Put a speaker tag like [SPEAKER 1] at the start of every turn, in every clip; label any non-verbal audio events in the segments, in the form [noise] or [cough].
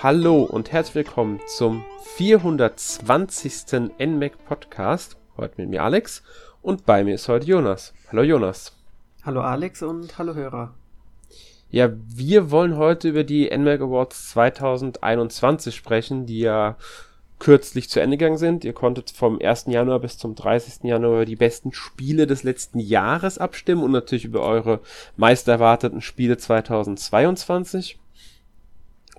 [SPEAKER 1] Hallo und herzlich willkommen zum 420. NMAC Podcast. Heute mit mir Alex und bei mir ist heute Jonas. Hallo Jonas.
[SPEAKER 2] Hallo Alex und hallo Hörer.
[SPEAKER 1] Ja, wir wollen heute über die NMAC Awards 2021 sprechen, die ja kürzlich zu Ende gegangen sind. Ihr konntet vom 1. Januar bis zum 30. Januar die besten Spiele des letzten Jahres abstimmen und natürlich über eure meist erwarteten Spiele 2022.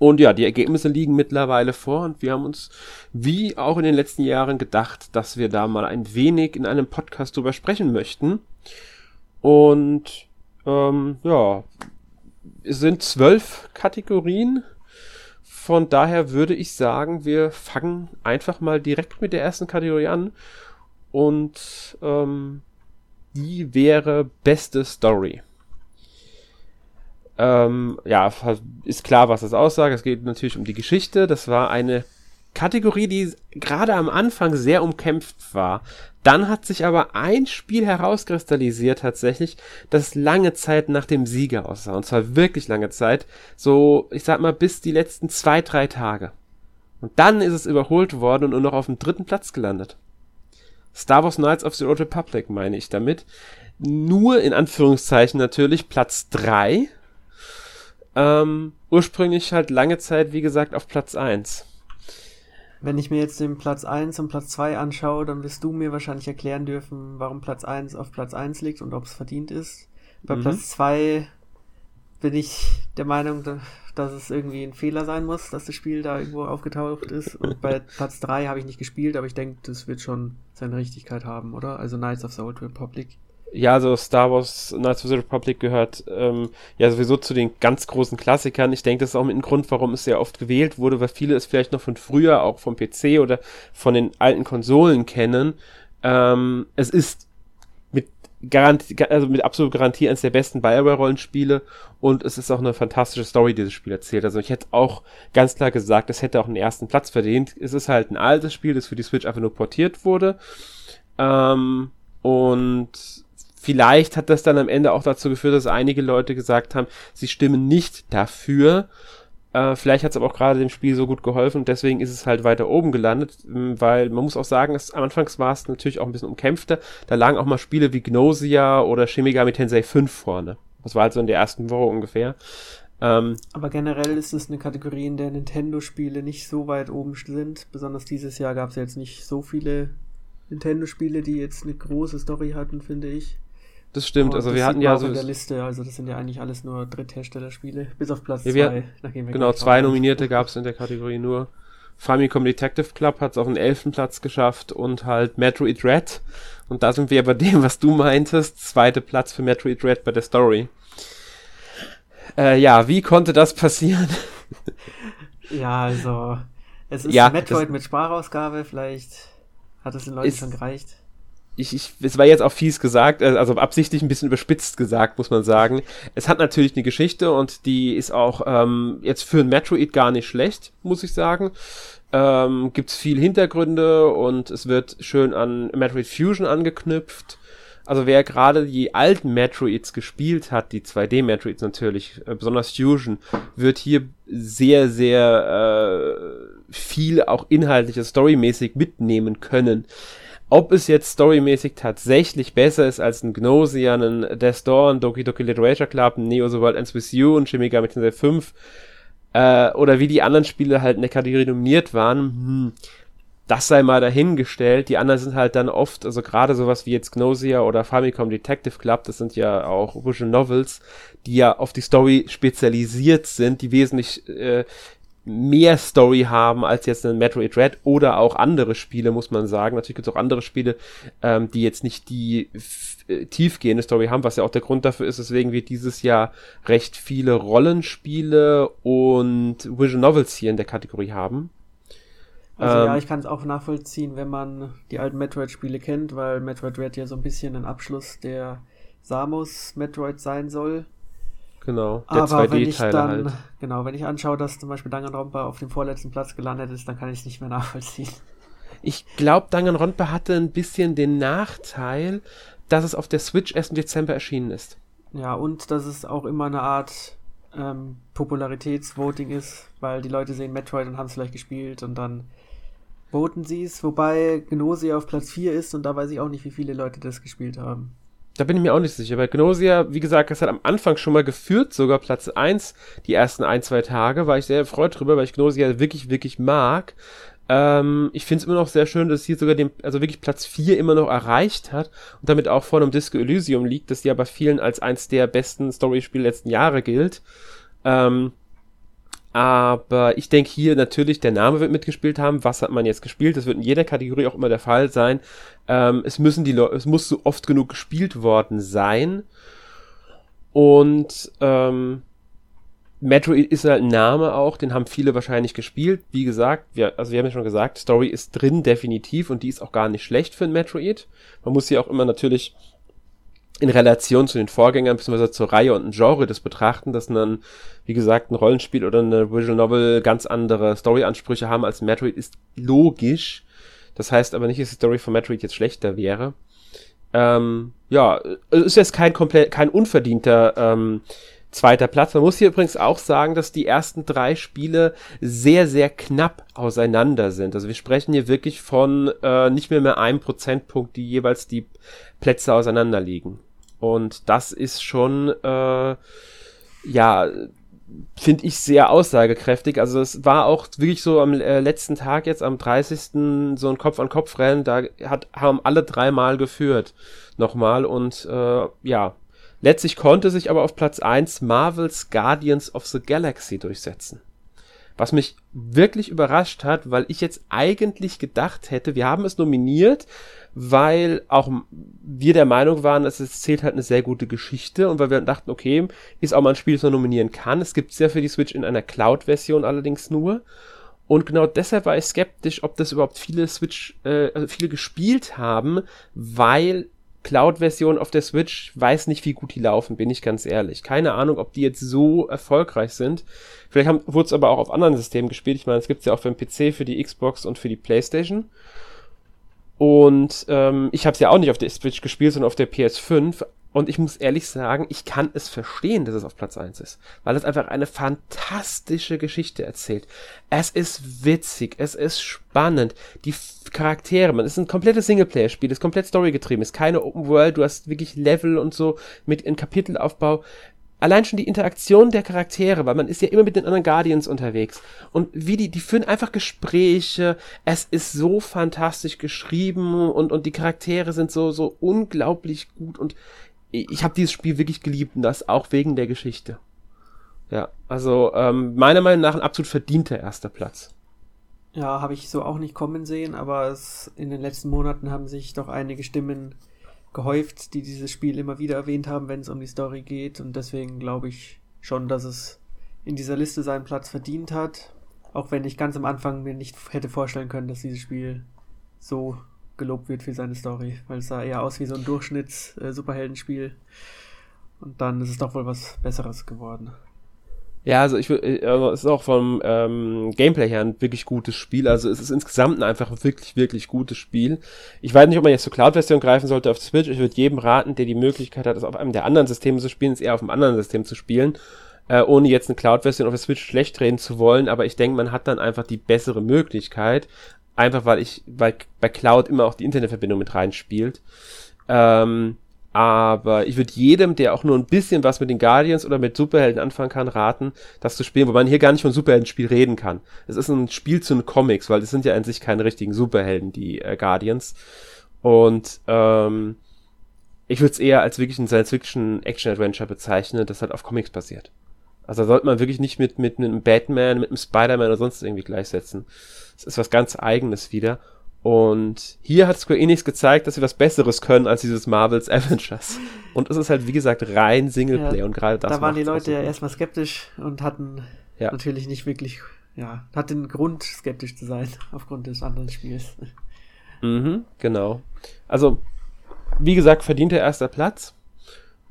[SPEAKER 1] Und ja, die Ergebnisse liegen mittlerweile vor und wir haben uns, wie auch in den letzten Jahren, gedacht, dass wir da mal ein wenig in einem Podcast drüber sprechen möchten. Und ähm, ja, es sind zwölf Kategorien. Von daher würde ich sagen, wir fangen einfach mal direkt mit der ersten Kategorie an. Und ähm, die wäre beste Story. Ähm, ja, ist klar, was das aussagt. Es geht natürlich um die Geschichte. Das war eine Kategorie, die gerade am Anfang sehr umkämpft war. Dann hat sich aber ein Spiel herauskristallisiert tatsächlich, das lange Zeit nach dem Sieger aussah. Und zwar wirklich lange Zeit. So, ich sag mal, bis die letzten zwei, drei Tage. Und dann ist es überholt worden und nur noch auf dem dritten Platz gelandet. Star Wars Knights of the Old Republic meine ich damit. Nur in Anführungszeichen natürlich Platz drei ähm, ursprünglich halt lange Zeit, wie gesagt, auf Platz 1.
[SPEAKER 2] Wenn ich mir jetzt den Platz 1 und Platz 2 anschaue, dann wirst du mir wahrscheinlich erklären dürfen, warum Platz 1 auf Platz 1 liegt und ob es verdient ist. Bei mhm. Platz 2 bin ich der Meinung, dass es irgendwie ein Fehler sein muss, dass das Spiel da irgendwo aufgetaucht ist. Und bei [laughs] Platz 3 habe ich nicht gespielt, aber ich denke, das wird schon seine Richtigkeit haben, oder? Also Knights of the Old Republic
[SPEAKER 1] ja, so Star Wars Knights of the Republic gehört ähm, ja sowieso zu den ganz großen Klassikern. Ich denke, das ist auch mit ein Grund, warum es sehr oft gewählt wurde, weil viele es vielleicht noch von früher, auch vom PC oder von den alten Konsolen kennen. Ähm, es ist mit Garantie, also mit absoluter Garantie eines der besten Bioware-Rollenspiele und es ist auch eine fantastische Story, die das Spiel erzählt. Also ich hätte auch ganz klar gesagt, es hätte auch einen ersten Platz verdient. Es ist halt ein altes Spiel, das für die Switch einfach nur portiert wurde. Ähm, und vielleicht hat das dann am Ende auch dazu geführt, dass einige Leute gesagt haben, sie stimmen nicht dafür. Äh, vielleicht hat es aber auch gerade dem Spiel so gut geholfen und deswegen ist es halt weiter oben gelandet, weil man muss auch sagen, es, am Anfangs war es natürlich auch ein bisschen umkämpfter. Da lagen auch mal Spiele wie Gnosia oder Shin Megami Tensei 5 vorne. Das war halt so in der ersten Woche ungefähr.
[SPEAKER 2] Ähm, aber generell ist es eine Kategorie, in der Nintendo-Spiele nicht so weit oben sind. Besonders dieses Jahr gab es jetzt nicht so viele Nintendo-Spiele, die jetzt eine große Story hatten, finde ich.
[SPEAKER 1] Das stimmt, also wir hatten ja
[SPEAKER 2] so. in der Liste, also das sind ja eigentlich alles nur Drittherstellerspiele, bis auf Platz 2.
[SPEAKER 1] Ja, genau, zwei Nominierte [laughs] gab es in der Kategorie nur. Famicom Detective Club hat es auf den elften Platz geschafft und halt Metroid Red. Und da sind wir bei dem, was du meintest. Zweite Platz für Metroid Red bei der Story. Äh, ja, wie konnte das passieren? [laughs]
[SPEAKER 2] ja, also es ist ja, Metroid mit Sprachausgabe, vielleicht hat es den Leuten schon gereicht
[SPEAKER 1] ich, ich, es war jetzt auch fies gesagt, äh, also absichtlich ein bisschen überspitzt gesagt, muss man sagen. Es hat natürlich eine Geschichte und die ist auch ähm, jetzt für ein Metroid gar nicht schlecht, muss ich sagen. Ähm, Gibt es viel Hintergründe und es wird schön an Metroid Fusion angeknüpft. Also wer gerade die alten Metroids gespielt hat, die 2D-Metroids natürlich, äh, besonders Fusion, wird hier sehr, sehr äh, viel auch inhaltliches, storymäßig mitnehmen können. Ob es jetzt storymäßig tatsächlich besser ist als ein Gnosia, ein Death Door, ein Doki Doki Literature Club, ein Neo The World Ends With You, ein Shin Megami Tensei 5, äh, oder wie die anderen Spiele halt in der Kategorie nominiert waren, hm, das sei mal dahingestellt. Die anderen sind halt dann oft, also gerade sowas wie jetzt Gnosia oder Famicom Detective Club, das sind ja auch Visual Novels, die ja auf die Story spezialisiert sind, die wesentlich äh, mehr Story haben als jetzt ein Metroid Red oder auch andere Spiele, muss man sagen. Natürlich gibt es auch andere Spiele, ähm, die jetzt nicht die äh, tiefgehende Story haben, was ja auch der Grund dafür ist, weswegen wir dieses Jahr recht viele Rollenspiele und Visual Novels hier in der Kategorie haben.
[SPEAKER 2] Also ähm, ja, ich kann es auch nachvollziehen, wenn man die alten Metroid-Spiele kennt, weil Metroid Red ja so ein bisschen ein Abschluss der Samus Metroid sein soll.
[SPEAKER 1] Genau,
[SPEAKER 2] der 2D-Teile halt. Genau, wenn ich anschaue, dass zum Beispiel Danganronpa auf dem vorletzten Platz gelandet ist, dann kann ich es nicht mehr nachvollziehen.
[SPEAKER 1] Ich glaube, Danganronpa hatte ein bisschen den Nachteil, dass es auf der Switch erst im Dezember erschienen ist.
[SPEAKER 2] Ja, und dass es auch immer eine Art ähm, Popularitätsvoting ist, weil die Leute sehen Metroid und haben es vielleicht gespielt und dann voten sie es, wobei Gnosia auf Platz 4 ist und da weiß ich auch nicht, wie viele Leute das gespielt haben.
[SPEAKER 1] Da bin ich mir auch nicht sicher, weil Gnosia, wie gesagt, das hat am Anfang schon mal geführt, sogar Platz 1, die ersten ein, zwei Tage, war ich sehr erfreut drüber, weil ich Gnosia wirklich, wirklich mag. Ähm, ich finde es immer noch sehr schön, dass hier sogar den, also wirklich Platz 4 immer noch erreicht hat und damit auch vor einem Disco Elysium liegt, das ja bei vielen als eins der besten Story-Spiele letzten Jahre gilt. Ähm, aber ich denke hier natürlich, der Name wird mitgespielt haben. Was hat man jetzt gespielt? Das wird in jeder Kategorie auch immer der Fall sein. Ähm, es müssen die Leute, es muss so oft genug gespielt worden sein. Und ähm, Metroid ist halt ein Name auch, den haben viele wahrscheinlich gespielt. Wie gesagt, wir, also wir haben ja schon gesagt, Story ist drin definitiv und die ist auch gar nicht schlecht für ein Metroid. Man muss sie auch immer natürlich in Relation zu den Vorgängern bzw. zur Reihe und ein Genre das betrachten, dass dann, wie gesagt, ein Rollenspiel oder eine Visual Novel ganz andere Storyansprüche haben als Metroid, ist logisch. Das heißt aber nicht, dass die Story von Metroid jetzt schlechter wäre. Ähm, ja, es ist jetzt kein komplett, kein unverdienter ähm, zweiter Platz. Man muss hier übrigens auch sagen, dass die ersten drei Spiele sehr, sehr knapp auseinander sind. Also wir sprechen hier wirklich von äh, nicht mehr mehr einem Prozentpunkt, die jeweils die Plätze auseinander liegen. Und das ist schon, äh, ja, finde ich sehr aussagekräftig. Also es war auch wirklich so am äh, letzten Tag jetzt am 30. so ein Kopf-an-Kopf-Rennen, da hat, haben alle dreimal geführt nochmal und äh, ja, Letztlich konnte sich aber auf Platz 1 Marvels Guardians of the Galaxy durchsetzen. Was mich wirklich überrascht hat, weil ich jetzt eigentlich gedacht hätte, wir haben es nominiert, weil auch wir der Meinung waren, dass es zählt halt eine sehr gute Geschichte und weil wir dachten, okay, ist auch mal ein Spiel, das man nominieren kann. Es gibt es ja für die Switch in einer Cloud-Version allerdings nur. Und genau deshalb war ich skeptisch, ob das überhaupt viele Switch, äh, also viele gespielt haben, weil Cloud-Version auf der Switch, weiß nicht, wie gut die laufen, bin ich ganz ehrlich. Keine Ahnung, ob die jetzt so erfolgreich sind. Vielleicht wurde es aber auch auf anderen Systemen gespielt. Ich meine, es gibt ja auch für den PC, für die Xbox und für die PlayStation. Und ähm, ich habe es ja auch nicht auf der Switch gespielt, sondern auf der PS5. Und ich muss ehrlich sagen, ich kann es verstehen, dass es auf Platz 1 ist. Weil es einfach eine fantastische Geschichte erzählt. Es ist witzig, es ist spannend. Die Charaktere, man, es ist ein komplettes Singleplayer-Spiel, ist komplett storygetrieben, ist keine Open World, du hast wirklich Level und so mit in Kapitelaufbau. Allein schon die Interaktion der Charaktere, weil man ist ja immer mit den anderen Guardians unterwegs. Und wie die, die führen einfach Gespräche. Es ist so fantastisch geschrieben und, und die Charaktere sind so, so unglaublich gut und ich habe dieses Spiel wirklich geliebt und das auch wegen der Geschichte. Ja, also ähm, meiner Meinung nach ein absolut verdienter erster Platz.
[SPEAKER 2] Ja, habe ich so auch nicht kommen sehen, aber es, in den letzten Monaten haben sich doch einige Stimmen gehäuft, die dieses Spiel immer wieder erwähnt haben, wenn es um die Story geht. Und deswegen glaube ich schon, dass es in dieser Liste seinen Platz verdient hat. Auch wenn ich ganz am Anfang mir nicht hätte vorstellen können, dass dieses Spiel so gelobt wird für seine Story, weil es sah eher aus wie so ein Durchschnitts-Superheldenspiel. Und dann ist es doch wohl was Besseres geworden.
[SPEAKER 1] Ja, also ich würde, also es ist auch vom ähm, Gameplay her ein wirklich gutes Spiel. Also es ist insgesamt ein einfach wirklich, wirklich gutes Spiel. Ich weiß nicht, ob man jetzt zur Cloud-Version greifen sollte auf Switch. Ich würde jedem raten, der die Möglichkeit hat, das auf einem der anderen Systeme zu spielen, es eher auf einem anderen System zu spielen. Äh, ohne jetzt eine Cloud-Version auf der Switch schlecht reden zu wollen, aber ich denke, man hat dann einfach die bessere Möglichkeit, Einfach weil ich, weil bei Cloud immer auch die Internetverbindung mit reinspielt. Ähm, aber ich würde jedem, der auch nur ein bisschen was mit den Guardians oder mit Superhelden anfangen kann, raten, das zu spielen, wo man hier gar nicht von Superheldenspiel reden kann. Es ist ein Spiel zu den Comics, weil das sind ja an sich keine richtigen Superhelden, die äh, Guardians. Und ähm, ich würde es eher als wirklich ein Science-Fiction-Action-Adventure bezeichnen, das halt auf Comics basiert. Also da sollte man wirklich nicht mit, mit einem Batman, mit einem Spider-Man oder sonst irgendwie gleichsetzen. Es ist was ganz Eigenes wieder. Und hier hat Square Enix gezeigt, dass sie was Besseres können als dieses Marvels Avengers. Und es ist halt, wie gesagt, rein Singleplayer
[SPEAKER 2] ja,
[SPEAKER 1] und gerade das.
[SPEAKER 2] Da waren die Leute ja erstmal skeptisch und hatten ja. natürlich nicht wirklich, ja, hatten Grund, skeptisch zu sein, [laughs] aufgrund des anderen Spiels.
[SPEAKER 1] Mhm, genau. Also, wie gesagt, verdienter erster Platz.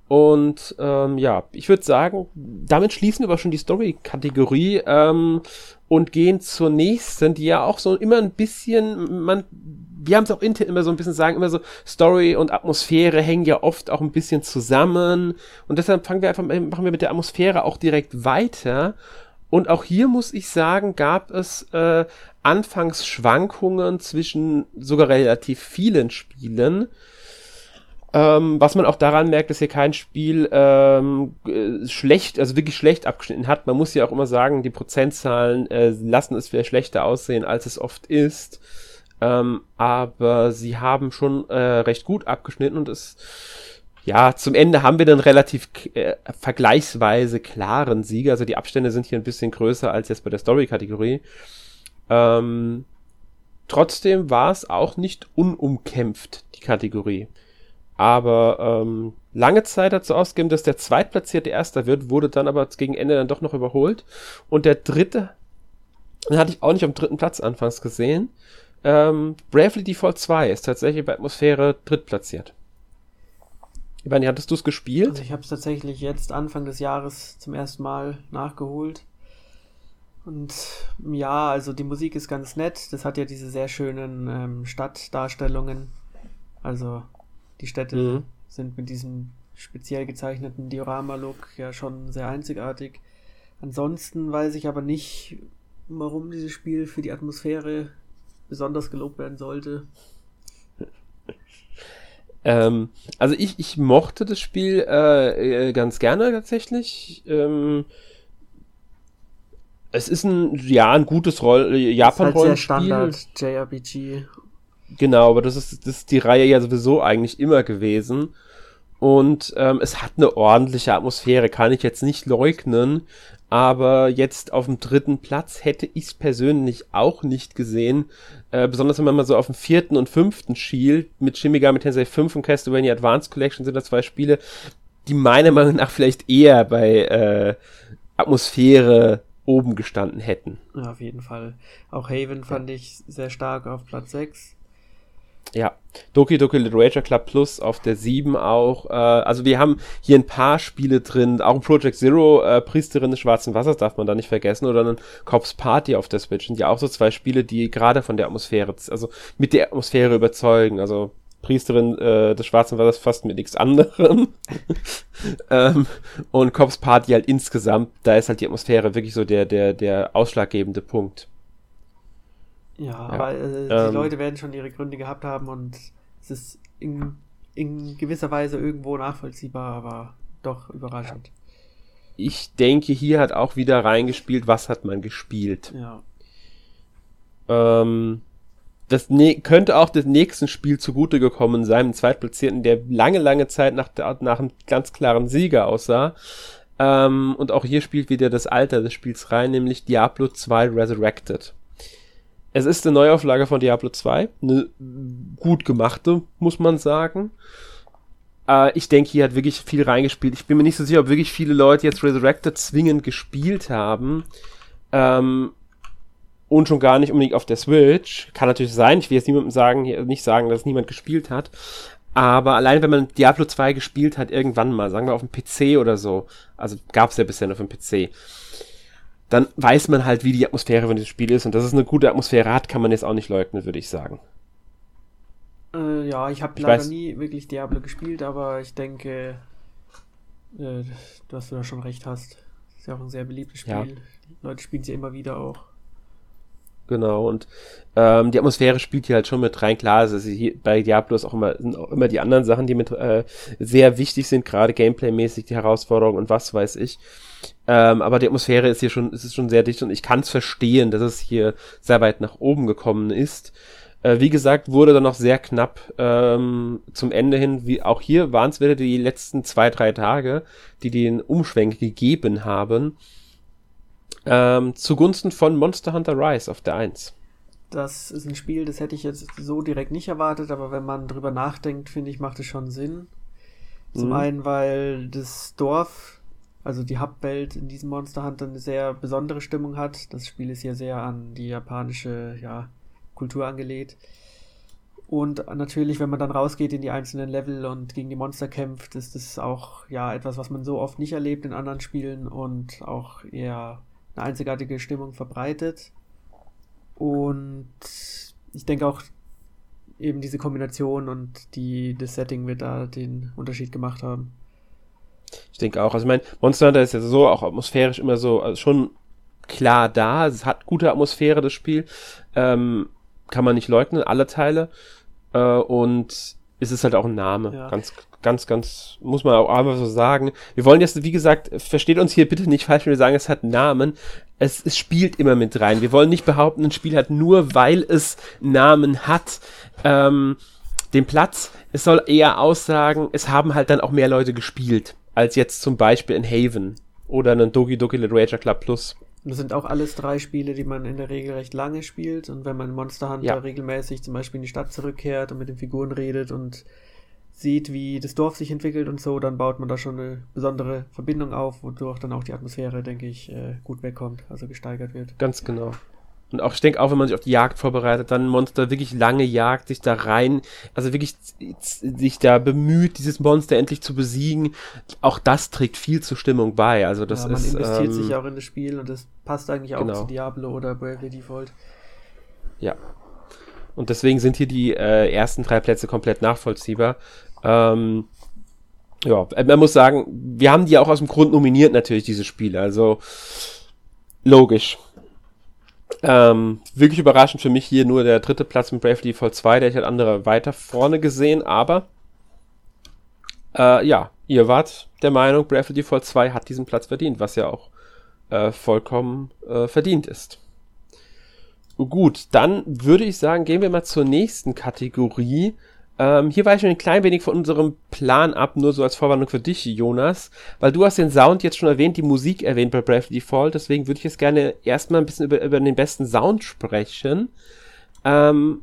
[SPEAKER 1] Und ähm, ja, ich würde sagen, damit schließen wir schon die Story-Kategorie ähm, und gehen zur nächsten, die ja auch so immer ein bisschen, man, wir haben es auch intern immer so ein bisschen sagen, immer so, Story und Atmosphäre hängen ja oft auch ein bisschen zusammen. Und deshalb fangen wir einfach, machen wir mit der Atmosphäre auch direkt weiter. Und auch hier muss ich sagen, gab es äh, anfangs Schwankungen zwischen sogar relativ vielen Spielen. Ähm, was man auch daran merkt, dass hier kein Spiel ähm, äh, schlecht, also wirklich schlecht abgeschnitten hat. Man muss ja auch immer sagen, die Prozentzahlen äh, lassen es vielleicht schlechter aussehen, als es oft ist. Ähm, aber sie haben schon äh, recht gut abgeschnitten und es, ja, zum Ende haben wir dann relativ äh, vergleichsweise klaren Sieger. Also die Abstände sind hier ein bisschen größer als jetzt bei der Story-Kategorie. Ähm, trotzdem war es auch nicht unumkämpft, die Kategorie. Aber ähm, lange Zeit dazu ausgegeben, dass der Zweitplatzierte Erster wird, wurde dann aber gegen Ende dann doch noch überholt. Und der Dritte, den hatte ich auch nicht am dritten Platz anfangs gesehen. Ähm, Bravely Default 2 ist tatsächlich bei Atmosphäre drittplatziert. Ivani, hattest du es gespielt?
[SPEAKER 2] Also ich habe es tatsächlich jetzt Anfang des Jahres zum ersten Mal nachgeholt. Und ja, also die Musik ist ganz nett. Das hat ja diese sehr schönen ähm, Stadtdarstellungen. Also die Städte mhm. sind mit diesem speziell gezeichneten Diorama-Look ja schon sehr einzigartig. Ansonsten weiß ich aber nicht, warum dieses Spiel für die Atmosphäre besonders gelobt werden sollte.
[SPEAKER 1] ähm, also ich, ich mochte das Spiel äh, äh ganz gerne tatsächlich. Ähm, es ist ein, ja, ein gutes Roll Japan-Rollenspiel.
[SPEAKER 2] Halt Standard JRPG
[SPEAKER 1] Genau, aber das ist, das ist die Reihe ja sowieso eigentlich immer gewesen. Und ähm, es hat eine ordentliche Atmosphäre, kann ich jetzt nicht leugnen. Aber jetzt auf dem dritten Platz hätte ich es persönlich auch nicht gesehen. Äh, besonders wenn man mal so auf dem vierten und fünften schielt. Mit Shin Megami Tensei 5 und Castlevania Advanced Collection sind das zwei Spiele, die meiner Meinung nach vielleicht eher bei äh, Atmosphäre oben gestanden hätten.
[SPEAKER 2] Ja, auf jeden Fall. Auch Haven fand ich sehr stark auf Platz 6.
[SPEAKER 1] Ja, Doki Doki Literature Club Plus auf der 7 auch. Äh, also wir haben hier ein paar Spiele drin, auch Project Zero, äh, Priesterin des Schwarzen Wassers darf man da nicht vergessen, oder ein Cops Party auf der Switch. Sind ja auch so zwei Spiele, die gerade von der Atmosphäre, also mit der Atmosphäre überzeugen. Also Priesterin äh, des Schwarzen Wassers fast mit nichts anderem. [laughs] ähm, und Cops Party halt insgesamt, da ist halt die Atmosphäre wirklich so der, der, der ausschlaggebende Punkt.
[SPEAKER 2] Ja, aber äh, die ähm, Leute werden schon ihre Gründe gehabt haben und es ist in, in gewisser Weise irgendwo nachvollziehbar, aber doch überraschend.
[SPEAKER 1] Ich denke, hier hat auch wieder reingespielt, was hat man gespielt.
[SPEAKER 2] Ja.
[SPEAKER 1] Ähm, das ne könnte auch dem nächsten Spiel zugute gekommen sein, dem Zweitplatzierten, der lange, lange Zeit nach, nach einem ganz klaren Sieger aussah. Ähm, und auch hier spielt wieder das Alter des Spiels rein, nämlich Diablo 2 Resurrected. Es ist eine Neuauflage von Diablo 2, eine gut gemachte, muss man sagen. Äh, ich denke, hier hat wirklich viel reingespielt. Ich bin mir nicht so sicher, ob wirklich viele Leute jetzt Resurrected zwingend gespielt haben. Ähm, und schon gar nicht unbedingt auf der Switch. Kann natürlich sein, ich will jetzt niemandem sagen, nicht sagen, dass niemand gespielt hat. Aber allein wenn man Diablo 2 gespielt hat, irgendwann mal, sagen wir auf dem PC oder so, also gab es ja bisher nur auf dem PC, dann weiß man halt, wie die Atmosphäre von diesem Spiel ist. Und dass es eine gute Atmosphäre hat, kann man jetzt auch nicht leugnen, würde ich sagen.
[SPEAKER 2] Äh, ja, ich habe leider weiß, nie wirklich Diablo gespielt, aber ich denke, äh, dass du da schon recht hast. Ist ja auch ein sehr beliebtes Spiel. Ja. Leute spielen sie ja immer wieder auch.
[SPEAKER 1] Genau, und ähm, die Atmosphäre spielt hier halt schon mit rein. Klar, also hier bei Diablo ist auch immer, sind auch immer die anderen Sachen, die mit äh, sehr wichtig sind, gerade Gameplay-mäßig, die Herausforderungen und was weiß ich. Ähm, aber die Atmosphäre ist hier schon, ist es schon sehr dicht und ich kann es verstehen, dass es hier sehr weit nach oben gekommen ist. Äh, wie gesagt, wurde dann noch sehr knapp ähm, zum Ende hin, wie auch hier waren es wieder die letzten zwei, drei Tage, die den Umschwenk gegeben haben. Ähm, zugunsten von Monster Hunter Rise auf der 1.
[SPEAKER 2] Das ist ein Spiel, das hätte ich jetzt so direkt nicht erwartet, aber wenn man drüber nachdenkt, finde ich, macht es schon Sinn. Zum mhm. einen, weil das Dorf, also die Hubwelt in diesem Monster Hunter eine sehr besondere Stimmung hat. Das Spiel ist ja sehr an die japanische ja, Kultur angelehnt. Und natürlich, wenn man dann rausgeht in die einzelnen Level und gegen die Monster kämpft, ist das auch ja etwas, was man so oft nicht erlebt in anderen Spielen und auch eher eine einzigartige Stimmung verbreitet. Und ich denke auch, eben diese Kombination und die, das Setting wird da den Unterschied gemacht haben.
[SPEAKER 1] Ich denke auch. Also ich meine, Monster Hunter ist ja so auch atmosphärisch immer so also schon klar da. Es hat gute Atmosphäre, das Spiel. Ähm, kann man nicht leugnen, alle Teile. Äh, und es ist halt auch ein Name. Ja. Ganz, ganz, ganz, muss man auch einfach so sagen. Wir wollen jetzt, wie gesagt, versteht uns hier bitte nicht falsch, wenn wir sagen, es hat Namen. Es, es spielt immer mit rein. Wir wollen nicht behaupten, ein Spiel hat nur, weil es Namen hat, ähm, den Platz. Es soll eher aussagen, es haben halt dann auch mehr Leute gespielt, als jetzt zum Beispiel in Haven oder einen Doki Doki Literature Club Plus.
[SPEAKER 2] Das sind auch alles drei Spiele, die man in der Regel recht lange spielt. Und wenn man Monster Hunter ja. regelmäßig zum Beispiel in die Stadt zurückkehrt und mit den Figuren redet und sieht, wie das Dorf sich entwickelt und so, dann baut man da schon eine besondere Verbindung auf, wodurch dann auch die Atmosphäre, denke ich, äh, gut wegkommt, also gesteigert wird.
[SPEAKER 1] Ganz genau. Und auch, ich denke auch, wenn man sich auf die Jagd vorbereitet, dann Monster wirklich lange jagt, sich da rein, also wirklich sich da bemüht, dieses Monster endlich zu besiegen, auch das trägt viel zur Stimmung bei. Also das ja, man ist.
[SPEAKER 2] Man investiert ähm, sich auch in das Spiel und das passt eigentlich auch genau. zu Diablo oder Bravely Default.
[SPEAKER 1] Ja. Und deswegen sind hier die äh, ersten drei Plätze komplett nachvollziehbar. Ähm, ja, man muss sagen, wir haben die auch aus dem Grund nominiert, natürlich, diese Spiele. Also logisch. Ähm, wirklich überraschend für mich hier nur der dritte Platz mit Bravely Default 2, der ich halt andere weiter vorne gesehen, aber äh, ja, ihr wart der Meinung, Bravely Default 2 hat diesen Platz verdient, was ja auch äh, vollkommen äh, verdient ist. Gut, dann würde ich sagen, gehen wir mal zur nächsten Kategorie, ähm, hier weichen wir ein klein wenig von unserem Plan ab, nur so als Vorwarnung für dich, Jonas, weil du hast den Sound jetzt schon erwähnt, die Musik erwähnt bei Bravely Default, deswegen würde ich jetzt gerne erstmal ein bisschen über, über den besten Sound sprechen, ähm,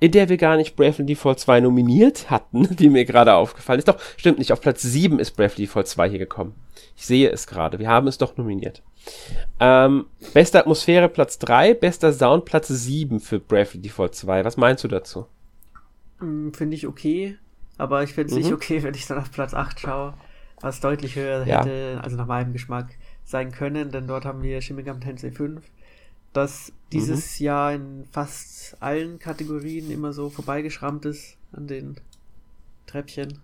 [SPEAKER 1] in der wir gar nicht Bravely Default 2 nominiert hatten, [laughs] die mir gerade aufgefallen ist. Doch, stimmt nicht, auf Platz 7 ist Bravely Default 2 hier gekommen. Ich sehe es gerade, wir haben es doch nominiert. Ähm, beste Atmosphäre Platz 3, bester Sound Platz 7 für Bravely Default 2. Was meinst du dazu?
[SPEAKER 2] Hm, finde ich okay, aber ich finde es mhm. nicht okay, [laughs] wenn ich dann auf Platz 8 schaue, was deutlich höher ja. hätte, also nach meinem Geschmack, sein können, denn dort haben wir Shimigam Tensei 5, das dieses mhm. Jahr in fast allen Kategorien immer so vorbeigeschrammt ist an den Treppchen.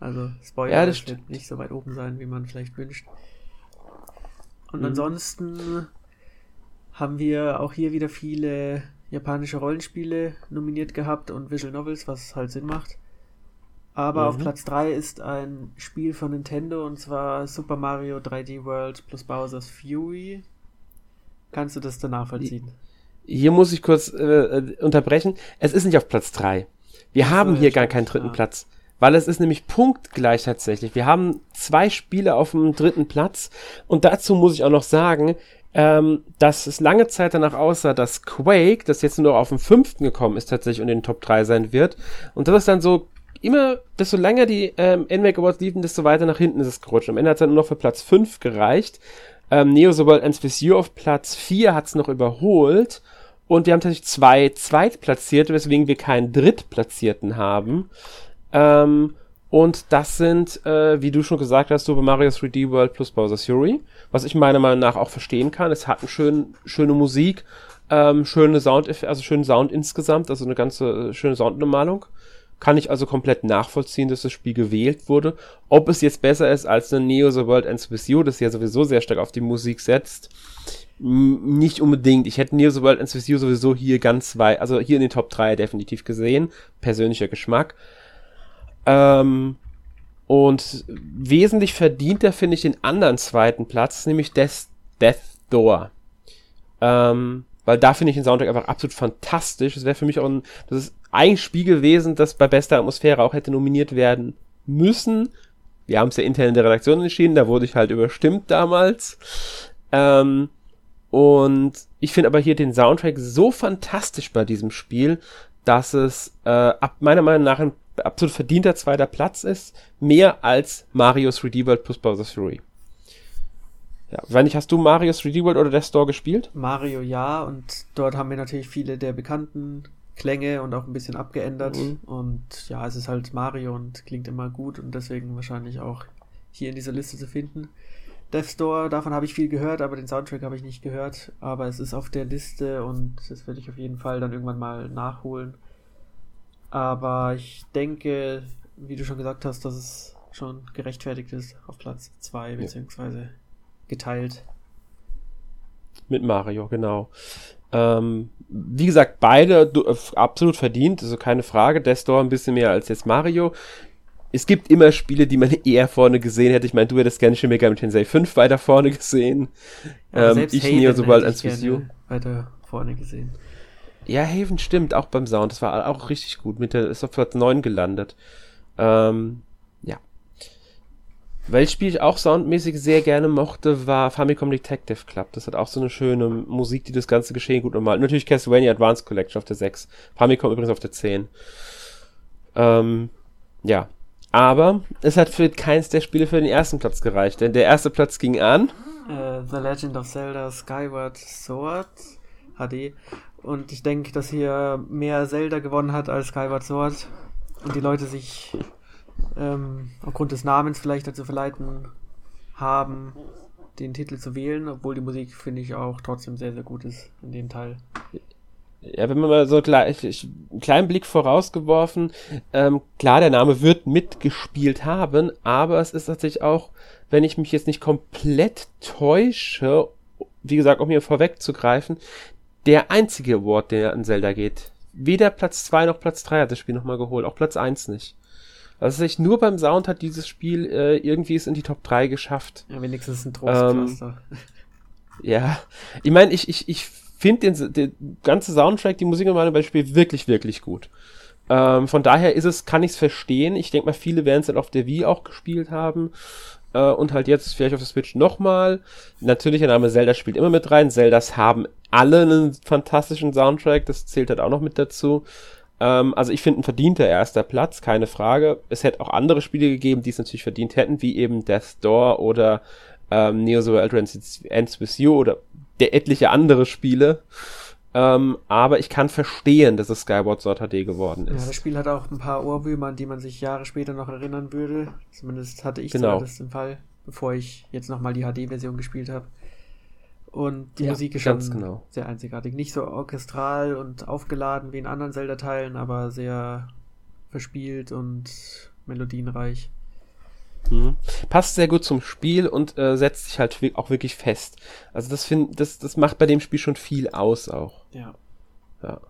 [SPEAKER 2] Also Spoiler ja, das wird nicht so weit oben sein, wie man vielleicht wünscht. Und mhm. ansonsten haben wir auch hier wieder viele japanische Rollenspiele nominiert gehabt und Visual Novels, was halt Sinn macht. Aber mhm. auf Platz 3 ist ein Spiel von Nintendo und zwar Super Mario 3D World plus Bowser's Fury. Kannst du das dann nachvollziehen?
[SPEAKER 1] Hier muss ich kurz äh, unterbrechen. Es ist nicht auf Platz 3. Wir haben hier gar keinen dritten ja. Platz. Weil es ist nämlich punktgleich tatsächlich. Wir haben zwei Spiele auf dem dritten Platz. Und dazu muss ich auch noch sagen, ähm, dass es lange Zeit danach aussah, dass Quake, das jetzt nur auf den fünften gekommen ist, tatsächlich in den Top 3 sein wird. Und das ist dann so immer, desto länger die ähm, NMAC Awards liefen, desto weiter nach hinten ist es gerutscht. Am Ende hat es dann nur noch für Platz 5 gereicht. Ähm, Neo With You auf Platz 4 hat es noch überholt. Und wir haben tatsächlich zwei Zweitplatzierte, weswegen wir keinen Drittplatzierten haben. Ähm, und das sind, äh, wie du schon gesagt hast, Super Mario 3D World plus Bowser's Fury. Was ich meiner Meinung nach auch verstehen kann. Es hat eine schön, schöne Musik, ähm, schöne Sound, also schönen Sound insgesamt, also eine ganze äh, schöne Soundbemalung. Kann ich also komplett nachvollziehen, dass das Spiel gewählt wurde. Ob es jetzt besser ist als eine Neo The World Ends With You, das ja sowieso sehr stark auf die Musik setzt, nicht unbedingt. Ich hätte Neo The World Ends With You sowieso hier ganz weit, also hier in den Top 3 definitiv gesehen. Persönlicher Geschmack. Ähm, und wesentlich verdienter finde ich den anderen zweiten Platz, nämlich Death, Death Door. Ähm, weil da finde ich den Soundtrack einfach absolut fantastisch. Das wäre für mich auch ein, das ist ein Spiel gewesen, das bei bester Atmosphäre auch hätte nominiert werden müssen. Wir haben es ja intern in der Redaktion entschieden, da wurde ich halt überstimmt damals. Ähm, und ich finde aber hier den Soundtrack so fantastisch bei diesem Spiel, dass es äh, ab meiner Meinung nach ein absolut verdienter zweiter Platz ist, mehr als Mario 3D World plus Bowser's Fury. Ja, wenn nicht, hast du Mario 3D World oder Death Store gespielt?
[SPEAKER 2] Mario ja, und dort haben wir natürlich viele der bekannten Klänge und auch ein bisschen abgeändert. Mhm. Und ja, es ist halt Mario und klingt immer gut und deswegen wahrscheinlich auch hier in dieser Liste zu finden. Death Store, davon habe ich viel gehört, aber den Soundtrack habe ich nicht gehört. Aber es ist auf der Liste und das werde ich auf jeden Fall dann irgendwann mal nachholen. Aber ich denke, wie du schon gesagt hast, dass es schon gerechtfertigt ist auf Platz 2, ja. beziehungsweise geteilt.
[SPEAKER 1] Mit Mario, genau. Ähm, wie gesagt, beide absolut verdient, also keine Frage. Death Store ein bisschen mehr als jetzt Mario. Es gibt immer Spiele, die man [laughs] eher vorne gesehen hätte. Ich meine, du hättest gerne Shin Megami Tensei 5 weiter vorne gesehen.
[SPEAKER 2] Ja, ähm, ich Neo sobald als Visio. Weiter vorne gesehen.
[SPEAKER 1] Ja, Haven stimmt, auch beim Sound. Das war auch richtig gut. Mit der ist auf Platz 9 gelandet. Ähm, ja. Welches Spiel ich auch soundmäßig sehr gerne mochte, war Famicom Detective Club. Das hat auch so eine schöne Musik, die das ganze Geschehen gut normal. Natürlich Castlevania Advanced Collection auf der 6. Famicom übrigens auf der 10. Ähm, ja. Aber es hat für keins der Spiele für den ersten Platz gereicht, denn der erste Platz ging an.
[SPEAKER 2] Uh, The Legend of Zelda Skyward Sword HD. Und ich denke, dass hier mehr Zelda gewonnen hat als Skyward Sword. Und die Leute sich ähm, aufgrund des Namens vielleicht dazu verleiten haben, den Titel zu wählen, obwohl die Musik, finde ich, auch trotzdem sehr, sehr gut ist in dem Teil.
[SPEAKER 1] Ja, wenn man mal so gleich einen kleinen Blick vorausgeworfen, ähm, klar, der Name wird mitgespielt haben, aber es ist tatsächlich auch, wenn ich mich jetzt nicht komplett täusche, wie gesagt, um hier vorwegzugreifen, der einzige Award, der an Zelda geht. Weder Platz 2 noch Platz 3 hat das Spiel nochmal geholt, auch Platz 1 nicht. Also sich nur beim Sound hat dieses Spiel äh, irgendwie es in die Top 3 geschafft.
[SPEAKER 2] Ja, wenigstens ein Trostpflaster.
[SPEAKER 1] Ähm, [laughs] ja, ich meine, ich, ich, ich finde den, den ganze Soundtrack, die Musik in Beispiel wirklich, wirklich gut. Ähm, von daher ist es, kann ich es verstehen. Ich denke mal, viele werden es dann auf der Wii auch gespielt haben. Äh, und halt jetzt vielleicht auf der Switch nochmal. Natürlich, der Name Zelda spielt immer mit rein. Zeldas haben alle einen fantastischen Soundtrack. Das zählt halt auch noch mit dazu. Ähm, also ich finde ein verdienter erster Platz, keine Frage. Es hätte auch andere Spiele gegeben, die es natürlich verdient hätten, wie eben Death Door oder ähm, Neo Zero Eldraine Ends With You oder der etliche andere Spiele. Ähm, aber ich kann verstehen, dass es Skyward Sword HD geworden ist.
[SPEAKER 2] Ja, das Spiel hat auch ein paar Ohrwürmer, an die man sich Jahre später noch erinnern würde. Zumindest hatte ich genau. zumindest den Fall, bevor ich jetzt nochmal die HD-Version gespielt habe. Und die ja, Musik ist schon genau. sehr einzigartig. Nicht so orchestral und aufgeladen wie in anderen Zelda-Teilen, aber sehr verspielt und melodienreich.
[SPEAKER 1] Mhm. Passt sehr gut zum Spiel und äh, setzt sich halt auch wirklich fest. Also das find, das, das macht bei dem Spiel schon viel aus auch.
[SPEAKER 2] Ja.
[SPEAKER 1] Ja.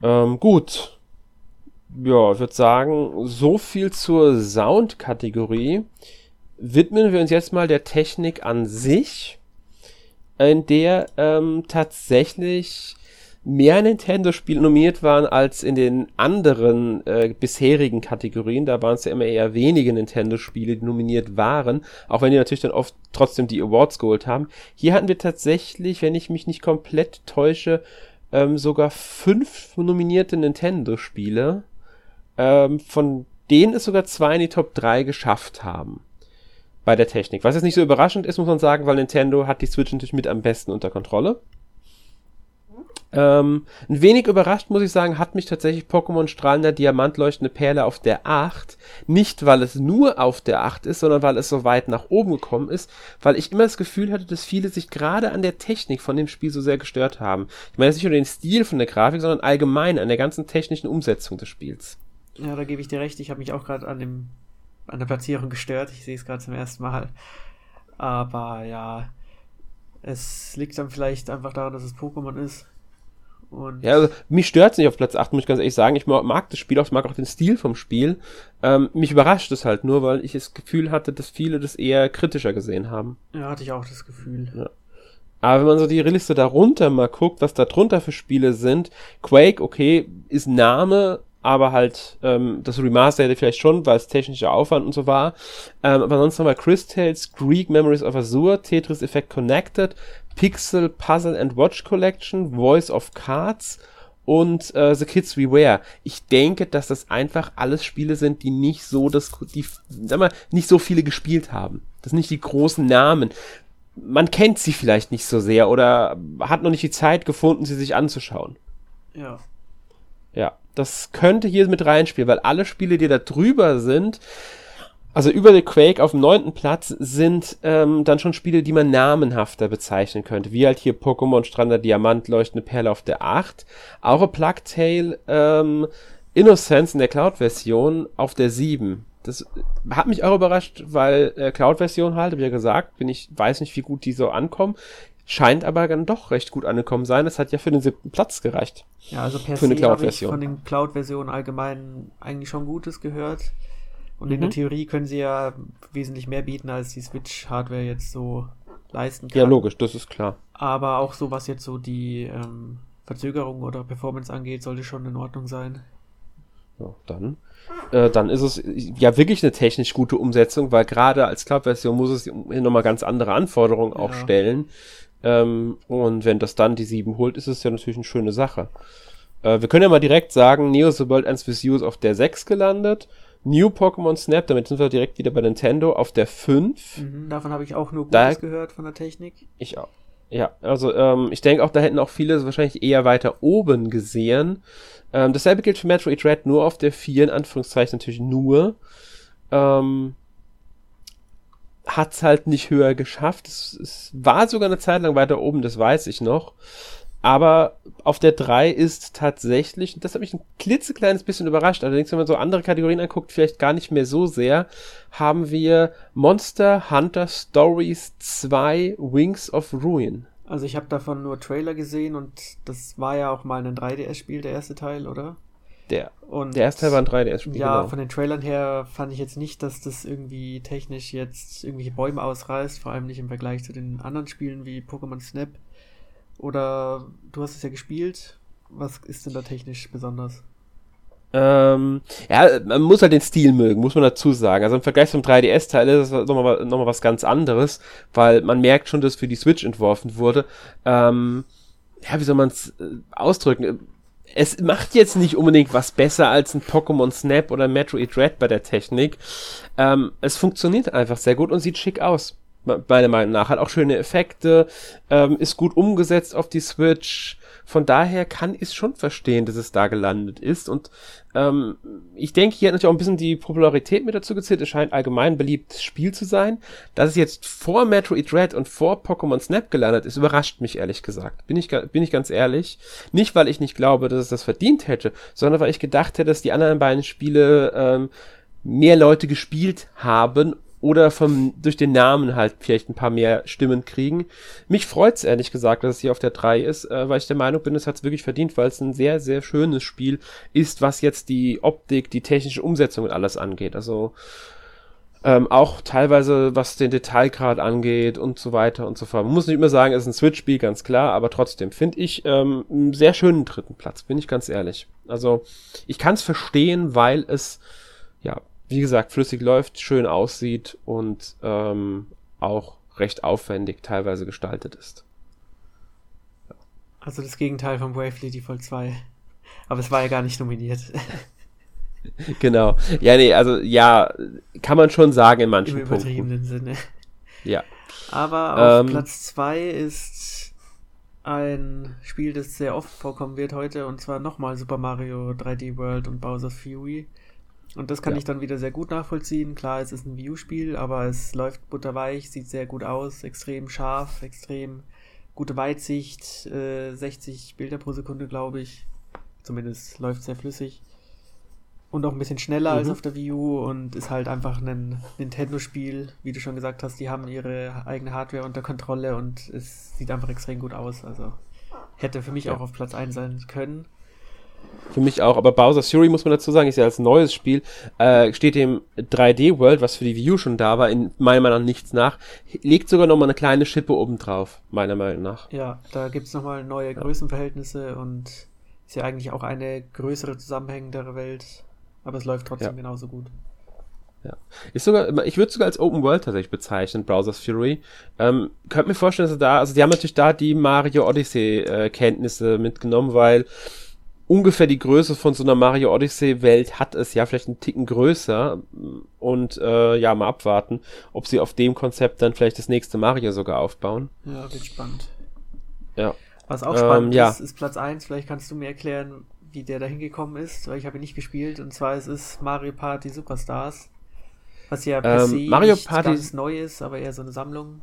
[SPEAKER 1] Ähm, gut. Ja, ich würde sagen, so viel zur Sound-Kategorie. Widmen wir uns jetzt mal der Technik an sich in der ähm, tatsächlich mehr Nintendo-Spiele nominiert waren als in den anderen äh, bisherigen Kategorien. Da waren es ja immer eher wenige Nintendo-Spiele, die nominiert waren, auch wenn die natürlich dann oft trotzdem die Awards geholt haben. Hier hatten wir tatsächlich, wenn ich mich nicht komplett täusche, ähm, sogar fünf nominierte Nintendo-Spiele, ähm, von denen es sogar zwei in die Top 3 geschafft haben bei der Technik. Was jetzt nicht so überraschend ist, muss man sagen, weil Nintendo hat die Switch natürlich mit am besten unter Kontrolle. Ähm, ein wenig überrascht, muss ich sagen, hat mich tatsächlich Pokémon strahlender Diamant leuchtende Perle auf der 8. Nicht, weil es nur auf der 8 ist, sondern weil es so weit nach oben gekommen ist, weil ich immer das Gefühl hatte, dass viele sich gerade an der Technik von dem Spiel so sehr gestört haben. Ich meine jetzt nicht nur den Stil von der Grafik, sondern allgemein an der ganzen technischen Umsetzung des Spiels.
[SPEAKER 2] Ja, da gebe ich dir recht. Ich habe mich auch gerade an dem an der Platzierung gestört. Ich sehe es gerade zum ersten Mal. Aber ja, es liegt dann vielleicht einfach daran, dass es Pokémon ist. Und
[SPEAKER 1] ja, also mich stört es nicht auf Platz 8, muss ich ganz ehrlich sagen. Ich mag das Spiel auch, ich mag auch den Stil vom Spiel. Ähm, mich überrascht es halt nur, weil ich das Gefühl hatte, dass viele das eher kritischer gesehen haben.
[SPEAKER 2] Ja, hatte ich auch das Gefühl.
[SPEAKER 1] Ja. Aber wenn man so die Liste darunter mal guckt, was da drunter für Spiele sind, Quake, okay, ist Name, aber halt ähm, das Remaster hätte vielleicht schon, weil es technischer Aufwand und so war. Ähm, aber sonst nochmal Crystals, Greek Memories of Azure, Tetris Effect Connected, Pixel Puzzle and Watch Collection, Voice of Cards und äh, The Kids We Wear. Ich denke, dass das einfach alles Spiele sind, die nicht so das, die, sag mal, nicht so viele gespielt haben. Das sind nicht die großen Namen. Man kennt sie vielleicht nicht so sehr oder hat noch nicht die Zeit gefunden, sie sich anzuschauen.
[SPEAKER 2] Ja.
[SPEAKER 1] Ja, das könnte hier mit reinspielen, weil alle Spiele, die da drüber sind, Also über The Quake auf dem neunten Platz sind ähm, dann schon Spiele, die man namenhafter bezeichnen könnte, wie halt hier Pokémon Strander Diamant, Leuchtende Perle auf der 8, auch a Plague Tale ähm, Innocence in der Cloud-Version auf der 7. Das hat mich auch überrascht, weil äh, Cloud-Version halt, habe ich ja gesagt, bin ich, weiß nicht, wie gut die so ankommen. Scheint aber dann doch recht gut angekommen sein. Das hat ja für den siebten Platz gereicht.
[SPEAKER 2] Ja, also per se habe ich von den Cloud-Versionen allgemein eigentlich schon Gutes gehört. Und mhm. in der mhm. Theorie können sie ja wesentlich mehr bieten, als die Switch-Hardware jetzt so leisten
[SPEAKER 1] kann. Ja, logisch, das ist klar.
[SPEAKER 2] Aber auch so, was jetzt so die ähm, Verzögerung oder Performance angeht, sollte schon in Ordnung sein.
[SPEAKER 1] Ja, dann. Äh, dann ist es ja wirklich eine technisch gute Umsetzung, weil gerade als Cloud-Version muss es nochmal ganz andere Anforderungen auch ja. stellen. Ähm, und wenn das dann die 7 holt, ist es ja natürlich eine schöne Sache. Äh, wir können ja mal direkt sagen, Neo The World Ends With You ist auf der 6 gelandet New Pokémon Snap, damit sind wir direkt wieder bei Nintendo, auf der 5.
[SPEAKER 2] Mhm, davon habe ich auch nur Gutes da, gehört von der Technik.
[SPEAKER 1] Ich auch. Ja, also ähm, ich denke auch, da hätten auch viele wahrscheinlich eher weiter oben gesehen. Ähm, dasselbe gilt für Metroid Red, nur auf der 4, in Anführungszeichen natürlich nur. Ähm, hat's halt nicht höher geschafft. Es, es war sogar eine Zeit lang weiter oben, das weiß ich noch. Aber auf der 3 ist tatsächlich, und das hat mich ein klitzekleines bisschen überrascht, allerdings, wenn man so andere Kategorien anguckt, vielleicht gar nicht mehr so sehr, haben wir Monster Hunter Stories 2 Wings of Ruin.
[SPEAKER 2] Also ich habe davon nur Trailer gesehen und das war ja auch mal ein 3DS-Spiel, der erste Teil, oder?
[SPEAKER 1] Der. Und der erste Teil war ein 3DS-Spiel.
[SPEAKER 2] Ja, genau. von den Trailern her fand ich jetzt nicht, dass das irgendwie technisch jetzt irgendwelche Bäume ausreißt, vor allem nicht im Vergleich zu den anderen Spielen wie Pokémon Snap. Oder du hast es ja gespielt. Was ist denn da technisch besonders?
[SPEAKER 1] Ähm, ja, man muss halt den Stil mögen, muss man dazu sagen. Also im Vergleich zum 3DS-Teil ist das nochmal noch mal was ganz anderes, weil man merkt schon, dass für die Switch entworfen wurde. Ähm, ja, wie soll man es äh, ausdrücken? Es macht jetzt nicht unbedingt was besser als ein Pokémon Snap oder Metroid Red bei der Technik. Ähm, es funktioniert einfach sehr gut und sieht schick aus meiner Meinung nach. Hat auch schöne Effekte, ähm, ist gut umgesetzt auf die Switch. Von daher kann ich schon verstehen, dass es da gelandet ist. Und ähm, ich denke, hier hat natürlich auch ein bisschen die Popularität mit dazu gezählt. Es scheint allgemein beliebtes Spiel zu sein. Dass es jetzt vor Metroid Red und vor Pokémon Snap gelandet ist, überrascht mich ehrlich gesagt. Bin ich, bin ich ganz ehrlich. Nicht, weil ich nicht glaube, dass es das verdient hätte, sondern weil ich gedacht hätte, dass die anderen beiden Spiele ähm, mehr Leute gespielt haben oder vom, durch den Namen halt vielleicht ein paar mehr Stimmen kriegen. Mich freut's ehrlich gesagt, dass es hier auf der 3 ist, äh, weil ich der Meinung bin, es hat's wirklich verdient, weil es ein sehr, sehr schönes Spiel ist, was jetzt die Optik, die technische Umsetzung und alles angeht. Also ähm, auch teilweise, was den Detailgrad angeht und so weiter und so fort. Man muss nicht immer sagen, es ist ein Switch-Spiel, ganz klar, aber trotzdem finde ich ähm, einen sehr schönen dritten Platz, bin ich ganz ehrlich. Also ich kann's verstehen, weil es ja wie gesagt, flüssig läuft, schön aussieht und ähm, auch recht aufwendig teilweise gestaltet ist.
[SPEAKER 2] Ja. Also das Gegenteil von Bravely Default 2. Aber es war ja gar nicht nominiert. [laughs]
[SPEAKER 1] genau. Ja, nee, also ja, kann man schon sagen in manchen
[SPEAKER 2] Im übertriebenen Punkten. Sinne.
[SPEAKER 1] Ja.
[SPEAKER 2] Aber auf ähm, Platz 2 ist ein Spiel, das sehr oft vorkommen wird heute, und zwar nochmal Super Mario 3D World und Bowser's Fury. Und das kann ja. ich dann wieder sehr gut nachvollziehen. Klar, es ist ein View-Spiel, aber es läuft butterweich, sieht sehr gut aus, extrem scharf, extrem gute Weitsicht, äh, 60 Bilder pro Sekunde, glaube ich. Zumindest läuft sehr flüssig. Und auch ein bisschen schneller mhm. als auf der Wii U und ist halt einfach ein Nintendo-Spiel. Wie du schon gesagt hast, die haben ihre eigene Hardware unter Kontrolle und es sieht einfach extrem gut aus. Also hätte für mich ja. auch auf Platz 1 sein können.
[SPEAKER 1] Für mich auch, aber Bowser's Fury muss man dazu sagen, ist ja als neues Spiel, äh, steht dem 3D World, was für die Wii U schon da war, in meiner Meinung nach nichts nach, legt sogar nochmal eine kleine Schippe obendrauf, meiner Meinung nach.
[SPEAKER 2] Ja, da gibt's nochmal neue Größenverhältnisse und ist ja eigentlich auch eine größere zusammenhängendere Welt, aber es läuft trotzdem ja. genauso gut.
[SPEAKER 1] Ja. Ist sogar, ich würde sogar als Open World tatsächlich bezeichnen, Browser's Fury. Ähm, könnt mir vorstellen, dass sie da, also die haben natürlich da die Mario Odyssey äh, Kenntnisse mitgenommen, weil ungefähr die Größe von so einer Mario Odyssey Welt hat es ja vielleicht einen Ticken größer und äh, ja mal abwarten, ob sie auf dem Konzept dann vielleicht das nächste Mario sogar aufbauen.
[SPEAKER 2] Ja, wird spannend.
[SPEAKER 1] Ja.
[SPEAKER 2] Was auch spannend ähm, ja. ist, ist Platz 1. Vielleicht kannst du mir erklären, wie der da hingekommen ist, weil ich habe ihn nicht gespielt und zwar es ist Mario Party Superstars. Was ja per
[SPEAKER 1] Ähm,
[SPEAKER 2] se
[SPEAKER 1] Mario Party-
[SPEAKER 2] ganz neu ist, aber eher so eine Sammlung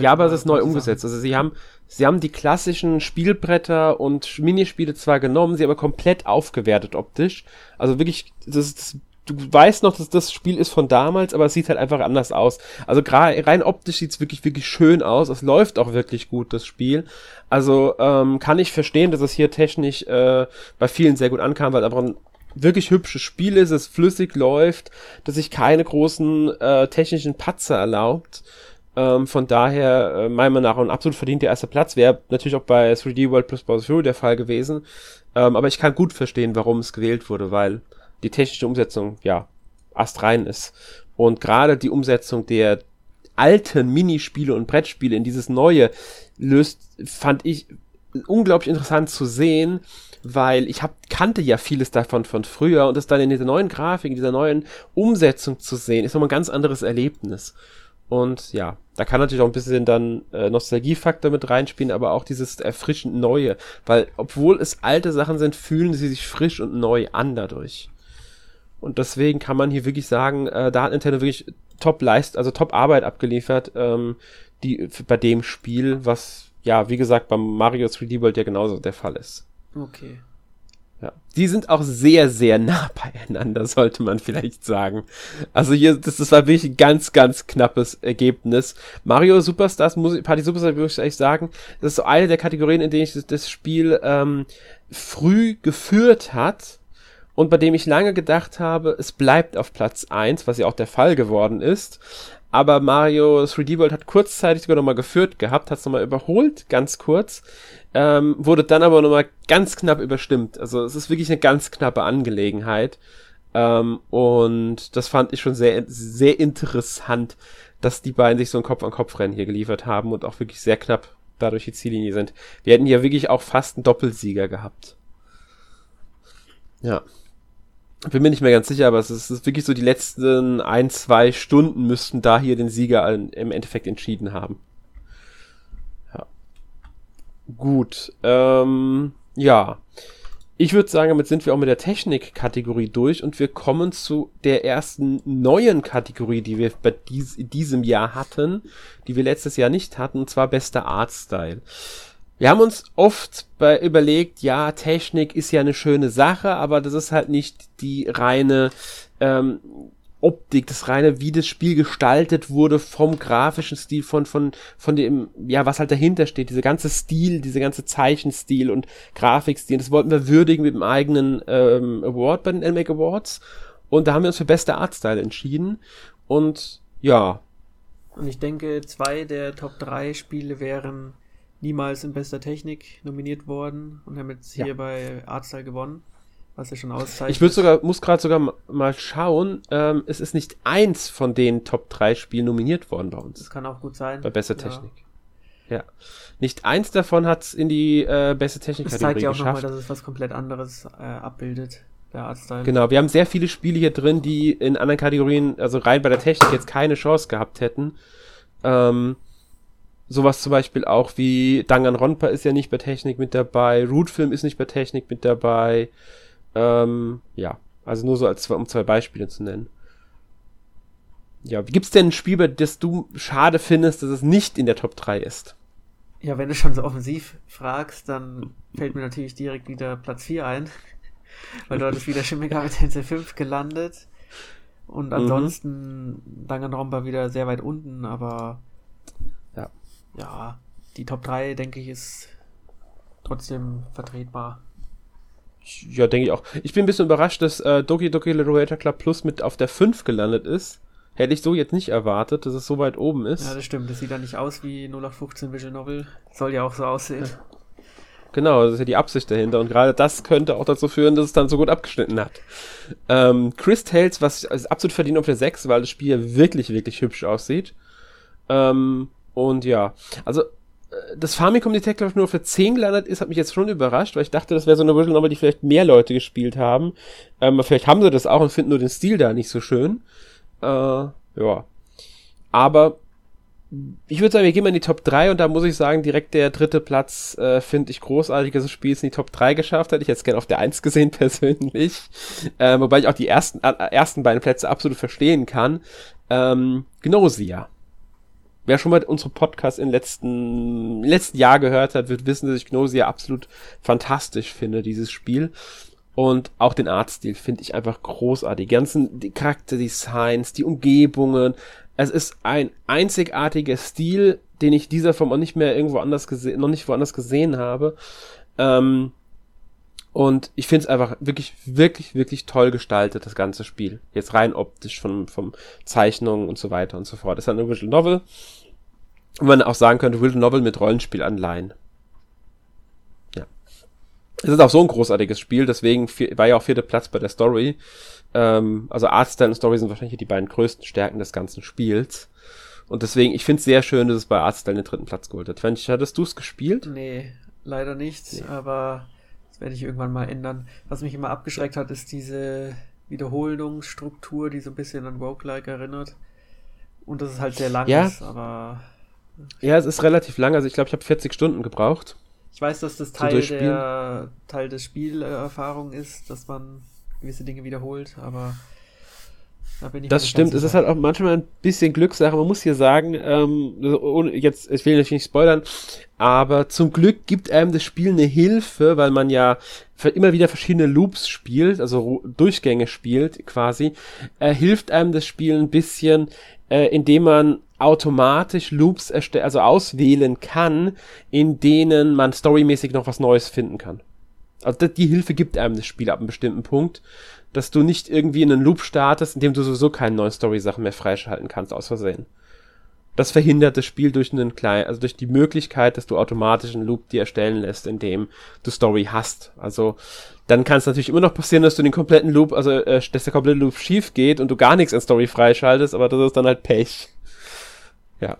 [SPEAKER 1] Ja, aber es ist neu umgesetzt. Also sie haben, sie haben die klassischen Spielbretter und Minispiele zwar genommen, sie aber komplett aufgewertet optisch. Also wirklich, das, das, du weißt noch, dass das Spiel ist von damals, aber es sieht halt einfach anders aus. Also rein optisch sieht's wirklich, wirklich schön aus. Es läuft auch wirklich gut, das Spiel. Also ähm, kann ich verstehen, dass es hier technisch äh, bei vielen sehr gut ankam, weil einfach ein wirklich hübsches Spiel ist, es flüssig läuft, dass sich keine großen äh, technischen Patzer erlaubt. Ähm, von daher, äh, meiner Meinung nach, ein absolut verdienter erster Platz wäre natürlich auch bei 3D World plus Bowser Fury der Fall gewesen. Ähm, aber ich kann gut verstehen, warum es gewählt wurde, weil die technische Umsetzung, ja, astrein ist. Und gerade die Umsetzung der alten Minispiele und Brettspiele in dieses neue löst, fand ich unglaublich interessant zu sehen, weil ich hab, kannte ja vieles davon von früher und das dann in dieser neuen Grafik, in dieser neuen Umsetzung zu sehen, ist nochmal ein ganz anderes Erlebnis. Und ja, da kann natürlich auch ein bisschen dann äh, Nostalgiefaktor mit reinspielen, aber auch dieses erfrischend Neue, weil obwohl es alte Sachen sind, fühlen sie sich frisch und neu an dadurch. Und deswegen kann man hier wirklich sagen, äh, da hat Nintendo wirklich top Leist, also top Arbeit abgeliefert, ähm, die bei dem Spiel, was ja, wie gesagt, beim Mario 3D World ja genauso der Fall ist.
[SPEAKER 2] Okay.
[SPEAKER 1] Ja. Die sind auch sehr, sehr nah [laughs] beieinander, sollte man vielleicht sagen. Also hier, das, das war wirklich ein ganz, ganz knappes Ergebnis. Mario Superstars, Musik, Party Superstars, würde ich eigentlich sagen, das ist so eine der Kategorien, in denen ich das, das Spiel ähm, früh geführt hat und bei dem ich lange gedacht habe, es bleibt auf Platz eins, was ja auch der Fall geworden ist. Aber Mario 3D World hat kurzzeitig sogar nochmal geführt gehabt, hat es nochmal überholt, ganz kurz, ähm, wurde dann aber nochmal ganz knapp überstimmt. Also es ist wirklich eine ganz knappe Angelegenheit. Ähm, und das fand ich schon sehr, sehr interessant, dass die beiden sich so ein Kopf-an-Kopf-Rennen hier geliefert haben und auch wirklich sehr knapp dadurch die Ziellinie sind. Wir hätten hier wirklich auch fast einen Doppelsieger gehabt. Ja. Bin mir nicht mehr ganz sicher, aber es ist, es ist wirklich so, die letzten ein, zwei Stunden müssten da hier den Sieger im Endeffekt entschieden haben. Gut. Ähm, ja. Ich würde sagen, damit sind wir auch mit der Technik-Kategorie durch und wir kommen zu der ersten neuen Kategorie, die wir bei dies, diesem Jahr hatten, die wir letztes Jahr nicht hatten, und zwar bester Artstyle. Wir haben uns oft bei überlegt, ja, Technik ist ja eine schöne Sache, aber das ist halt nicht die reine ähm, Optik, das reine, wie das Spiel gestaltet wurde vom grafischen Stil, von, von, von dem, ja, was halt dahinter steht, diese ganze Stil, diese ganze Zeichenstil und Grafikstil, das wollten wir würdigen mit dem eigenen ähm, Award bei den NMAC Awards. Und da haben wir uns für beste Artstyle entschieden. Und ja,
[SPEAKER 2] Und ich denke, zwei der Top 3 Spiele wären niemals in bester Technik nominiert worden und haben jetzt hier
[SPEAKER 1] Ja.
[SPEAKER 2] bei Artstyle gewonnen, was ja schon auszeichnet.
[SPEAKER 1] Ich würde sogar, muss gerade sogar ma- mal schauen, ähm, es ist nicht eins von den Top 3 Spielen nominiert worden bei
[SPEAKER 2] Das
[SPEAKER 1] uns.
[SPEAKER 2] kann auch gut sein.
[SPEAKER 1] Bei beste
[SPEAKER 2] Ja.
[SPEAKER 1] Technik. Ja. Nicht eins davon hat es in die äh, beste
[SPEAKER 2] Das zeigt ja auch nochmal,
[SPEAKER 1] geschafft.
[SPEAKER 2] dass es was komplett anderes äh, abbildet, der Artstyle.
[SPEAKER 1] Genau, wir haben sehr viele Spiele hier drin, die in anderen Kategorien, also rein bei der Technik jetzt keine Chance gehabt hätten. Ähm, sowas zum Beispiel auch wie Danganronpa ist ja nicht bei Technik mit dabei, Rootfilm ist nicht bei Technik mit dabei. Ähm, ja, also nur so als zwei, um zwei Beispiele zu nennen. Ja, gibt's denn ein Spiel, bei das du schade findest, dass es nicht in der Top 3 ist?
[SPEAKER 2] Ja, wenn du schon so offensiv fragst, dann fällt mir natürlich direkt wieder Platz 4 ein. [laughs] Weil dort ist wieder Shin Megami Tensei 5 gelandet. Und ansonsten Danganronpa wieder sehr weit unten, aber
[SPEAKER 1] Ja.
[SPEAKER 2] ja, die Top 3, denke ich, ist trotzdem vertretbar.
[SPEAKER 1] Ja, denke ich auch. Ich bin ein bisschen überrascht, dass äh, Doki Doki Literator Club Plus mit auf der 5 gelandet ist. Hätte ich so jetzt nicht erwartet, dass es so weit oben ist.
[SPEAKER 2] Ja, das stimmt. Das sieht ja nicht aus wie 0815 Visual Novel. Soll ja auch so aussehen.
[SPEAKER 1] Genau, das ist ja die Absicht dahinter. Und gerade das könnte auch dazu führen, dass es dann so gut abgeschnitten hat. Ähm, Chris Tales, was ist absolut verdient auf der 6, weil das Spiel ja wirklich, wirklich hübsch aussieht. Ähm, und ja, also das Famicom Detective nur auf der 10 gelandet ist, hat mich jetzt schon überrascht, weil ich dachte, das wäre so eine Visual Novel, die vielleicht mehr Leute gespielt haben. Ähm, vielleicht haben sie das auch und finden nur den Stil da nicht so schön. Äh, ja. Aber ich würde sagen, wir gehen mal in die Top 3 und da muss ich sagen, direkt der dritte Platz äh, finde ich großartig, dass das Spiel es in die Top 3 geschafft hat. Ich hätte es gerne auf der 1 gesehen [laughs] persönlich. Äh, wobei ich auch die ersten, äh, ersten beiden Plätze absolut verstehen kann. Ähm, Gnosia. Wer schon mal unsere Podcast im letzten, im letzten Jahr gehört hat, wird wissen, dass ich Gnosia absolut fantastisch finde, dieses Spiel. Und auch den Artstil finde ich einfach großartig. Die ganzen die Charakterdesigns, die Umgebungen, es ist ein einzigartiger Stil, den ich dieser Form auch nicht mehr irgendwo anders gesehen, noch nicht woanders gesehen habe. Ähm, und ich finde es einfach wirklich, wirklich, wirklich toll gestaltet, das ganze Spiel. Jetzt rein optisch von, vom Zeichnungen und so weiter und so fort. Es ist eine Visual Novel. Und man auch sagen könnte, Visual Novel mit Rollenspielanleihen. Ja. Es ist auch so ein großartiges Spiel, deswegen war ja auch vierter Platz bei der Story. Ähm, also Artstyle und Story sind wahrscheinlich die beiden größten Stärken des ganzen Spiels. Und deswegen, ich finde es sehr schön, dass es bei Artstyle den dritten Platz geholt hat. Fand hattest du es gespielt?
[SPEAKER 2] Nee, leider nicht, nee. aber das werde ich irgendwann mal ändern. Was mich immer abgeschreckt hat, ist diese Wiederholungsstruktur, die so ein bisschen an Roguelike erinnert. Und das ist halt sehr lang
[SPEAKER 1] ja.
[SPEAKER 2] ist, aber.
[SPEAKER 1] Ja, es ist relativ lang, also ich glaube, ich habe 40 Stunden gebraucht.
[SPEAKER 2] Ich weiß, dass das Teil der Teil der Spielerfahrung ist, dass man gewisse Dinge wiederholt, aber
[SPEAKER 1] da das stimmt, es ist halt auch manchmal ein bisschen Glückssache. Man muss hier sagen, ähm, jetzt, ich will natürlich nicht spoilern, aber zum Glück gibt einem das Spiel eine Hilfe, weil man ja immer wieder verschiedene Loops spielt, also Durchgänge spielt quasi, äh, hilft einem das Spiel ein bisschen, äh, indem man automatisch Loops erstellen, also auswählen kann, in denen man storymäßig noch was Neues finden kann. Also die Hilfe gibt einem das Spiel ab einem bestimmten Punkt, dass du nicht irgendwie in einen Loop startest, in dem du sowieso keine neuen Story-Sachen mehr freischalten kannst, aus Versehen. Das verhindert das Spiel durch einen kleinen, also durch die Möglichkeit, dass du automatisch einen Loop dir erstellen lässt, in dem du Story hast. Also dann kann es natürlich immer noch passieren, dass du den kompletten Loop, also äh, dass der komplette Loop schief geht und du gar nichts in Story freischaltest, aber das ist dann halt Pech. Ja.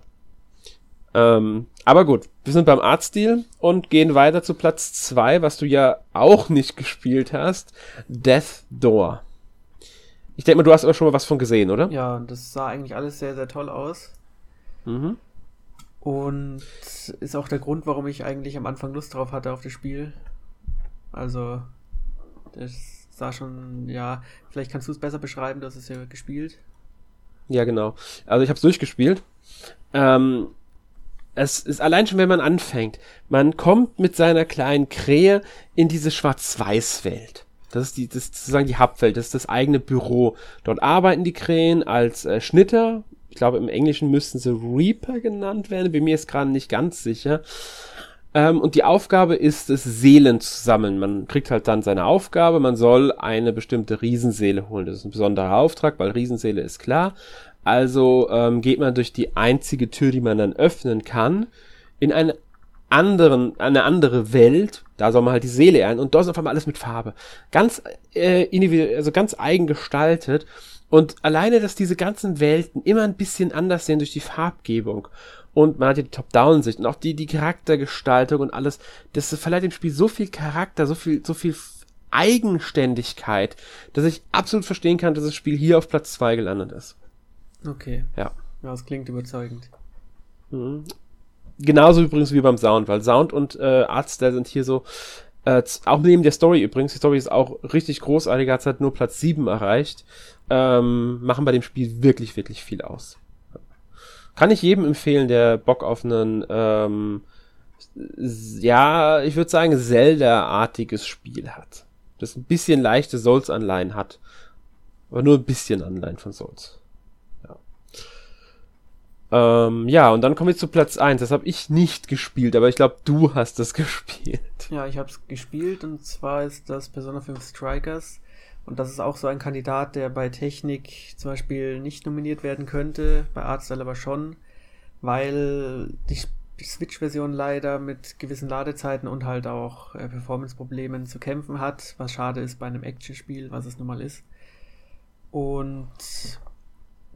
[SPEAKER 1] Ähm, aber gut, wir sind beim Artstil und gehen weiter zu Platz 2, was du ja auch nicht gespielt hast. Death Door. Ich denke mal, du hast aber schon mal was von gesehen, oder?
[SPEAKER 2] Ja, das sah eigentlich alles sehr, sehr toll aus. Mhm. Und ist auch der Grund, warum ich eigentlich am Anfang Lust drauf hatte auf das Spiel. Also, das sah schon, ja, vielleicht kannst du es besser beschreiben, du hast es ja gespielt.
[SPEAKER 1] Ja, genau. Also ich habe es durchgespielt. Ähm, es ist allein schon, wenn man anfängt, man kommt mit seiner kleinen Krähe in diese Schwarz-Weiß-Welt. Das ist die, das ist sozusagen die Hauptwelt, das ist das eigene Büro. Dort arbeiten die Krähen als äh, Schnitter. Ich glaube, im Englischen müssten sie Reaper genannt werden, bin mir jetzt gerade nicht ganz sicher. Ähm, und die Aufgabe ist es, Seelen zu sammeln. Man kriegt halt dann seine Aufgabe, man soll eine bestimmte Riesenseele holen. Das ist ein besonderer Auftrag, weil Riesenseele ist klar. Also ähm, geht man durch die einzige Tür, die man dann öffnen kann, in eine anderen, eine andere Welt. Da soll man halt die Seele ein und dort ist auf einmal alles mit Farbe. Ganz äh, individuell, also ganz eigen gestaltet. Und alleine, dass diese ganzen Welten immer ein bisschen anders sehen durch die Farbgebung. Und man hat ja die Top-Down-Sicht und auch die, die Charaktergestaltung und alles. Das verleiht dem Spiel so viel Charakter, so viel, so viel Eigenständigkeit, dass ich absolut verstehen kann, dass das Spiel hier auf Platz 2 gelandet ist.
[SPEAKER 2] Okay.
[SPEAKER 1] Ja.
[SPEAKER 2] Ja, das klingt überzeugend.
[SPEAKER 1] Mhm. Genauso übrigens wie beim Sound, weil Sound und äh, Artstyle sind hier so, äh, auch neben der Story übrigens, die Story ist auch richtig großartig, hat halt nur Platz 7 erreicht, ähm, machen bei dem Spiel wirklich, wirklich viel aus. Kann ich jedem empfehlen, der Bock auf einen, ähm, ja, ich würde sagen, Zelda-artiges Spiel hat. Das ein bisschen leichte Souls-Anleihen hat. Aber nur ein bisschen Anleihen von Souls. Ähm, ja, und dann kommen wir zu Platz 1. Das habe ich nicht gespielt, aber ich glaube, du hast das [laughs] gespielt.
[SPEAKER 2] Ja, ich habe es gespielt und zwar ist das Persona 5 Strikers. Und das ist auch so ein Kandidat, der bei Technik zum Beispiel nicht nominiert werden könnte, bei Artstyle aber schon, weil die Switch-Version leider mit gewissen Ladezeiten und halt auch äh, Performance-Problemen zu kämpfen hat, was schade ist bei einem Action-Spiel, was es nun mal ist. Und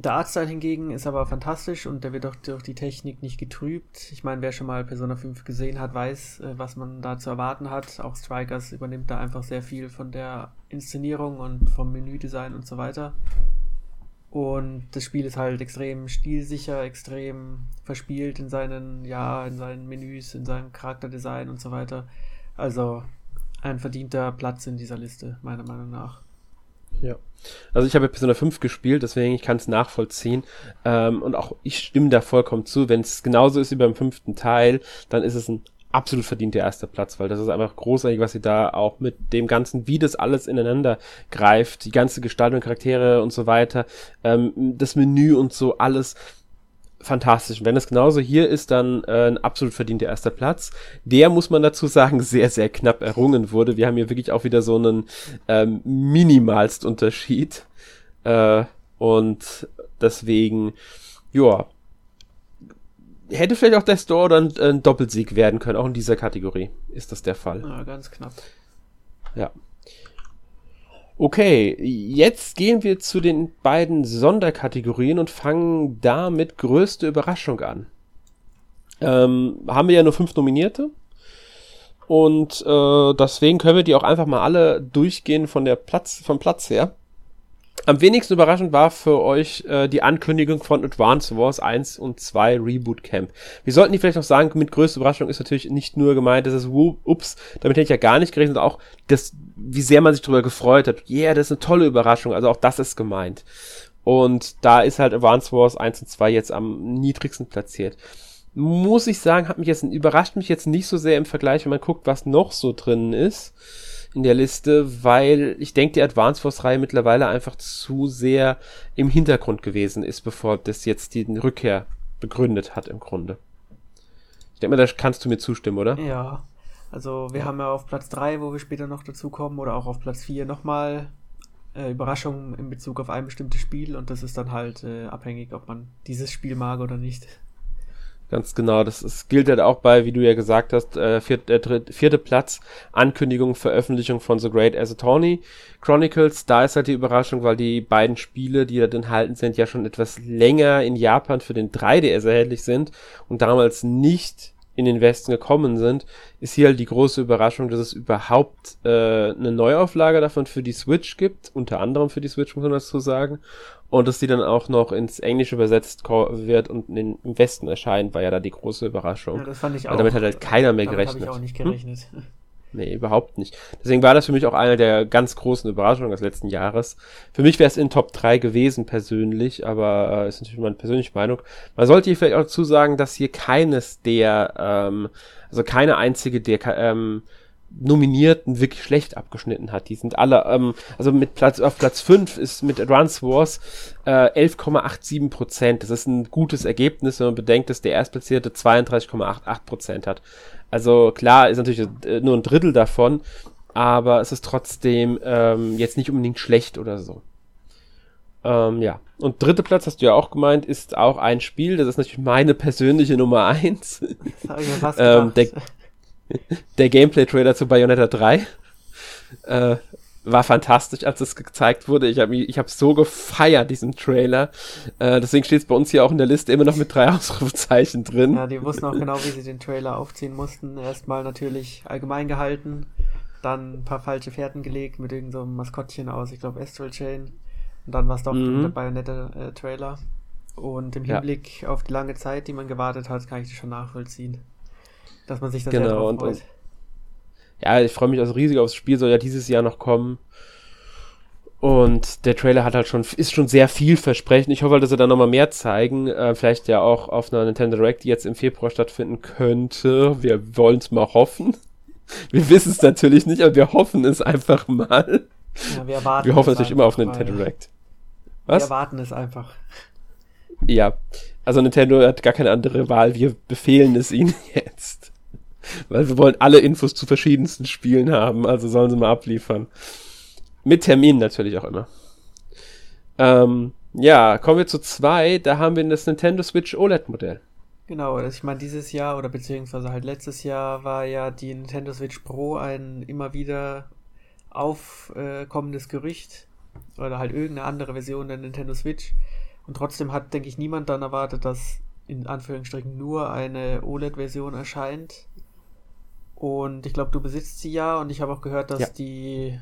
[SPEAKER 2] der Artstyle hingegen ist aber fantastisch und der wird auch durch die Technik nicht getrübt. Ich meine, wer schon mal Persona 5 gesehen hat, weiß, äh, was man da zu erwarten hat. Auch Strikers übernimmt da einfach sehr viel von der Inszenierung und vom Menüdesign und so weiter. Und das Spiel ist halt extrem stilsicher, extrem verspielt in seinen, ja, in seinen Menüs, in seinem Charakterdesign und so weiter. Also ein verdienter Platz in dieser Liste, meiner Meinung nach.
[SPEAKER 1] Ja. Also ich habe Persona 5 gespielt, deswegen ich kann es nachvollziehen. Ähm, und auch ich stimme da vollkommen zu. Wenn es genauso ist wie beim fünften Teil, dann ist es ein absolut verdienter erster Platz, weil das ist einfach großartig, was sie da auch mit dem Ganzen, wie das alles ineinander greift, die ganze Gestaltung, Charaktere und so weiter, ähm, das Menü und so, alles fantastisch. Und wenn es genauso hier ist, dann äh, ein absolut verdienter erster Platz. Der, muss man dazu sagen, [laughs] sehr, sehr knapp errungen wurde. Wir haben hier wirklich auch wieder so einen ähm, minimalst Unterschied. Äh, und deswegen, ja, hätte vielleicht auch der Store dann ein Doppelsieg werden können, auch in dieser Kategorie ist das der Fall.
[SPEAKER 2] Ja, ganz knapp.
[SPEAKER 1] Ja. Okay, jetzt gehen wir zu den beiden Sonderkategorien und fangen da mit größte Überraschung an. Ähm, haben wir ja nur fünf Nominierte. Und äh, deswegen können wir die auch einfach mal alle durchgehen von der Platz, vom Platz her. Am wenigsten überraschend war für euch äh, die Ankündigung von Advance Wars 1 und 2 Reboot Camp. Wir sollten die vielleicht noch sagen, mit größter Überraschung ist natürlich nicht nur gemeint, dass es, ups, damit hätte ich ja gar nicht gerechnet, auch das, wie sehr man sich darüber gefreut hat. Yeah, das ist eine tolle Überraschung, also auch das ist gemeint. Und da ist halt Advance Wars 1 und 2 jetzt am niedrigsten platziert. Muss ich sagen, hat mich jetzt, überrascht mich jetzt nicht so sehr im Vergleich, wenn man guckt, was noch so drin ist in der Liste, weil ich denke, die Advance Force-Reihe mittlerweile einfach zu sehr im Hintergrund gewesen ist, bevor das jetzt die Rückkehr begründet hat im Grunde. Ich denke mal, da kannst du mir zustimmen, oder?
[SPEAKER 2] Ja. Also wir haben ja auf Platz 3, wo wir später noch dazu kommen, oder auch auf Platz 4 nochmal äh, Überraschungen in Bezug auf ein bestimmtes Spiel und das ist dann halt äh, abhängig, ob man dieses Spiel mag oder nicht.
[SPEAKER 1] Ganz genau, das, das gilt halt auch bei, wie du ja gesagt hast, äh, viert, äh, dritt, vierte Platz, Ankündigung, Veröffentlichung von The Great As Attorney Chronicles. Da ist halt die Überraschung, weil die beiden Spiele, die da enthalten sind, ja schon etwas länger in Japan für den 3DS erhältlich sind und damals nicht in den Westen gekommen sind, ist hier halt die große Überraschung, dass es überhaupt äh, eine Neuauflage davon für die Switch gibt, unter anderem für die Switch, muss man dazu sagen, und dass die dann auch noch ins Englische übersetzt wird und in, im Westen erscheint, war ja da die große Überraschung. Ja,
[SPEAKER 2] das fand ich
[SPEAKER 1] auch. Weil damit hat halt keiner mehr
[SPEAKER 2] damit
[SPEAKER 1] gerechnet.
[SPEAKER 2] Hab ich auch nicht gerechnet. Hm?
[SPEAKER 1] Nee, überhaupt nicht. Deswegen war das für mich auch eine der ganz großen Überraschungen des letzten Jahres. Für mich wäre es in Top 3 gewesen persönlich, aber äh, ist natürlich meine persönliche Meinung. Man sollte hier vielleicht auch dazu sagen, dass hier keines der, ähm, also keine einzige der ähm, Nominierten wirklich schlecht abgeschnitten hat. Die sind alle, ähm, also mit Platz auf Platz 5 ist mit Advance Wars äh, 11,87 Prozent. Das ist ein gutes Ergebnis, wenn man bedenkt, dass der Erstplatzierte 32,88 Prozent hat. Also klar, ist natürlich äh, nur ein Drittel davon, aber es ist trotzdem ähm, jetzt nicht unbedingt schlecht oder so. Ähm, ja. Und dritter Platz, hast du ja auch gemeint, ist auch ein Spiel. Das ist natürlich meine persönliche Nummer eins. ähm, der, der Gameplay-Trailer zu Bayonetta 3 äh, war fantastisch, als es gezeigt wurde. Ich habe ich hab so gefeiert, diesen Trailer. Äh, deswegen steht es bei uns hier auch in der Liste immer noch mit drei [laughs] Ausrufezeichen drin.
[SPEAKER 2] Ja, die wussten auch genau, wie sie den Trailer aufziehen mussten. Erstmal natürlich allgemein gehalten, dann ein paar falsche Fährten gelegt mit irgendeinem so Maskottchen aus, ich glaube Astral Chain. Und dann war es doch mhm. der Bayonetta-Trailer. Äh, Und im Hinblick ja. auf die lange Zeit, die man gewartet hat, kann ich das schon nachvollziehen dass man sich das
[SPEAKER 1] genau, und, freut. ja, ich freue mich also riesig aufs Spiel, soll ja dieses Jahr noch kommen. Und der Trailer hat halt schon, ist schon sehr vielversprechend. Ich hoffe halt, dass sie da nochmal mehr zeigen. Äh, vielleicht ja auch auf einer Nintendo Direct, die jetzt im Februar stattfinden könnte. Wir wollen es mal hoffen. [laughs] Wir wissen es natürlich nicht, aber wir hoffen es einfach mal.
[SPEAKER 2] Ja, wir
[SPEAKER 1] Wir hoffen natürlich immer auf Nintendo Direct.
[SPEAKER 2] Was? Wir erwarten es einfach.
[SPEAKER 1] Ja, also Nintendo hat gar keine andere Wahl. Wir befehlen es ihnen [laughs] jetzt. Weil wir wollen alle Infos zu verschiedensten Spielen haben, also sollen sie mal abliefern. Mit Termin natürlich auch immer. Ähm, ja, kommen wir zu zwei. Da haben wir das Nintendo Switch OLED-Modell.
[SPEAKER 2] Genau, ich meine, dieses Jahr oder beziehungsweise halt letztes Jahr war ja die Nintendo Switch Pro ein immer wieder aufkommendes Gerücht oder halt irgendeine andere Version der Nintendo Switch. Und trotzdem hat, denke ich, niemand dann erwartet, dass in Anführungsstrichen nur eine OLED-Version erscheint. Und ich glaube, du besitzt sie ja und ich habe auch gehört, dass ja. die,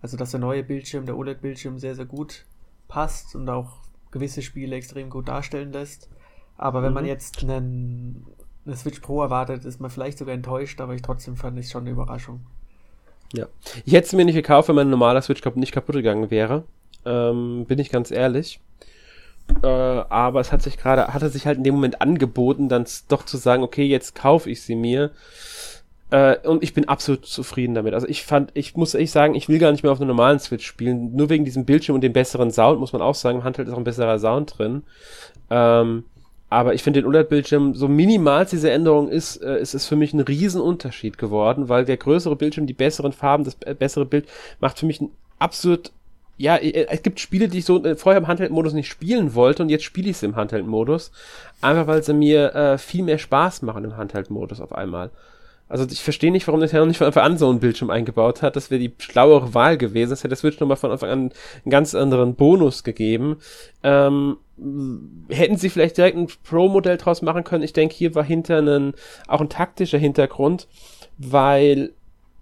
[SPEAKER 2] also dass der neue Bildschirm, der OLED-Bildschirm sehr, sehr gut passt und auch gewisse Spiele extrem gut darstellen lässt. Aber wenn mhm. man jetzt einen, eine Switch Pro erwartet, ist man vielleicht sogar enttäuscht, aber ich trotzdem fand es schon eine Überraschung.
[SPEAKER 1] Ja. Ich hätte es mir nicht gekauft, wenn mein normaler Switch nicht kaputt gegangen wäre. Ähm, bin ich ganz ehrlich. Äh, aber es hat sich gerade, hatte sich halt in dem Moment angeboten, dann doch zu sagen, okay, jetzt kaufe ich sie mir. Äh, und ich bin absolut zufrieden damit. Also ich fand, ich muss ehrlich sagen, ich will gar nicht mehr auf einer normalen Switch spielen. Nur wegen diesem Bildschirm und dem besseren Sound, muss man auch sagen. Im Handheld ist auch ein besserer Sound drin. Ähm, aber ich finde den OLED-Bildschirm, so minimal diese Änderung ist, äh, ist es für mich ein Riesenunterschied geworden, weil der größere Bildschirm, die besseren Farben, das bessere Bild macht für mich ein absolut ja, es gibt Spiele, die ich so äh, vorher im Handheld-Modus nicht spielen wollte und jetzt spiele ich sie im Handheld-Modus. Einfach weil sie mir äh, viel mehr Spaß machen im Handheld-Modus auf einmal. Also ich verstehe nicht, warum Nintendo nicht von Anfang an so einen Bildschirm eingebaut hat. Das wäre die schlauere Wahl gewesen. Das hätte der Switch nochmal von Anfang an einen ganz anderen Bonus gegeben. Ähm, hätten sie vielleicht direkt ein Pro-Modell draus machen können. Ich denke, hier war hinter einen, auch ein taktischer Hintergrund, weil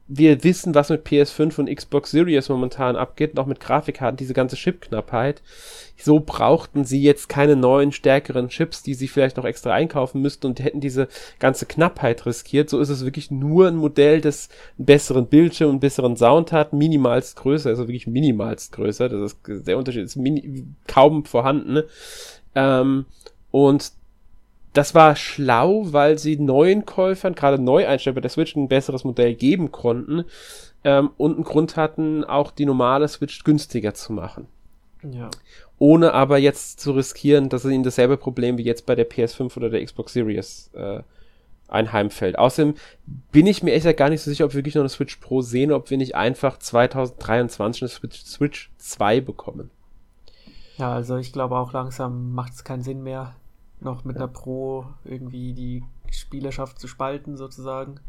[SPEAKER 1] wir wissen, was mit PS5 und Xbox Series momentan abgeht, noch mit Grafikkarten, diese ganze Chipknappheit. So brauchten sie jetzt keine neuen, stärkeren Chips, die sie vielleicht noch extra einkaufen müssten und hätten diese ganze Knappheit riskiert. So ist es wirklich nur ein Modell, das einen besseren Bildschirm, einen besseren Sound hat, minimalst größer, also wirklich minimalst größer. Das ist der Unterschied, ist mini, kaum vorhanden. Ähm, und das war schlau, weil sie neuen Käufern, gerade Neueinsteiger bei der Switch, ein besseres Modell geben konnten ähm, und einen Grund hatten, auch die normale Switch günstiger zu machen. Ja. Ohne aber jetzt zu riskieren, dass ihnen dasselbe Problem wie jetzt bei der PS5 oder der Xbox Series äh, einheimfällt. Außerdem bin ich mir echt gar nicht so sicher, ob wir wirklich noch eine Switch Pro sehen, ob wir nicht einfach 2023 eine Switch, Switch 2 bekommen.
[SPEAKER 2] Ja, also ich glaube auch langsam macht es keinen Sinn mehr, noch mit einer Pro irgendwie die Spielerschaft zu spalten, sozusagen.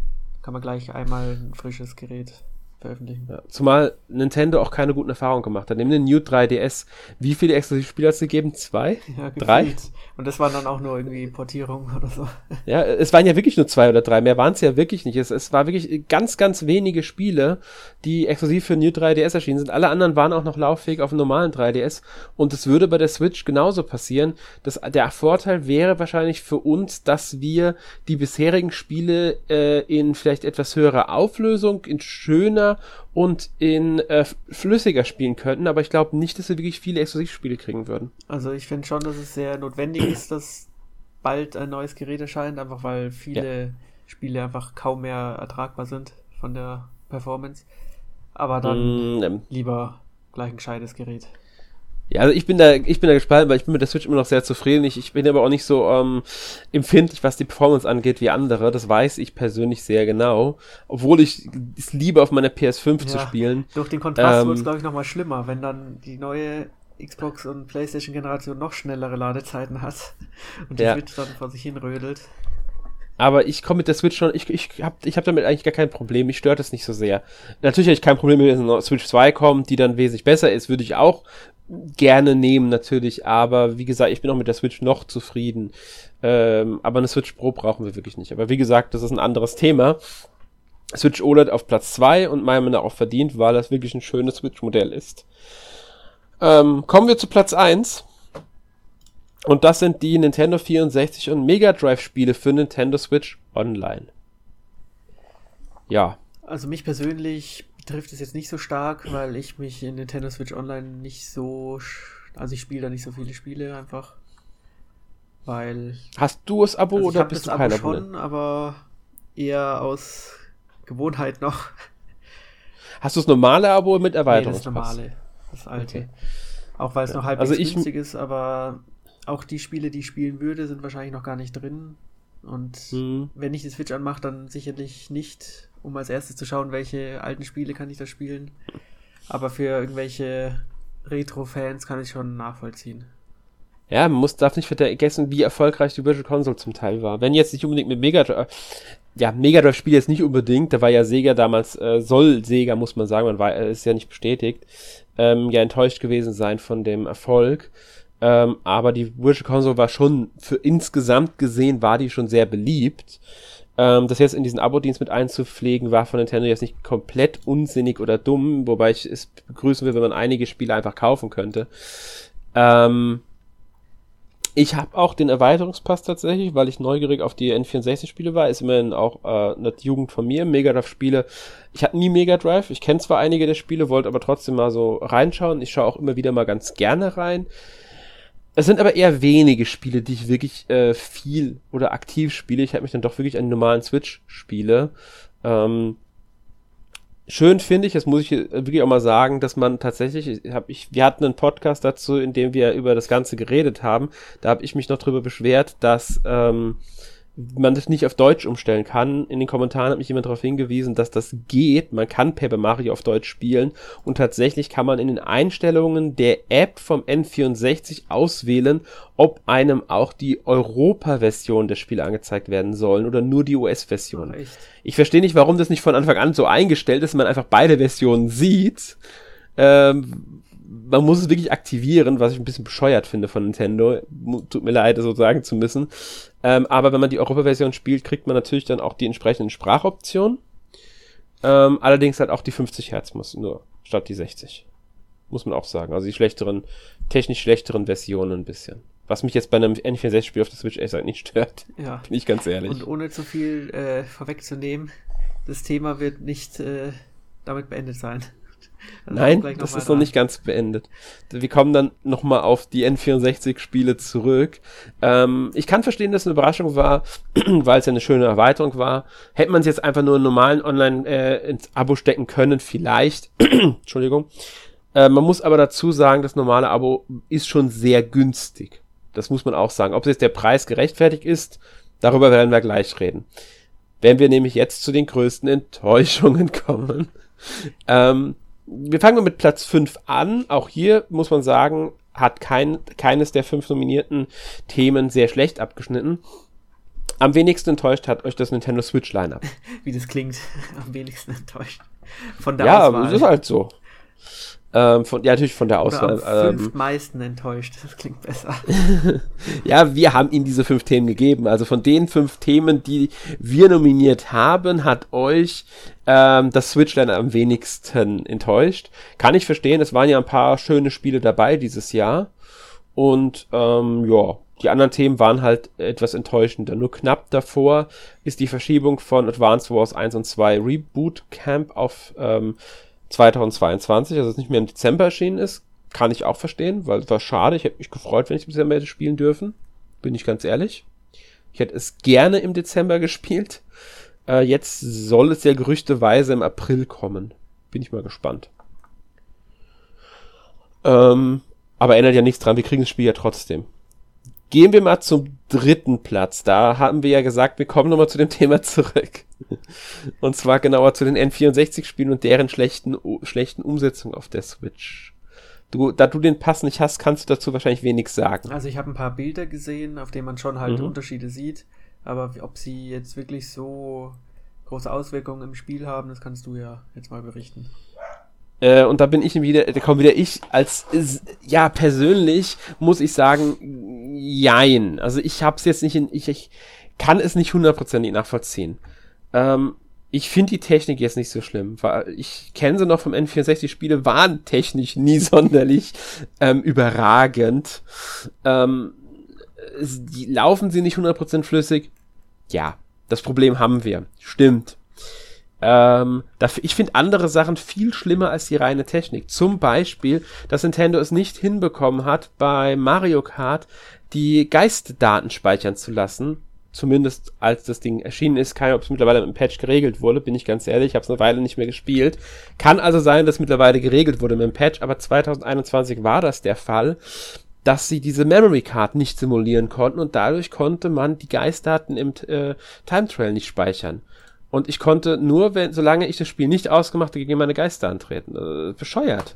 [SPEAKER 2] Kann man gleich einmal ein frisches Gerät veröffentlichen.
[SPEAKER 1] Ja, zumal Nintendo auch keine guten Erfahrungen gemacht hat. Nimm den New 3DS. Wie viele Exklusivspiele hat es gegeben? Zwei? Ja, drei?
[SPEAKER 2] Und das waren dann auch nur irgendwie Portierungen oder so. [laughs]
[SPEAKER 1] Ja, es waren ja wirklich nur zwei oder drei. Mehr waren es ja wirklich nicht. Es, es war wirklich ganz, ganz wenige Spiele, die exklusiv für New 3DS erschienen sind. Alle anderen waren auch noch lauffähig auf dem normalen 3DS. Und es würde bei der Switch genauso passieren. Das, der Vorteil wäre wahrscheinlich für uns, dass wir die bisherigen Spiele äh, in vielleicht etwas höherer Auflösung, in schöner und in äh, flüssiger spielen könnten, aber ich glaube nicht, dass wir wirklich viele Exklusivspiele kriegen würden.
[SPEAKER 2] Also ich finde schon, dass es sehr notwendig ist, dass bald ein neues Gerät erscheint, einfach weil viele ja. Spiele einfach kaum mehr ertragbar sind von der Performance. Aber dann mm, lieber gleich ein gescheites Gerät.
[SPEAKER 1] Ja, also ich bin da, ich bin da gespannt, weil ich bin mit der Switch immer noch sehr zufrieden. Ich, ich bin aber auch nicht so ähm, empfindlich, was die Performance angeht, wie andere. Das weiß ich persönlich sehr genau. Obwohl ich es liebe, auf meiner PS5 ja, zu spielen.
[SPEAKER 2] Durch den Kontrast ähm, wird es, glaube ich, nochmal schlimmer, wenn dann die neue Xbox und PlayStation-Generation noch schnellere Ladezeiten hat [laughs] und die ja. Switch dann vor sich hin rödelt.
[SPEAKER 1] Aber ich komme mit der Switch schon, ich, ich habe ich hab damit eigentlich gar kein Problem, mich stört es nicht so sehr. Natürlich habe ich kein Problem, wenn eine Switch 2 kommt, die dann wesentlich besser ist, würde ich auch gerne nehmen natürlich, aber wie gesagt, ich bin auch mit der Switch noch zufrieden. Ähm, aber eine Switch Pro brauchen wir wirklich nicht. Aber wie gesagt, das ist ein anderes Thema. Switch OLED auf Platz 2 und meiner Meinung nach auch verdient, weil das wirklich ein schönes Switch-Modell ist. Ähm, kommen wir zu Platz 1. Und das sind die Nintendo 64 und Mega Drive Spiele für Nintendo Switch Online. Ja.
[SPEAKER 2] Also mich persönlich trifft es jetzt nicht so stark, weil ich mich in Nintendo Switch Online nicht so. Also ich spiele da nicht so viele Spiele einfach. Weil.
[SPEAKER 1] Hast du das Abo also oder bist
[SPEAKER 2] du kein Abo schon, aber eher aus Gewohnheit noch.
[SPEAKER 1] Hast du das normale Abo mit Erweiterung?
[SPEAKER 2] Nee, das normale, das alte. Okay. Auch weil es noch halbwegs also ich, günstig ist, aber auch die Spiele, die ich spielen würde, sind wahrscheinlich noch gar nicht drin. Und mhm. wenn ich die Switch anmache, dann sicherlich nicht um als erstes zu schauen, welche alten Spiele kann ich da spielen. Aber für irgendwelche Retro-Fans kann ich schon nachvollziehen.
[SPEAKER 1] Ja, man muss, darf nicht vergessen, wie erfolgreich die Virtual Console zum Teil war. Wenn jetzt nicht unbedingt mit Mega ja, Mega Drive Spiel jetzt nicht unbedingt, da war ja Sega damals, äh, soll Sega, muss man sagen, man war, äh, ist ja nicht bestätigt, ähm, ja enttäuscht gewesen sein von dem Erfolg. Ähm, aber die Virtual Console war schon, für insgesamt gesehen, war die schon sehr beliebt. Ähm, das jetzt in diesen Abo-Dienst mit einzupflegen, war von Nintendo jetzt nicht komplett unsinnig oder dumm, wobei ich es begrüßen will, wenn man einige Spiele einfach kaufen könnte. Ähm, Ich habe auch den Erweiterungspass tatsächlich, weil ich neugierig auf die N64-Spiele war. Ist immerhin auch äh, eine Jugend von mir. Mega Drive-Spiele. Ich hatte nie Mega Drive. Ich kenne zwar einige der Spiele, wollte aber trotzdem mal so reinschauen. Ich schaue auch immer wieder mal ganz gerne rein. Es sind aber eher wenige Spiele, die ich wirklich äh, viel oder aktiv spiele. Ich habe mich dann doch wirklich an normalen Switch-Spiele. Ähm, schön finde ich, das muss ich wirklich auch mal sagen, dass man tatsächlich, hab ich, wir hatten einen Podcast dazu, in dem wir über das Ganze geredet haben. Da habe ich mich noch drüber beschwert, dass ähm, man das nicht auf Deutsch umstellen kann. In den Kommentaren hat mich jemand darauf hingewiesen, dass das geht. Man kann Paper Mario auf Deutsch spielen und tatsächlich kann man in den Einstellungen der App vom N64 auswählen, ob einem auch die Europa-Version der Spiele angezeigt werden sollen oder nur die US-Version. Ich verstehe nicht, warum das nicht von Anfang an so eingestellt ist, man einfach beide Versionen sieht. Ähm, man muss es wirklich aktivieren, was ich ein bisschen bescheuert finde von Nintendo. Tut mir leid, so sagen zu müssen. Ähm, aber wenn man die Europa-Version spielt, kriegt man natürlich dann auch die entsprechenden Sprachoptionen. Ähm, allerdings halt auch die 50 Hertz muss nur, statt die 60. Muss man auch sagen. Also die schlechteren, technisch schlechteren Versionen ein bisschen. Was mich jetzt bei einem N64-Spiel auf der Switch echt nicht stört. [laughs]
[SPEAKER 2] Ja. Bin ich ganz ehrlich. Und ohne zu viel äh, vorwegzunehmen, das Thema wird nicht äh, damit beendet sein.
[SPEAKER 1] Nein, das ist noch nicht ganz beendet. Wir kommen dann nochmal auf die N64-Spiele zurück. Ähm, ich kann verstehen, dass es eine Überraschung war, [clears throat] weil es ja eine schöne Erweiterung war. Hätte man es jetzt einfach nur normalen Online äh, ins Abo stecken können, vielleicht. [clears throat] Entschuldigung. Äh, man muss aber dazu sagen, das normale Abo ist schon sehr günstig. Das muss man auch sagen. Ob jetzt der Preis gerechtfertigt ist, darüber werden wir gleich reden. Wenn wir nämlich jetzt zu den größten Enttäuschungen [laughs] kommen. Ähm, wir fangen mit Platz 5 an. Auch hier muss man sagen, hat kein, keines der fünf nominierten Themen sehr schlecht abgeschnitten. Am wenigsten enttäuscht hat euch das Nintendo Switch Lineup. [laughs]
[SPEAKER 2] Wie das klingt, [laughs] am wenigsten enttäuscht.
[SPEAKER 1] Von der ja, Auswahl. es ist halt so. Ähm, von, ja, natürlich von der Auswahl.
[SPEAKER 2] Oder am ähm, meisten enttäuscht, das klingt besser. [laughs]
[SPEAKER 1] ja, wir haben Ihnen diese fünf Themen gegeben. Also von den fünf Themen, die wir nominiert haben, hat euch ähm, das Switchline am wenigsten enttäuscht. Kann ich verstehen, es waren ja ein paar schöne Spiele dabei dieses Jahr. Und ähm, ja, die anderen Themen waren halt etwas enttäuschender. Nur knapp davor ist die Verschiebung von Advance Wars 1 und 2 Reboot Camp auf ähm, 2022, also es nicht mehr im Dezember erschienen ist, kann ich auch verstehen, weil es war schade. Ich hätte mich gefreut, wenn ich im Dezember hätte spielen dürfen. Bin ich ganz ehrlich. Ich hätte es gerne im Dezember [laughs] gespielt. Äh, jetzt soll es ja gerüchteweise im April kommen. Bin ich mal gespannt. Ähm, aber ändert ja nichts dran, wir kriegen das Spiel ja trotzdem. Gehen wir mal zum dritten Platz. Da haben wir ja gesagt, wir kommen nochmal zu dem [laughs] Thema zurück. Und zwar genauer zu den N64-Spielen und deren schlechten, schlechten Umsetzung auf der Switch. Du, da du den Pass nicht hast, kannst du dazu wahrscheinlich wenig sagen.
[SPEAKER 2] Also ich habe ein paar Bilder gesehen, auf denen man schon halt mhm. Unterschiede sieht. Aber ob sie jetzt wirklich so große Auswirkungen im Spiel haben, das kannst du ja jetzt mal berichten.
[SPEAKER 1] Äh, und da bin ich wieder, da kommt wieder ich als, ja, persönlich muss ich sagen, jein. Also ich hab's jetzt nicht in, ich, ich kann es nicht hundertprozentig nachvollziehen. Ähm, ich finde die Technik jetzt nicht so schlimm. Ich kenne sie noch vom N64 Spiele, waren technisch [laughs] nie sonderlich ähm, überragend. Ähm, die, laufen sie nicht 100% flüssig? Ja, das Problem haben wir. Stimmt. Ähm, ich finde andere Sachen viel schlimmer als die reine Technik. Zum Beispiel, dass Nintendo es nicht hinbekommen hat, bei Mario Kart die Geistdaten speichern zu lassen. Zumindest als das Ding erschienen ist. Keine, ob es mittlerweile mit dem Patch geregelt wurde, bin ich ganz ehrlich. Ich habe es eine Weile nicht mehr gespielt. Kann also sein, dass mittlerweile geregelt wurde mit dem Patch, aber 2021 war das der Fall dass sie diese Memory Card nicht simulieren konnten und dadurch konnte man die Geistdaten im äh, Time Trail nicht speichern. Und ich konnte nur, wenn, solange ich das Spiel nicht ausgemacht habe, gegen meine Geister antreten. Äh, bescheuert.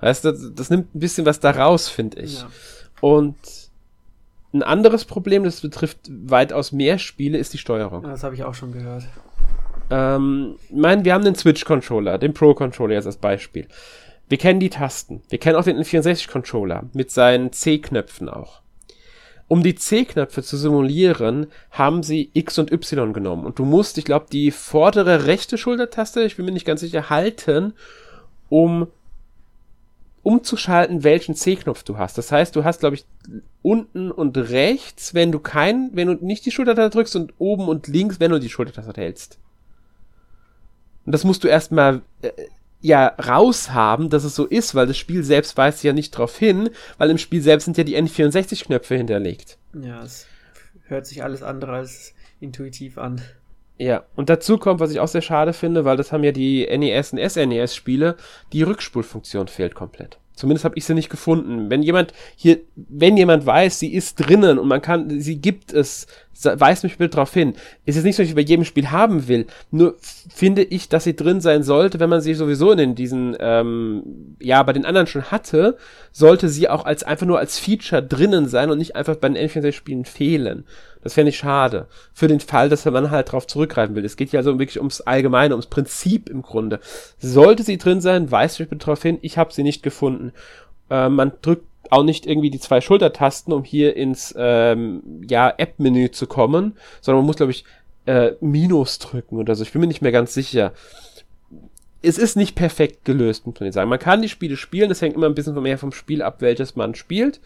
[SPEAKER 1] Weißt du, das, das, nimmt ein bisschen was da raus, finde ich. Ja. Und ein anderes Problem, das betrifft weitaus mehr Spiele, ist die Steuerung.
[SPEAKER 2] das habe ich auch schon gehört.
[SPEAKER 1] Ähm, ich meine, wir haben den Switch-Controller, den Pro-Controller jetzt als Beispiel. Wir kennen die Tasten. Wir kennen auch den N64-Controller mit seinen C-Knöpfen auch. Um die C-Knöpfe zu simulieren, haben sie X und Y genommen. Und du musst, ich glaube, die vordere rechte Schultertaste, ich bin mir nicht ganz sicher, halten, um umzuschalten, welchen C-Knopf du hast. Das heißt, du hast, glaube ich, unten und rechts, wenn du kein, wenn du nicht die Schultertaste drückst und oben und links, wenn du die Schultertaste hältst. Und das musst du erstmal äh, ja raushaben, dass es so ist, weil das Spiel selbst weist ja nicht darauf hin, weil im Spiel selbst sind ja die N64-Knöpfe hinterlegt.
[SPEAKER 2] Ja, es hört sich alles andere als intuitiv an.
[SPEAKER 1] Ja, und dazu kommt, was ich auch sehr schade finde, weil das haben ja die NES und SNES-Spiele, die Rückspulfunktion fehlt komplett. Zumindest habe ich sie nicht gefunden. Wenn jemand hier, wenn jemand weiß, sie ist drinnen und man kann, sie gibt es, weist mich bitte darauf hin. Ist jetzt nicht so, dass ich bei jedem Spiel haben will. Nur finde ich, dass sie drin sein sollte, wenn man sie sowieso in diesen, ähm, ja, bei den anderen schon hatte, sollte sie auch als einfach nur als Feature drinnen sein und nicht einfach bei den N64-Spielen fehlen. Das fände ich schade. Für den Fall, dass man halt drauf zurückgreifen will. Es geht ja also wirklich ums Allgemeine, ums Prinzip im Grunde. Sollte sie drin sein, weist mich bitte darauf hin. Ich habe sie nicht gefunden. Äh, man drückt auch nicht irgendwie die zwei Schultertasten, um hier ins ähm, ja, App-Menü zu kommen, sondern man muss, glaube ich, äh, Minus drücken oder so. Ich bin mir nicht mehr ganz sicher. Es ist nicht perfekt gelöst, muss man sagen. Man kann die Spiele spielen, das hängt immer ein bisschen mehr vom Spiel ab, welches man spielt.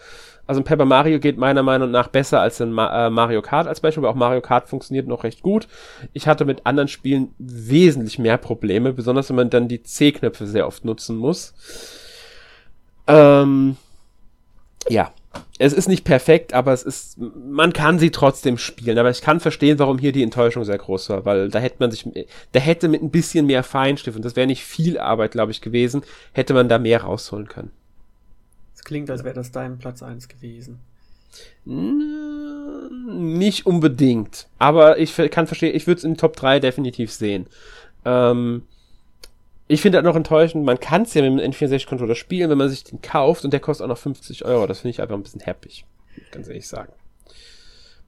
[SPEAKER 1] Also ein Paper Mario geht meiner Meinung nach besser als ein Ma äh, Mario Kart als Beispiel, aber auch Mario Kart funktioniert noch recht gut. Ich hatte mit anderen Spielen wesentlich mehr Probleme, besonders wenn man dann die C-Knöpfe sehr oft nutzen muss. Ähm, ja, es ist nicht perfekt, aber es ist, man kann sie trotzdem spielen. Aber ich kann verstehen, warum hier die Enttäuschung sehr groß war, weil da hätte man sich, da hätte mit ein bisschen mehr Feinstift, und das wäre nicht viel Arbeit, glaube ich, gewesen, hätte man da mehr rausholen können.
[SPEAKER 2] Es klingt, als wäre das dein Platz 1 gewesen.
[SPEAKER 1] Nicht unbedingt. Aber ich kann verstehen, ich würde es in Top 3 definitiv sehen. Ähm, ich finde halt noch enttäuschend, man kann es ja mit dem N64-Controller spielen, wenn man sich den kauft und der kostet auch noch 50 Euro. Das finde ich einfach ein bisschen happig. Ganz ehrlich sagen.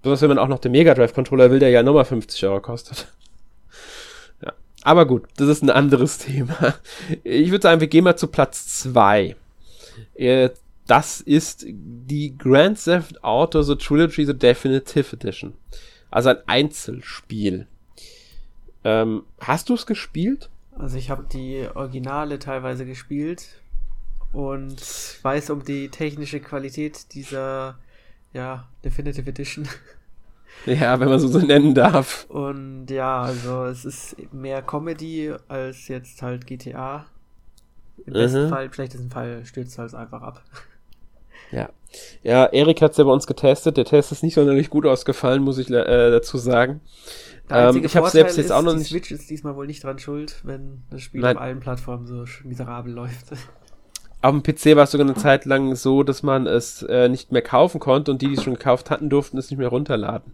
[SPEAKER 1] Besonders wenn man auch noch den Mega Drive-Controller will, der ja nochmal 50 Euro kostet. Ja. Aber gut, das ist ein anderes [laughs] Thema. Ich würde sagen, wir gehen mal zu Platz 2. Das ist die Grand Theft Auto The Trilogy The Definitive Edition. Also ein Einzelspiel. Ähm, hast du es gespielt?
[SPEAKER 2] Also ich habe die Originale teilweise gespielt und weiß um die technische Qualität dieser ja, Definitive Edition. [laughs]
[SPEAKER 1] Ja, wenn man so, so nennen darf.
[SPEAKER 2] Und ja, also es ist mehr Comedy als jetzt halt GTA. Im besten mhm. Fall, im schlechtesten Fall stürzt es halt einfach ab. [laughs]
[SPEAKER 1] Ja. Ja, Erik hat es ja bei uns getestet. Der Test ist nicht sonderlich gut ausgefallen, muss ich äh, dazu sagen.
[SPEAKER 2] Ähm, ich habe selbst jetzt auch noch nicht. Die Switch ist diesmal wohl nicht dran schuld, wenn das Spiel Nein. auf allen Plattformen so miserabel läuft. [laughs]
[SPEAKER 1] Auf dem PC war es sogar eine Zeit lang so, dass man es äh, nicht mehr kaufen konnte und die, die es schon gekauft hatten, durften es nicht mehr runterladen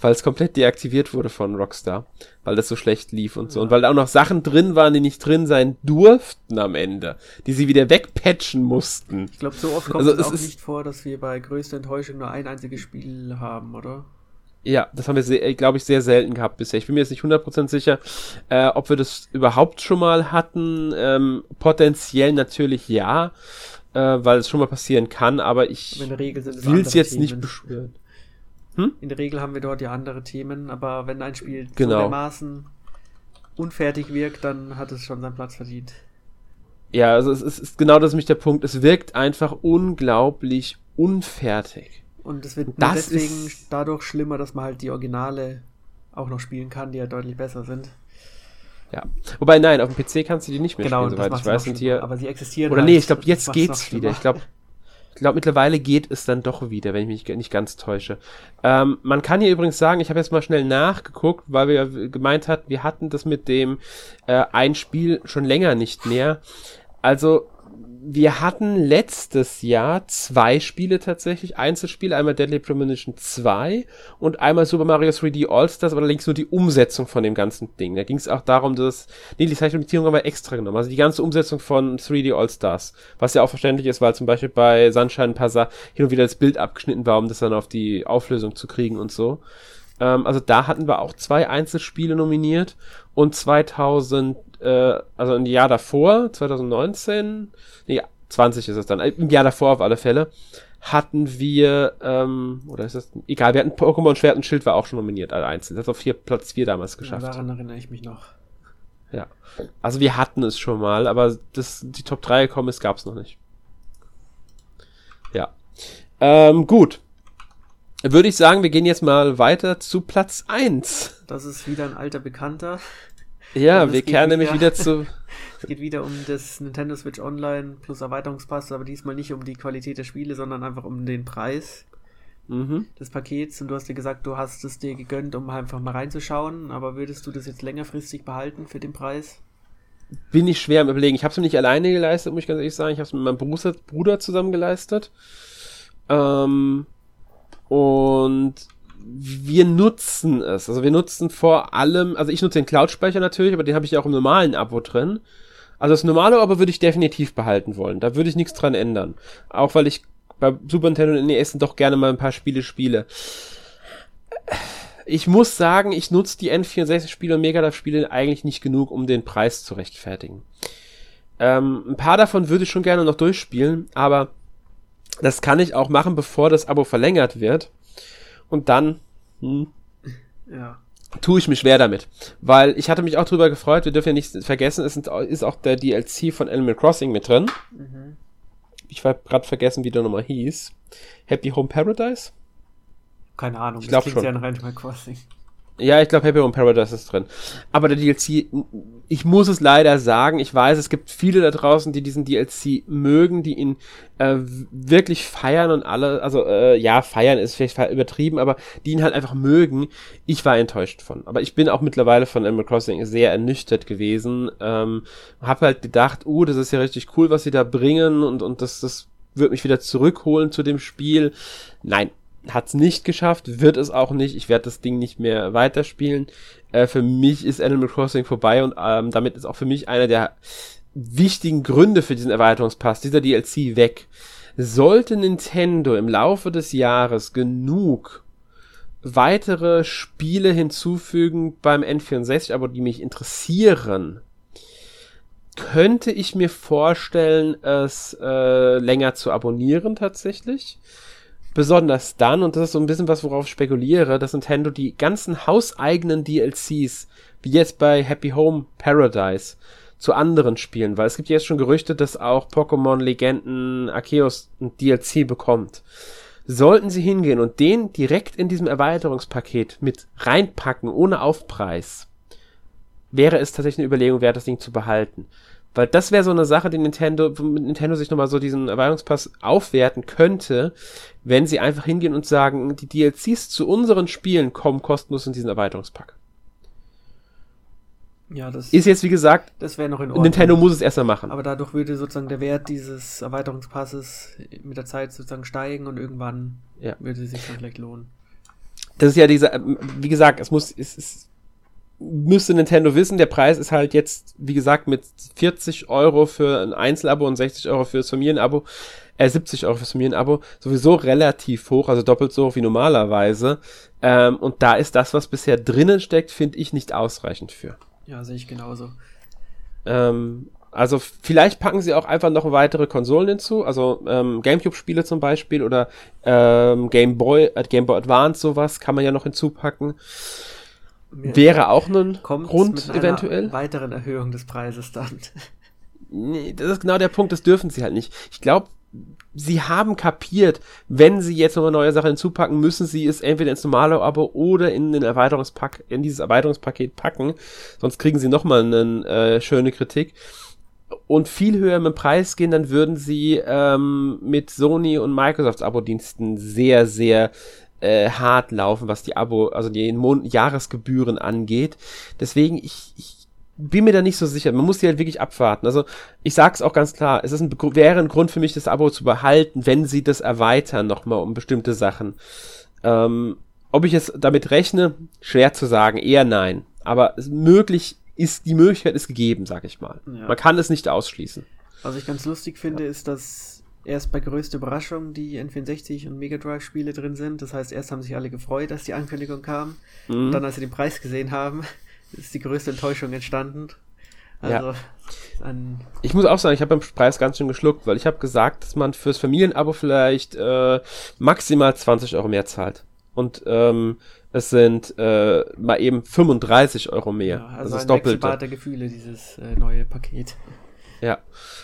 [SPEAKER 1] weil es komplett deaktiviert wurde von Rockstar, weil das so schlecht lief und so. Ja. Und weil da auch noch Sachen drin waren, die nicht drin sein durften am Ende, die sie wieder wegpatchen mussten.
[SPEAKER 2] Ich glaube, so oft kommt also, es auch nicht vor, dass wir bei größter Enttäuschung nur ein einziges Spiel haben, oder?
[SPEAKER 1] Ja, das haben wir, glaube ich, sehr selten gehabt bisher. Ich bin mir jetzt nicht 100% sicher, äh, ob wir das überhaupt schon mal hatten. Ähm, potenziell natürlich ja, äh, weil es schon mal passieren kann, aber ich will es jetzt Themen. nicht beschwören.
[SPEAKER 2] Hm? In der Regel haben wir dort ja andere Themen, aber wenn ein Spiel genau. so dermaßen unfertig wirkt, dann hat es schon seinen Platz verdient.
[SPEAKER 1] Ja, also es ist, ist genau das ist mich der Punkt. Es wirkt einfach unglaublich unfertig.
[SPEAKER 2] Und es wird das deswegen dadurch schlimmer, dass man halt die Originale auch noch spielen kann, die ja deutlich besser sind.
[SPEAKER 1] Ja. Wobei, nein, auf dem PC kannst du die nicht mehr
[SPEAKER 2] genau,
[SPEAKER 1] spielen, soweit ich weiß. Und hier,
[SPEAKER 2] aber sie existieren.
[SPEAKER 1] Oder halt, nee, ich glaube, jetzt geht's wieder. Ich glaube, ich glaube, mittlerweile geht es dann doch wieder, wenn ich mich nicht ganz täusche. Ähm, man kann hier übrigens sagen, ich habe jetzt mal schnell nachgeguckt, weil wir gemeint hatten, wir hatten das mit dem äh, ein Spiel schon länger nicht mehr. Also wir hatten letztes Jahr zwei Spiele tatsächlich, Einzelspiele, einmal Deadly Premonition 2 und einmal Super Mario 3D All-Stars, aber allerdings nur die Umsetzung von dem ganzen Ding. Da ging es auch darum, dass, nee, die Zeichnungslimitierung haben wir extra genommen, also die ganze Umsetzung von 3D All-Stars, was ja auch verständlich ist, weil zum Beispiel bei Sunshine Passa hin und wieder das Bild abgeschnitten war, um das dann auf die Auflösung zu kriegen und so. Ähm, also da hatten wir auch zwei Einzelspiele nominiert und 2000 äh, also im Jahr davor, 2019, nee, 20 ist es dann, im Jahr davor auf alle Fälle, hatten wir, ähm, oder ist das, egal, wir hatten Pokémon Schwert und Schild war auch schon nominiert, alle einzeln. Das hat auf vier, Platz 4 damals geschafft. Ja,
[SPEAKER 2] daran erinnere ich mich noch.
[SPEAKER 1] Ja. Also wir hatten es schon mal, aber das, die Top 3 gekommen ist, gab es noch nicht. Ja. Ähm, gut. Würde ich sagen, wir gehen jetzt mal weiter zu Platz 1.
[SPEAKER 2] Das ist wieder ein alter Bekannter.
[SPEAKER 1] Ja, wir kehren nämlich wieder zu. [laughs]
[SPEAKER 2] es geht wieder um das Nintendo Switch Online plus Erweiterungspass, aber diesmal nicht um die Qualität der Spiele, sondern einfach um den Preis mhm. des Pakets. Und du hast dir gesagt, du hast es dir gegönnt, um einfach mal reinzuschauen. Aber würdest du das jetzt längerfristig behalten für den Preis?
[SPEAKER 1] Bin ich schwer am Überlegen. Ich habe es mir nicht alleine geleistet, muss ich ganz ehrlich sagen. Ich habe es mit meinem Bruder, Bruder zusammen geleistet. Ähm, und wir nutzen es. Also wir nutzen vor allem, also ich nutze den Cloud-Speicher natürlich, aber den habe ich ja auch im normalen Abo drin. Also das normale Abo würde ich definitiv behalten wollen. Da würde ich nichts dran ändern. Auch weil ich bei Super Nintendo und NES doch gerne mal ein paar Spiele spiele. Ich muss sagen, ich nutze die N64-Spiele und Megadrive-Spiele eigentlich nicht genug, um den Preis zu rechtfertigen. Ähm, ein paar davon würde ich schon gerne noch durchspielen, aber das kann ich auch machen, bevor das Abo verlängert wird. Und dann hm, ja. tue ich mich schwer damit. Weil ich hatte mich auch drüber gefreut, wir dürfen ja nicht vergessen, es ist auch der DLC von Animal Crossing mit drin. Mhm. Ich war gerade vergessen, wie der nochmal hieß. Happy Home Paradise?
[SPEAKER 2] Keine Ahnung,
[SPEAKER 1] ich glaube schon. Ja Animal Crossing. Ja, ich glaube, Happy Home Paradise ist drin. Aber der DLC, ich muss es leider sagen, ich weiß, es gibt viele da draußen, die diesen DLC mögen, die ihn äh, wirklich feiern und alle, also äh, ja, feiern ist vielleicht übertrieben, aber die ihn halt einfach mögen. Ich war enttäuscht von. Aber ich bin auch mittlerweile von Animal Crossing sehr ernüchtert gewesen. Ähm, hab halt gedacht, uh, das ist ja richtig cool, was sie da bringen und, und das, das wird mich wieder zurückholen zu dem Spiel. Nein, hat es nicht geschafft, wird es auch nicht. Ich werde das Ding nicht mehr weiterspielen. Äh, für mich ist Animal Crossing vorbei und ähm, damit ist auch für mich einer der wichtigen Gründe für diesen Erweiterungspass, dieser DLC weg. Sollte Nintendo im Laufe des Jahres genug weitere Spiele hinzufügen beim N64, aber die mich interessieren, könnte ich mir vorstellen, es äh, länger zu abonnieren tatsächlich. Besonders dann, und das ist so ein bisschen was, worauf ich spekuliere, dass Nintendo die ganzen hauseigenen DLCs, wie jetzt bei Happy Home Paradise, zu anderen Spielen, weil es gibt jetzt schon Gerüchte, dass auch Pokémon Legenden Arceus ein DLC bekommt. Sollten sie hingehen und den direkt in diesem Erweiterungspaket mit reinpacken, ohne Aufpreis, wäre es tatsächlich eine Überlegung wert, das Ding zu behalten. Weil das wäre so eine Sache, die Nintendo, mit Nintendo sich nochmal so diesen Erweiterungspass aufwerten könnte, wenn sie einfach hingehen und sagen, die DLCs zu unseren Spielen kommen kostenlos in diesen Erweiterungspack. Ja, das ist jetzt wie gesagt,
[SPEAKER 2] das wäre noch in Ordnung.
[SPEAKER 1] Nintendo muss es erstmal machen.
[SPEAKER 2] Aber dadurch würde sozusagen der Wert dieses Erweiterungspasses mit der Zeit sozusagen steigen und irgendwann ja. würde es sich dann vielleicht lohnen.
[SPEAKER 1] Das ist ja dieser, wie gesagt, es muss, es ist müsste Nintendo wissen, der Preis ist halt jetzt, wie gesagt, mit 40 Euro für ein Einzelabo und 60 Euro fürs Familienabo, äh, 70 Euro fürs Familienabo, sowieso relativ hoch, also doppelt so hoch wie normalerweise. Ähm, und da ist das, was bisher drinnen steckt, finde ich nicht ausreichend für.
[SPEAKER 2] Ja, sehe ich genauso.
[SPEAKER 1] Ähm, also vielleicht packen sie auch einfach noch weitere Konsolen hinzu, also ähm, GameCube-Spiele zum Beispiel oder ähm, Game Boy, äh, Game Boy Advance sowas kann man ja noch hinzupacken. Wäre auch ein Grund eventuell.
[SPEAKER 2] weiteren Erhöhung des Preises dann.
[SPEAKER 1] Nee, das ist genau der Punkt, das dürfen sie halt nicht. Ich glaube, sie haben kapiert, wenn sie jetzt nochmal neue Sachen hinzupacken, müssen sie es entweder ins normale Abo oder in den Erweiterungspack, in dieses Erweiterungspaket packen. Sonst kriegen sie nochmal eine äh, schöne Kritik. Und viel höher mit dem Preis gehen, dann würden sie ähm, mit Sony und Microsofts Abo-Diensten sehr, sehr äh, hart laufen, was die Abo, also die Mon Jahresgebühren angeht. Deswegen, ich, ich bin mir da nicht so sicher. Man muss die halt wirklich abwarten. Also ich sag's auch ganz klar, es ist ein, wäre ein Grund für mich, das Abo zu behalten, wenn sie das erweitern nochmal um bestimmte Sachen. Ähm, ob ich es damit rechne, schwer zu sagen, eher nein. Aber möglich ist, die Möglichkeit ist gegeben, sag ich mal. Ja. Man kann es nicht ausschließen.
[SPEAKER 2] Was ich ganz lustig finde, ist, dass erst bei größter Überraschung die N64 und Mega Drive Spiele drin sind. Das heißt, erst haben sich alle gefreut, dass die Ankündigung kam. Mhm. Und dann, als sie den Preis gesehen haben, [laughs] ist die größte Enttäuschung entstanden.
[SPEAKER 1] Also, ja. ich muss auch sagen, ich habe beim Preis ganz schön geschluckt, weil ich habe gesagt, dass man fürs Familienabo vielleicht äh, maximal 20 Euro mehr zahlt. Und ähm, Es sind äh, mal eben 35 Euro mehr. Ja,
[SPEAKER 2] also das ist doppelte. der Gefühle, dieses äh, neue Paket.
[SPEAKER 1] Ja,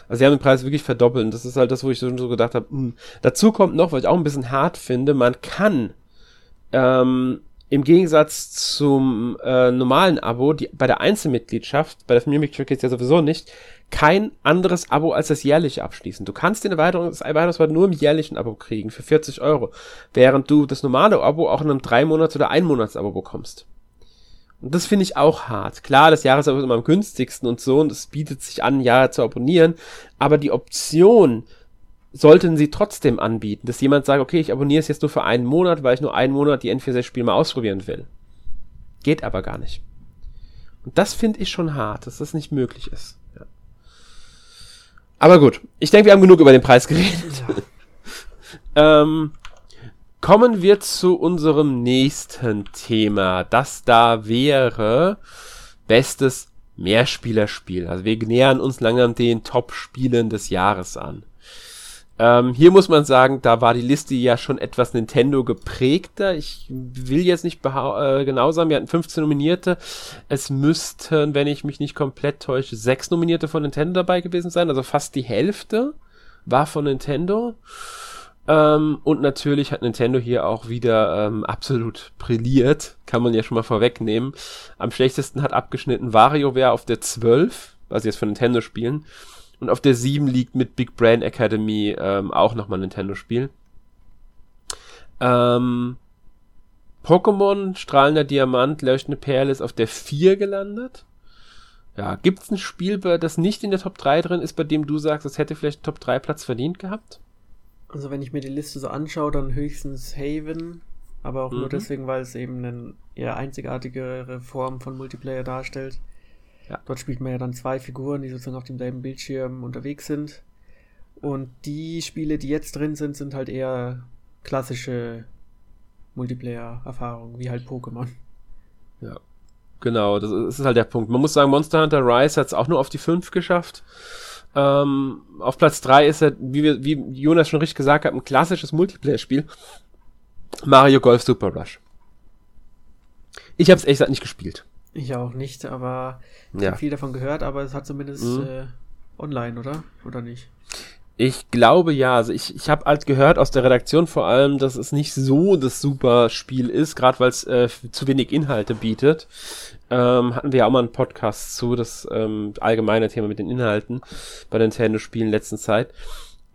[SPEAKER 1] also sie haben den Preis wirklich verdoppelt. Und das ist halt das, wo ich so, gedacht habe. Hm. Dazu kommt noch, was ich auch ein bisschen hart finde, man kann ähm, im Gegensatz zum äh, normalen Abo, die, bei der Einzelmitgliedschaft, bei der Familienmitgliedschaft geht es ja sowieso nicht, kein anderes Abo als das jährliche abschließen. Du kannst den Erweiterung, das Erweiterungswert nur im jährlichen Abo kriegen für 40 Euro, während du das normale Abo auch in einem 3 Monats- oder 1 Monats-Abo bekommst. Und das finde ich auch hart. Klar, das Jahresabo ist immer am günstigsten und so und es bietet sich an, Jahre zu abonnieren, aber die Option, sollten sie trotzdem anbieten, dass jemand sagt, okay, ich abonniere es jetzt nur für einen Monat, weil ich nur einen Monat die N46-Spiele mal ausprobieren will. Geht aber gar nicht. Und das finde ich schon hart, dass das nicht möglich ist. Ja. Aber gut, ich denke, wir haben genug über den Preis geredet. Ja. [laughs] ähm, kommen wir zu unserem nächsten Thema. Das da wäre bestes Mehrspielerspiel. Also wir nähern uns langsam den Top-Spielen des Jahres an. Ähm, hier muss man sagen, da war die Liste ja schon etwas Nintendo geprägter. Ich will jetzt nicht äh, genau sagen, wir hatten 15 Nominierte. Es müssten, wenn ich mich nicht komplett täusche, sechs Nominierte von Nintendo dabei gewesen sein. Also fast die Hälfte war von Nintendo. Ähm, und natürlich hat Nintendo hier auch wieder ähm, absolut brilliert. Kann man ja schon mal vorwegnehmen. Am schlechtesten hat abgeschnitten WarioWare auf der 12, was jetzt von Nintendo spielen. Und auf der 7 liegt mit Big Brain Academy ähm, auch nochmal ein Nintendo-Spiel. Ähm, Pokémon, strahlender Diamant, leuchtende Perle ist auf der 4 gelandet. Ja, gibt's ein Spiel, das nicht in der Top 3 drin ist, bei dem du sagst, es hätte vielleicht Top 3 Platz verdient gehabt?
[SPEAKER 2] Also wenn ich mir die Liste so anschaue, dann höchstens Haven, aber auch mhm. nur deswegen, weil es eben eine eher einzigartigere Form von Multiplayer darstellt. Ja. Dort spielt man ja dann zwei Figuren, die sozusagen auf demselben Bildschirm unterwegs sind. Und die Spiele, die jetzt drin sind, sind halt eher klassische Multiplayer-Erfahrungen, wie halt Pokémon.
[SPEAKER 1] Ja. Genau, das ist halt der Punkt. Man muss sagen, Monster Hunter Rise hat es auch nur auf die 5 geschafft. Ähm, auf Platz 3 ist er, wie, wir, wie Jonas schon richtig gesagt hat, ein klassisches Multiplayer-Spiel. Mario Golf Super Rush. Ich habe es echt nicht gespielt.
[SPEAKER 2] Ich auch nicht, aber ich ja. habe viel davon gehört, aber es hat zumindest mhm. äh, online, oder? Oder nicht?
[SPEAKER 1] Ich glaube ja. Also ich, ich habe halt gehört aus der Redaktion vor allem, dass es nicht so das super Spiel ist, gerade weil es äh, zu wenig Inhalte bietet. Ähm, hatten wir ja auch mal einen Podcast zu, das ähm, allgemeine Thema mit den Inhalten bei Nintendo-Spielen in letzter Zeit.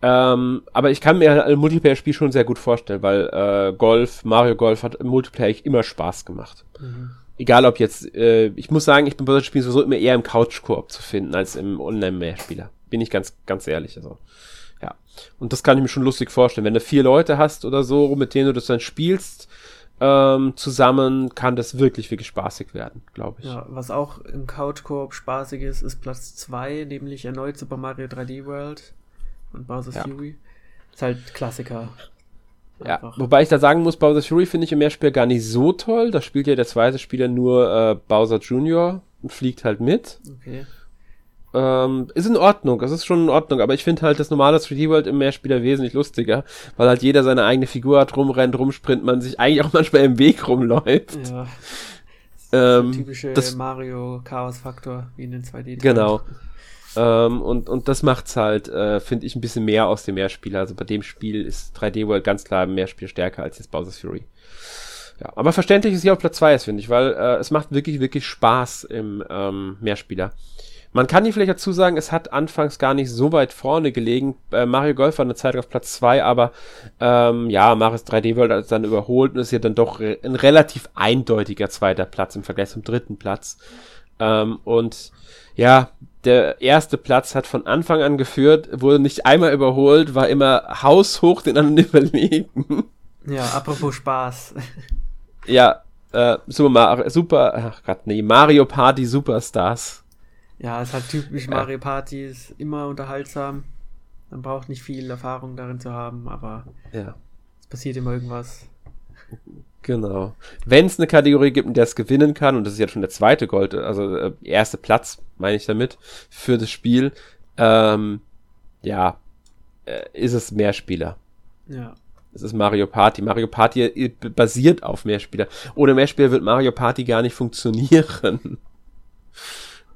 [SPEAKER 1] Ähm, aber ich kann mir ein Multiplayer-Spiel schon sehr gut vorstellen, weil äh, Golf, Mario Golf hat im Multiplayer immer Spaß gemacht. Mhm egal ob jetzt, äh, ich muss sagen, ich bin bei solchen Spielen sowieso immer eher im Couch-Koop zu finden als im Online-Mehrspieler. Bin ich ganz, ganz ehrlich. Also, ja. Und das kann ich mir schon lustig vorstellen. Wenn du vier Leute hast oder so, mit denen du das dann spielst, ähm, zusammen, kann das wirklich, wirklich spaßig werden, glaube ich.
[SPEAKER 2] Ja, was auch im Couch-Koop spaßig ist, ist Platz zwei, nämlich erneut Super Mario 3D World und Bowser's ja. Fury. Ist halt Klassiker.
[SPEAKER 1] Ja, wobei ich da sagen muss, Bowser Fury finde ich im Mehrspiel gar nicht so toll. Da spielt ja der zweite Spieler nur äh, Bowser Jr. und fliegt halt mit. Okay. Ähm, ist in Ordnung, das ist schon in Ordnung, aber ich finde halt das normale 3D World im Mehrspieler wesentlich lustiger, weil halt jeder seine eigene Figur hat, rumrennt, rumsprint, man sich eigentlich auch [laughs] manchmal im Weg rumläuft. Ja.
[SPEAKER 2] Das ähm, typische das, Mario Chaos Faktor wie in den 2D.
[SPEAKER 1] Genau. Ähm, und, und das macht's halt, äh, finde ich, ein bisschen mehr aus dem Mehrspieler. Also bei dem Spiel ist 3D World ganz klar im Mehrspiel stärker als jetzt Bowser's Fury. Ja, aber verständlich ist hier auf Platz 2 ist, finde ich, weil äh, es macht wirklich, wirklich Spaß im ähm, Mehrspieler. Man kann hier vielleicht dazu sagen, es hat anfangs gar nicht so weit vorne gelegen. Äh, Mario Golf war eine Zeit auf Platz 2, aber ähm, ja, Marius 3D World hat es dann überholt und ist ja dann doch re ein relativ eindeutiger zweiter Platz im Vergleich zum dritten Platz. Ähm, und ja, der erste Platz hat von Anfang an geführt, wurde nicht einmal überholt, war immer haushoch den anderen [laughs] überlegen.
[SPEAKER 2] Ja, apropos Spaß.
[SPEAKER 1] Ja, äh, Super, Mario, Super, ach Gott, nee, Mario Party Superstars.
[SPEAKER 2] Ja, ist halt typisch ja. Mario Party, ist immer unterhaltsam. Man braucht nicht viel Erfahrung darin zu haben, aber ja. es passiert immer irgendwas.
[SPEAKER 1] Genau. Wenn es eine Kategorie gibt, in der es gewinnen kann, und das ist jetzt schon der zweite Gold, also äh, erste Platz, meine ich damit, für das Spiel, ähm, ja, äh, ist es Mehrspieler.
[SPEAKER 2] Ja.
[SPEAKER 1] Es ist Mario Party. Mario Party basiert auf Mehrspieler. Ohne Mehrspieler wird Mario Party gar nicht funktionieren.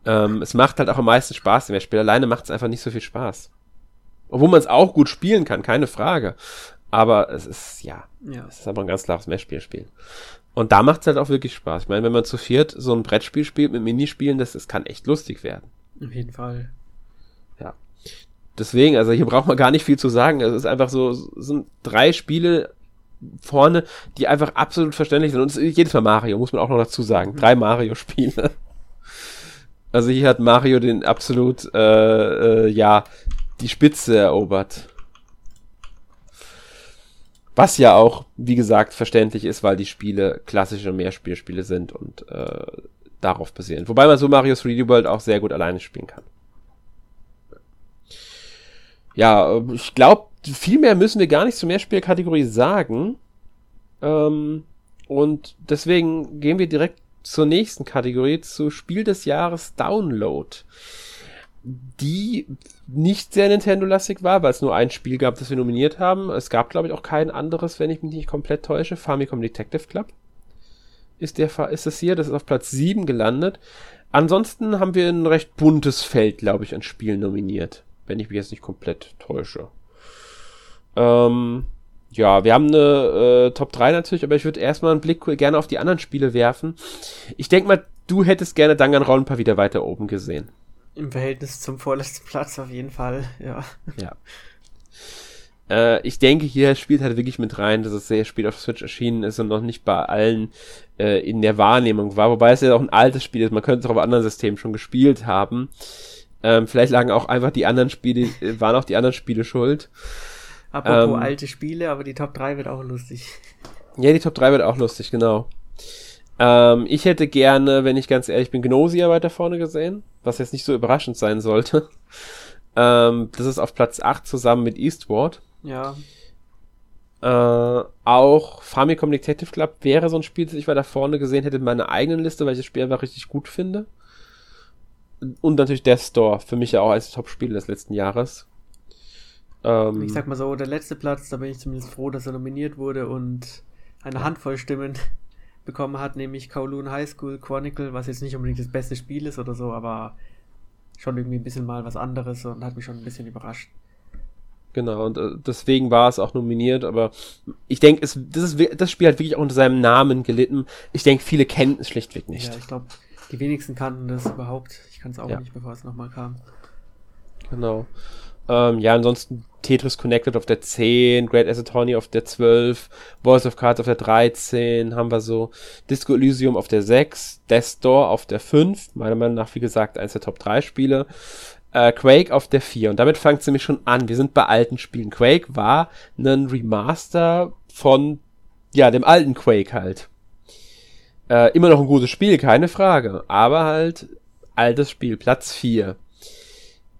[SPEAKER 1] Ähm, es macht halt auch am meisten Spaß, Mehrspieler. Alleine macht es einfach nicht so viel Spaß. Obwohl man es auch gut spielen kann, keine Frage. Aber es ist, ja, ja. es ist aber ein ganz klares Mehrspielspiel. Und da macht es halt auch wirklich Spaß. Ich meine, wenn man zu viert so ein Brettspiel spielt mit Minispielen, das, das kann echt lustig werden.
[SPEAKER 2] Auf jeden Fall.
[SPEAKER 1] Ja. Deswegen, also hier braucht man gar nicht viel zu sagen. Es ist einfach so, es sind drei Spiele vorne, die einfach absolut verständlich sind. Und es ist jedes Mal Mario, muss man auch noch dazu sagen. Drei Mario-Spiele. Also hier hat Mario den absolut, äh, äh, ja, die Spitze erobert. Was ja auch, wie gesagt, verständlich ist, weil die Spiele klassische Mehrspielspiele sind und äh, darauf basieren. Wobei man so Mario 3D World auch sehr gut alleine spielen kann. Ja, ich glaube, viel mehr müssen wir gar nicht zur Mehrspielkategorie sagen. Ähm, und deswegen gehen wir direkt zur nächsten Kategorie, zu Spiel des Jahres Download die nicht sehr Nintendo-lastig war, weil es nur ein Spiel gab, das wir nominiert haben. Es gab, glaube ich, auch kein anderes, wenn ich mich nicht komplett täusche. Famicom Detective Club ist, der, ist das hier. Das ist auf Platz 7 gelandet. Ansonsten haben wir ein recht buntes Feld, glaube ich, an Spielen nominiert. Wenn ich mich jetzt nicht komplett täusche. Ähm, ja, wir haben eine äh, Top 3 natürlich, aber ich würde erstmal einen Blick gerne auf die anderen Spiele werfen. Ich denke mal, du hättest gerne Danganronpa wieder weiter oben gesehen.
[SPEAKER 2] Im Verhältnis zum vorletzten Platz auf jeden Fall, ja.
[SPEAKER 1] Ja. Äh, ich denke, hier spielt halt wirklich mit rein, dass es sehr spät auf Switch erschienen ist und noch nicht bei allen äh, in der Wahrnehmung war. Wobei es ja auch ein altes Spiel ist, man könnte es auch auf anderen Systemen schon gespielt haben. Ähm, vielleicht lagen auch einfach die anderen Spiele, äh, waren auch die anderen Spiele schuld.
[SPEAKER 2] Apropos ähm, alte Spiele, aber die Top 3 wird auch lustig.
[SPEAKER 1] Ja, die Top 3 wird auch lustig, genau. Ähm, ich hätte gerne, wenn ich ganz ehrlich bin, Gnosia weiter vorne gesehen, was jetzt nicht so überraschend sein sollte. [laughs] Ähm, das ist auf Platz 8 zusammen mit Eastward.
[SPEAKER 2] Ja.
[SPEAKER 1] Äh, auch Famicom Detective Club wäre so ein Spiel, das ich weiter vorne gesehen hätte in meiner eigenen Liste, weil ich das Spiel einfach richtig gut finde. Und natürlich Death Store, für mich ja auch als Top-Spiel des letzten Jahres.
[SPEAKER 2] Ähm, ich sag mal so, der letzte Platz, da bin ich zumindest froh, dass er nominiert wurde und eine Handvoll Stimmen [laughs] bekommen hat, nämlich Kowloon High School Chronicle, was jetzt nicht unbedingt das beste Spiel ist oder so, aber schon irgendwie ein bisschen mal was anderes und hat mich schon ein bisschen überrascht.
[SPEAKER 1] Genau, und äh, deswegen war es auch nominiert, aber ich denke, das, das Spiel hat wirklich auch unter seinem Namen gelitten. Ich denke, viele kennen es schlichtweg nicht.
[SPEAKER 2] Ja, ich glaube, die wenigsten kannten das überhaupt. Ich kann es auch ja. nicht, bevor es nochmal kam.
[SPEAKER 1] Genau. Ähm, ja, ansonsten Tetris Connected auf der 10, Great Asset Attorney auf der 12, Voice of Cards auf der 13, haben wir so Disco Elysium auf der 6, Death Door auf der 5, meiner Meinung nach, wie gesagt, eins der Top 3 Spiele, äh, Quake auf der 4 und damit fängt es nämlich schon an. Wir sind bei alten Spielen. Quake war ein Remaster von, ja, dem alten Quake halt. Äh, immer noch ein gutes Spiel, keine Frage, aber halt altes Spiel, Platz 4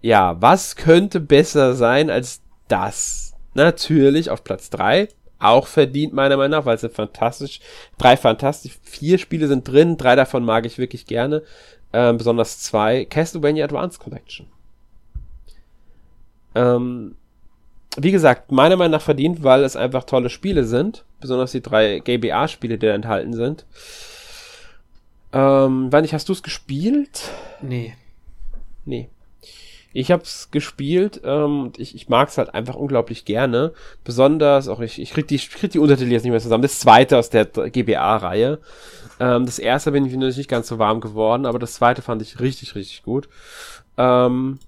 [SPEAKER 1] ja, was könnte besser sein als das? Natürlich auf Platz 3. Auch verdient, meiner Meinung nach, weil es fantastisch, drei fantastisch, vier Spiele sind drin, drei davon mag ich wirklich gerne, ähm, besonders zwei, Castlevania Advance Collection. Ähm, wie gesagt, meiner Meinung nach verdient, weil es einfach tolle Spiele sind, besonders die drei GBA-Spiele, die da enthalten sind. Ähm, wann ich, hast du es gespielt?
[SPEAKER 2] Nee.
[SPEAKER 1] Nee. Ich habe es gespielt ähm, und ich, ich mag es halt einfach unglaublich gerne. Besonders, auch ich, ich krieg die, krieg die Untertitel jetzt nicht mehr zusammen. Das zweite aus der GBA-Reihe. Ähm, das erste bin ich natürlich nicht ganz so warm geworden, aber das zweite fand ich richtig, richtig gut. Ähm,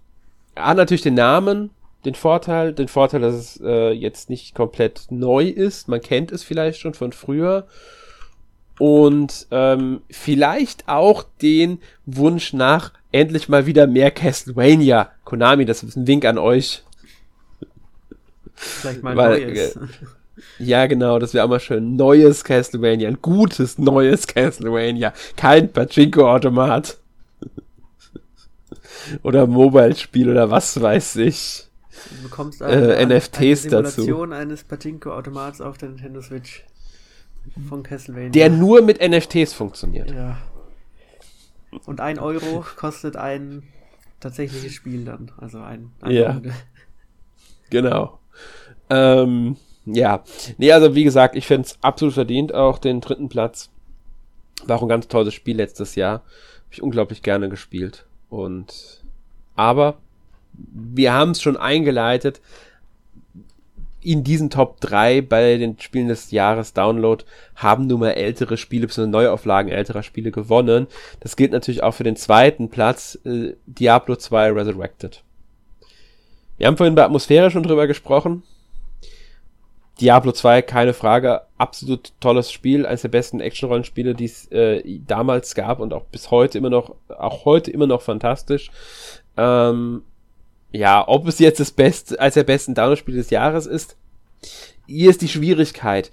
[SPEAKER 1] hat natürlich den Namen, den Vorteil, den Vorteil, dass es äh, jetzt nicht komplett neu ist. Man kennt es vielleicht schon von früher. Und ähm, vielleicht auch den Wunsch nach endlich mal wieder mehr Castlevania. Konami, das ist ein Wink an euch.
[SPEAKER 2] Vielleicht mal Weil, Neues. Äh,
[SPEAKER 1] ja, genau, das wäre auch mal schön. Neues Castlevania, ein gutes neues Castlevania. Kein Pachinko-Automat. [laughs] oder Mobile-Spiel oder was weiß ich.
[SPEAKER 2] Du bekommst eine,
[SPEAKER 1] äh, NFTs eine
[SPEAKER 2] Simulation
[SPEAKER 1] dazu.
[SPEAKER 2] eines Pachinko-Automats auf der Nintendo Switch von Castlevania.
[SPEAKER 1] Der nur mit NFTs funktioniert.
[SPEAKER 2] Ja. Und ein Euro kostet ein tatsächliches Spiel dann. Also ein,
[SPEAKER 1] ein Ja. Genau. Ähm, Ja, nee, also wie gesagt, ich finde es absolut verdient, auch den dritten Platz. War auch ein ganz tolles Spiel letztes Jahr. Habe ich unglaublich gerne gespielt. Und aber wir haben es schon eingeleitet. In diesen Top 3 bei den Spielen des Jahres Download haben nun mal ältere Spiele, bzw. Neuauflagen älterer Spiele gewonnen. Das gilt natürlich auch für den zweiten Platz, äh, Diablo 2 Resurrected. Wir haben vorhin bei Atmosphäre schon drüber gesprochen. Diablo 2, keine Frage, absolut tolles Spiel, eines der besten Action-Rollenspiele, die es äh, damals gab und auch bis heute immer noch, auch heute immer noch fantastisch. Ähm, ja, ob es jetzt das beste, als der besten Download-Spiel des Jahres ist, hier ist die Schwierigkeit.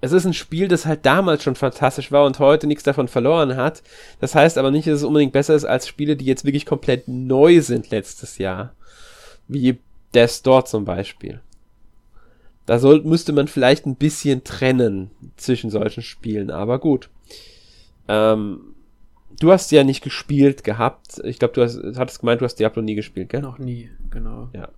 [SPEAKER 1] Es ist ein Spiel, das halt damals schon fantastisch war und heute nichts davon verloren hat. Das heißt aber nicht, dass es unbedingt besser ist als Spiele, die jetzt wirklich komplett neu sind letztes Jahr. Wie Death Door zum Beispiel. Da soll, müsste man vielleicht ein bisschen trennen zwischen solchen Spielen, aber gut. Ähm, du hast ja nicht gespielt gehabt. Ich glaube, du hast, hattest gemeint, du hast Diablo nie gespielt, gell?
[SPEAKER 2] Noch nie, genau.
[SPEAKER 1] Ja.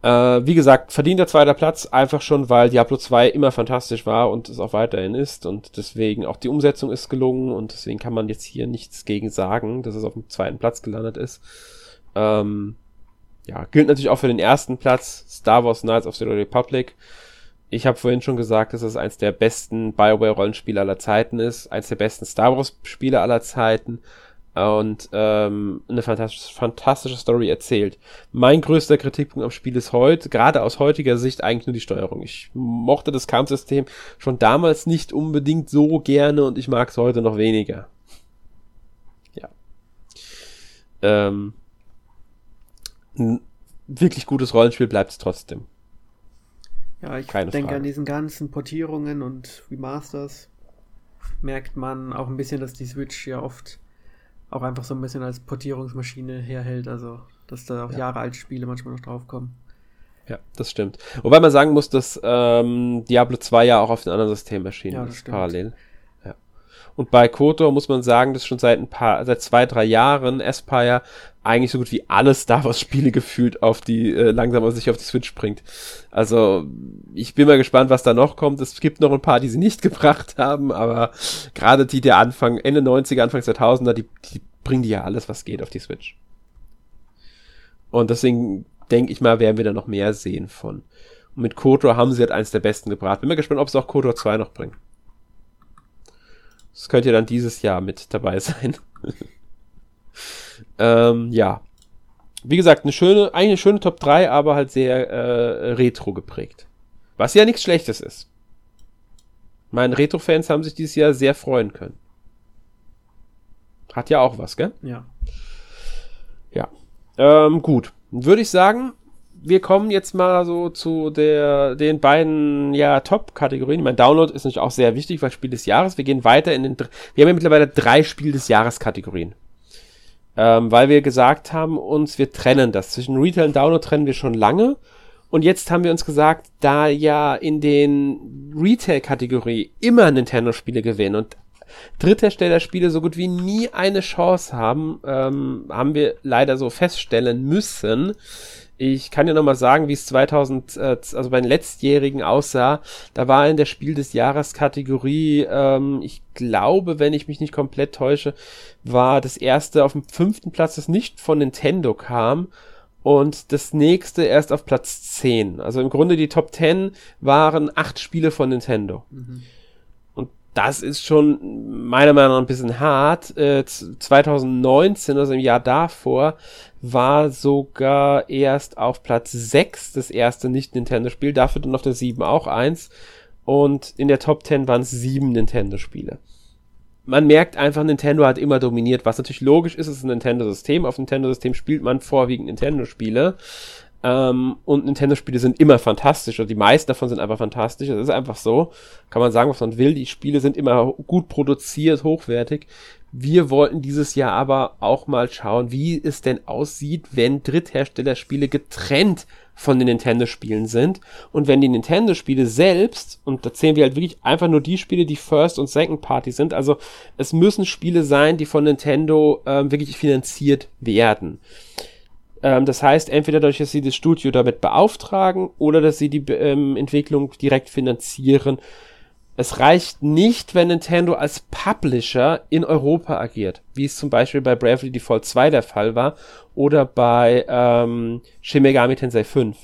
[SPEAKER 1] Äh, wie gesagt, verdienter zweiter Platz, einfach schon, weil Diablo 2 immer fantastisch war und es auch weiterhin ist und deswegen auch die Umsetzung ist gelungen und deswegen kann man jetzt hier nichts gegen sagen, dass es auf dem zweiten Platz gelandet ist. Ähm, ja, gilt natürlich auch für den ersten Platz, Star Wars Knights of the Republic. Ich habe vorhin schon gesagt, dass es eins der besten Bioware-Rollenspiele aller Zeiten ist, eins der besten Star Wars-Spiele aller Zeiten und ähm, eine fantastische, fantastische Story erzählt. Mein größter Kritikpunkt am Spiel ist heute, gerade aus heutiger Sicht, eigentlich nur die Steuerung. Ich mochte das Kampfsystem schon damals nicht unbedingt so gerne und ich mag es heute noch weniger. Ja. Ähm, ein wirklich gutes Rollenspiel bleibt es trotzdem.
[SPEAKER 2] Ja, ich Keine denke Frage. an diesen ganzen Portierungen und Remasters merkt man auch ein bisschen, dass die Switch ja oft auch einfach so ein bisschen als Portierungsmaschine herhält, also dass da auch ja. Jahre alte Spiele manchmal noch draufkommen.
[SPEAKER 1] Ja, das stimmt. Wobei man sagen muss, dass ähm, Diablo 2 ja auch auf den anderen Systemen erschienen ja, ist, parallel. Und bei Kotor muss man sagen, dass schon seit ein paar, seit zwei, drei Jahren Aspire eigentlich so gut wie alle Star Wars Spiele gefühlt auf die, äh, langsam auf sich auf die Switch bringt. Also, ich bin mal gespannt, was da noch kommt. Es gibt noch ein paar, die sie nicht [laughs] gebracht haben, aber gerade die der Anfang, Ende 90er, Anfang 2000er, die, die bringen die ja alles, was geht auf die Switch. Und deswegen denke ich mal, werden wir da noch mehr sehen von. Und mit KOTOR haben sie halt eins der besten gebracht. Bin mal gespannt, ob sie auch KOTOR 2 noch bringen. Das könnte ja dann dieses Jahr mit dabei [laughs] sein. ähm, ja. Wie gesagt, eine schöne, eigentlich eine schöne Top 3, aber halt sehr äh, retro geprägt. Was ja nichts Schlechtes ist. Meine Retro-Fans haben sich dieses Jahr sehr freuen können. Hat ja auch was, gell?
[SPEAKER 2] Ja.
[SPEAKER 1] Ja. Ähm, gut. Würde ich sagen, wir kommen jetzt mal so zu der, den beiden ja, Top-Kategorien. Mein Download ist natürlich auch sehr wichtig, weil Spiel des Jahres. Wir gehen weiter in den. Wir haben ja mittlerweile drei Spiel des Jahres-Kategorien. Ähm, weil wir gesagt haben uns, wir trennen das. Zwischen Retail und Download trennen wir schon lange. Und jetzt haben wir uns gesagt, da ja in den Retail-Kategorie immer Nintendo-Spiele gewinnen und Drittherstellerspiele so gut wie nie eine Chance haben, ähm, haben wir leider so feststellen müssen, ich kann ja nochmal sagen, wie es 2000, äh, also bei den letztjährigen aussah. Da war in der Spiel des Jahres Kategorie, ähm, ich glaube, wenn ich mich nicht komplett täusche, war das erste auf dem fünften Platz, das nicht von Nintendo kam. Und das nächste erst auf Platz 10. Also im Grunde die Top 10 waren acht Spiele von Nintendo. Mhm das ist schon meiner Meinung nach ein bisschen hart. Äh, 2019, also im Jahr davor, war sogar erst auf Platz 6 das erste Nicht-Nintendo-Spiel, dafür dann auf der 7 auch eins. Und in der Top 10 waren es sieben Nintendo-Spiele. Man merkt einfach, Nintendo hat immer dominiert, was natürlich logisch ist, es ist ein Nintendo-System. Auf Nintendo-System spielt man vorwiegend Nintendo-Spiele. Ähm, und Nintendo-Spiele sind immer fantastisch, oder die meisten davon sind einfach fantastisch. Das ist einfach so. Kann man sagen, was man will. Die Spiele sind immer gut produziert, hochwertig. Wir wollten dieses Jahr aber auch mal schauen, wie es denn aussieht, wenn Drittherstellerspiele getrennt von den Nintendo-Spielen sind. Und wenn die Nintendo-Spiele selbst, und da zählen wir halt wirklich einfach nur die Spiele, die First und Second Party sind, also es müssen Spiele sein, die von Nintendo ähm, wirklich finanziert werden Ähm, das heißt, entweder dadurch, dass sie das Studio damit beauftragen oder dass sie die ähm, Entwicklung direkt finanzieren. Es reicht nicht, wenn Nintendo als Publisher in Europa agiert, wie es zum Beispiel bei Bravely Default 2 der Fall war oder bei ähm, Shin Megami Tensei 5.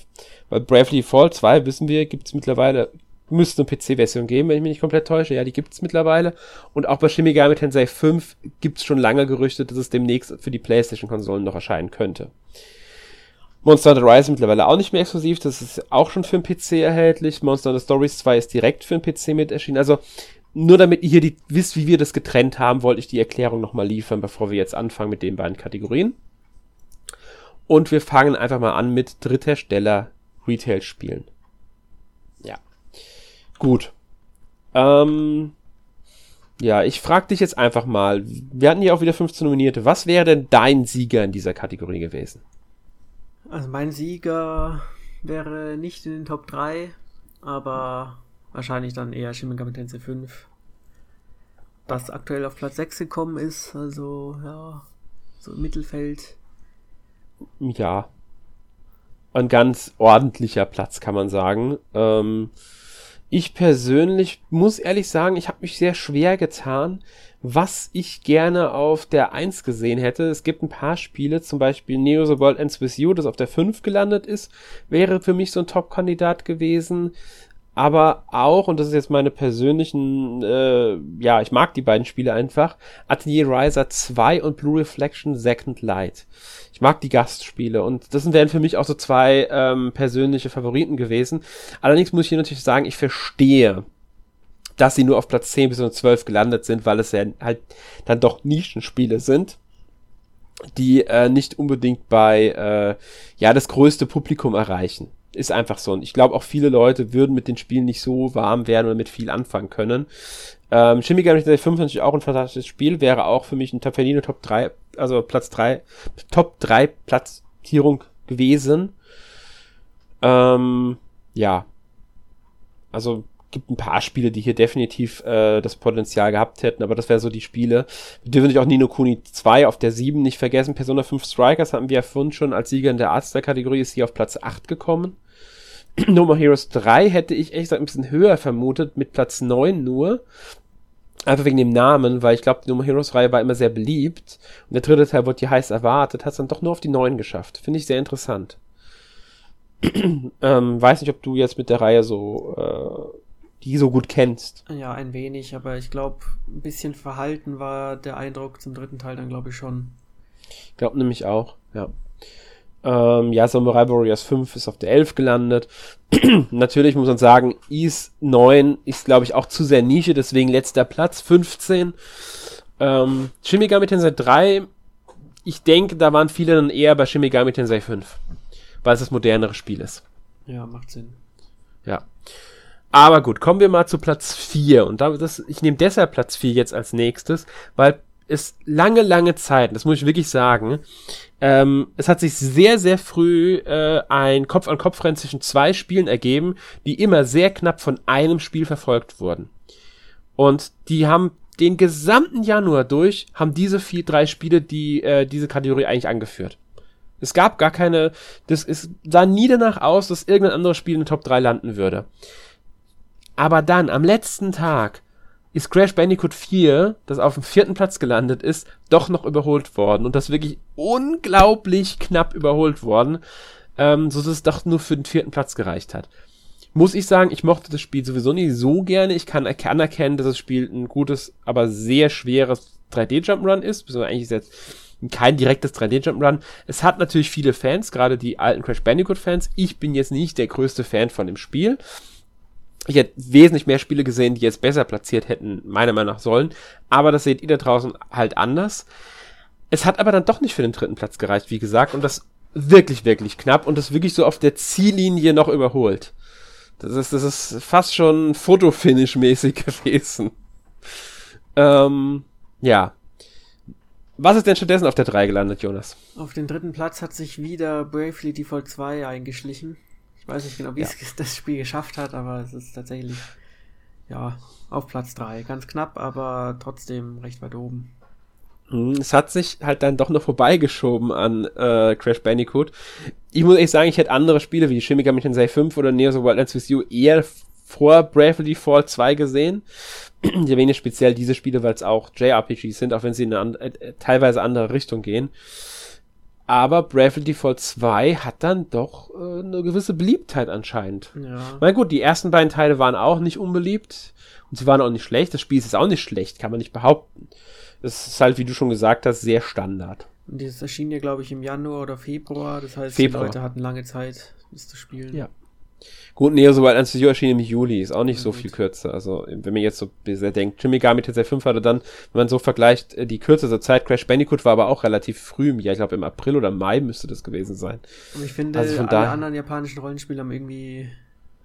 [SPEAKER 1] Bei Bravely Default 2, wissen wir, gibt es mittlerweile müsste eine PC-Version geben, wenn ich mich nicht komplett täusche. Ja, die gibt's mittlerweile. Und auch bei Shin Megami Tensei 5 gibt's schon lange Gerüchte, dass es demnächst für die PlayStation-Konsolen noch erscheinen könnte. Monster Hunter Rise mittlerweile auch nicht mehr exklusiv, das ist auch schon für den PC erhältlich. Monster Hunter Stories 2 ist direkt für den PC mit erschienen. Also nur damit ihr hier die, wisst, wie wir das getrennt haben, wollte ich die Erklärung nochmal liefern, bevor wir jetzt anfangen mit den beiden Kategorien. Und wir fangen einfach mal an mit Dritthersteller Retail-Spielen. Gut. Ähm, ja, ich frage dich jetzt einfach mal. Wir hatten hier auch wieder 15 Nominierte. Was wäre denn dein Sieger in dieser Kategorie gewesen?
[SPEAKER 2] Also mein Sieger wäre nicht in den Top 3, aber wahrscheinlich dann eher Shin Megami Tensei 5. Das aktuell auf Platz 6 gekommen ist, also ja, so im Mittelfeld.
[SPEAKER 1] Ja. Ein ganz ordentlicher Platz, kann man sagen. Ähm, ich persönlich muss ehrlich sagen, ich habe mich sehr schwer getan, was ich gerne auf der 1 gesehen hätte. Es gibt ein paar Spiele, zum Beispiel Neo The World Ends With You, das auf der 5 gelandet ist, wäre für mich so ein Top-Kandidat gewesen aber auch, und das ist jetzt meine persönlichen, äh, ja, ich mag die beiden Spiele einfach, Atelier Riser 2 und Blue Reflection Second Light. Ich mag die Gastspiele und das wären für mich auch so zwei ähm, persönliche Favoriten gewesen. Allerdings muss ich hier natürlich sagen, ich verstehe, dass sie nur auf Platz 10 bis 12 gelandet sind, weil es ja halt dann doch Nischenspiele sind die äh, nicht unbedingt bei äh, ja das größte Publikum erreichen. Ist einfach so. Und ich glaube auch viele Leute würden mit den Spielen nicht so warm werden oder mit viel anfangen können. Ähm, Shin Megami Tensei 5 natürlich auch ein fantastisches Spiel, wäre auch für mich ein Verdiene Top 3, also Platz 3, Top 3 Platzierung gewesen. Ähm, ja. Also gibt ein paar Spiele, die hier definitiv äh, das Potenzial gehabt hätten, aber das wäre so die Spiele. Wir dürfen natürlich auch Nino Kuni 2 auf der 7 nicht vergessen. Persona 5 Strikers hatten wir ja vorhin schon als Sieger in der Arzt der Kategorie, ist hier auf Platz 8 gekommen. [clears throat] no More Heroes 3 hätte ich echt ein bisschen höher vermutet, mit Platz 9 nur. Einfach wegen dem Namen, weil ich glaube, die No More Heroes Reihe war immer sehr beliebt. Und der dritte Teil wurde hier heiß erwartet, hat es dann doch nur auf die 9 geschafft. Finde ich sehr interessant. [clears throat] ähm, weiß nicht, ob du jetzt mit der Reihe so äh, die so gut kennst.
[SPEAKER 2] Ja, ein wenig, aber ich glaube, ein bisschen verhalten war der Eindruck zum dritten Teil dann, glaube ich, schon.
[SPEAKER 1] Ich glaube nämlich auch, ja. Ähm, ja, Samurai Warriors 5 ist auf der 11 gelandet. [clears throat] Natürlich muss man sagen, Is 9 ist, glaube ich, auch zu sehr Nische, deswegen letzter Platz, 15. Ähm, Shin Megami Tensei 3, ich denke, da waren viele dann eher bei Shin Megami Tensei 5, weil es das modernere Spiel ist.
[SPEAKER 2] Ja, macht Sinn.
[SPEAKER 1] Ja. Aber gut, kommen wir mal zu Platz 4. Und da, das, ich nehme deshalb Platz 4 jetzt als nächstes, weil es lange, lange Zeit, das muss ich wirklich sagen, ähm, es hat sich sehr, sehr früh äh, ein Kopf-an-Kopf-Rennen zwischen zwei Spielen ergeben, die immer sehr knapp von einem Spiel verfolgt wurden. Und die haben den gesamten Januar durch, haben diese vier, drei Spiele, die äh, diese Kategorie eigentlich angeführt. Es gab gar keine, das ist, sah nie danach aus, dass irgendein anderes Spiel in den Top 3 landen würde. Aber dann, am letzten Tag, ist Crash Bandicoot 4, das auf dem vierten Platz gelandet ist, doch noch überholt worden. Und das wirklich unglaublich knapp überholt worden, ähm, so dass es doch nur für den vierten Platz gereicht hat. Muss ich sagen, ich mochte das Spiel sowieso nicht so gerne. Ich kann anerkennen, dass das Spiel ein gutes, aber sehr schweres 3D-Jump'n'Run ist. Beziehungsweise eigentlich ist jetzt kein direktes 3D-Jump'n'Run. Es hat natürlich viele Fans, gerade die alten Crash Bandicoot-Fans. Ich bin jetzt nicht der größte Fan von dem Spiel ich hätte wesentlich mehr Spiele gesehen, die jetzt besser platziert hätten, meiner Meinung nach sollen. Aber das seht ihr da draußen halt anders. Es hat aber dann doch nicht für den dritten Platz gereicht, wie gesagt, und das wirklich, wirklich knapp und das wirklich so auf der Ziellinie noch überholt. Das ist, das ist fast schon Fotofinish-mäßig [laughs] gewesen. Ähm, ja. Was ist denn stattdessen auf der 3 gelandet, Jonas?
[SPEAKER 2] Auf den dritten Platz hat sich wieder Bravely Default 2 eingeschlichen. Ich weiß nicht genau, wie ja. es das Spiel geschafft hat, aber es ist tatsächlich ja auf Platz 3. Ganz knapp, aber trotzdem recht weit oben.
[SPEAKER 1] Hm, es hat sich halt dann doch noch vorbeigeschoben an äh, Crash Bandicoot. Ich muss ehrlich sagen, ich hätte andere Spiele wie Shin Megami Tensei 5 oder Neo The Wild Lands With You eher vor Bravely Default 2 gesehen. [clears throat] Ich erwähne speziell diese Spiele, weil es auch JRPGs sind, auch wenn sie in eine äh, teilweise andere Richtung gehen. Aber Bravely Default 2 hat dann doch äh, eine gewisse Beliebtheit anscheinend. Ja. Na gut, die ersten beiden Teile waren auch nicht unbeliebt und sie waren auch nicht schlecht. Das Spiel ist auch nicht schlecht, kann man nicht behaupten. Es ist halt, wie du schon gesagt hast, sehr Standard.
[SPEAKER 2] Und dieses erschien ja, glaube ich, im Januar oder Februar. Das heißt,
[SPEAKER 1] Februar.
[SPEAKER 2] die Leute hatten lange Zeit, es zu spielen.
[SPEAKER 1] Ja. Gut, Neo so weit ans erschien im Juli, ist auch nicht ja, so gut. viel kürzer. Also, wenn man jetzt so sehr denkt, Jimmy Megami Tensei 5 hatte dann, wenn man so vergleicht, äh, die kürzeste Zeit, Crash Bandicoot war aber auch relativ früh im Jahr, ich glaube im April oder Mai müsste das gewesen sein.
[SPEAKER 2] Und ich finde, also von alle anderen japanischen Rollenspiele haben irgendwie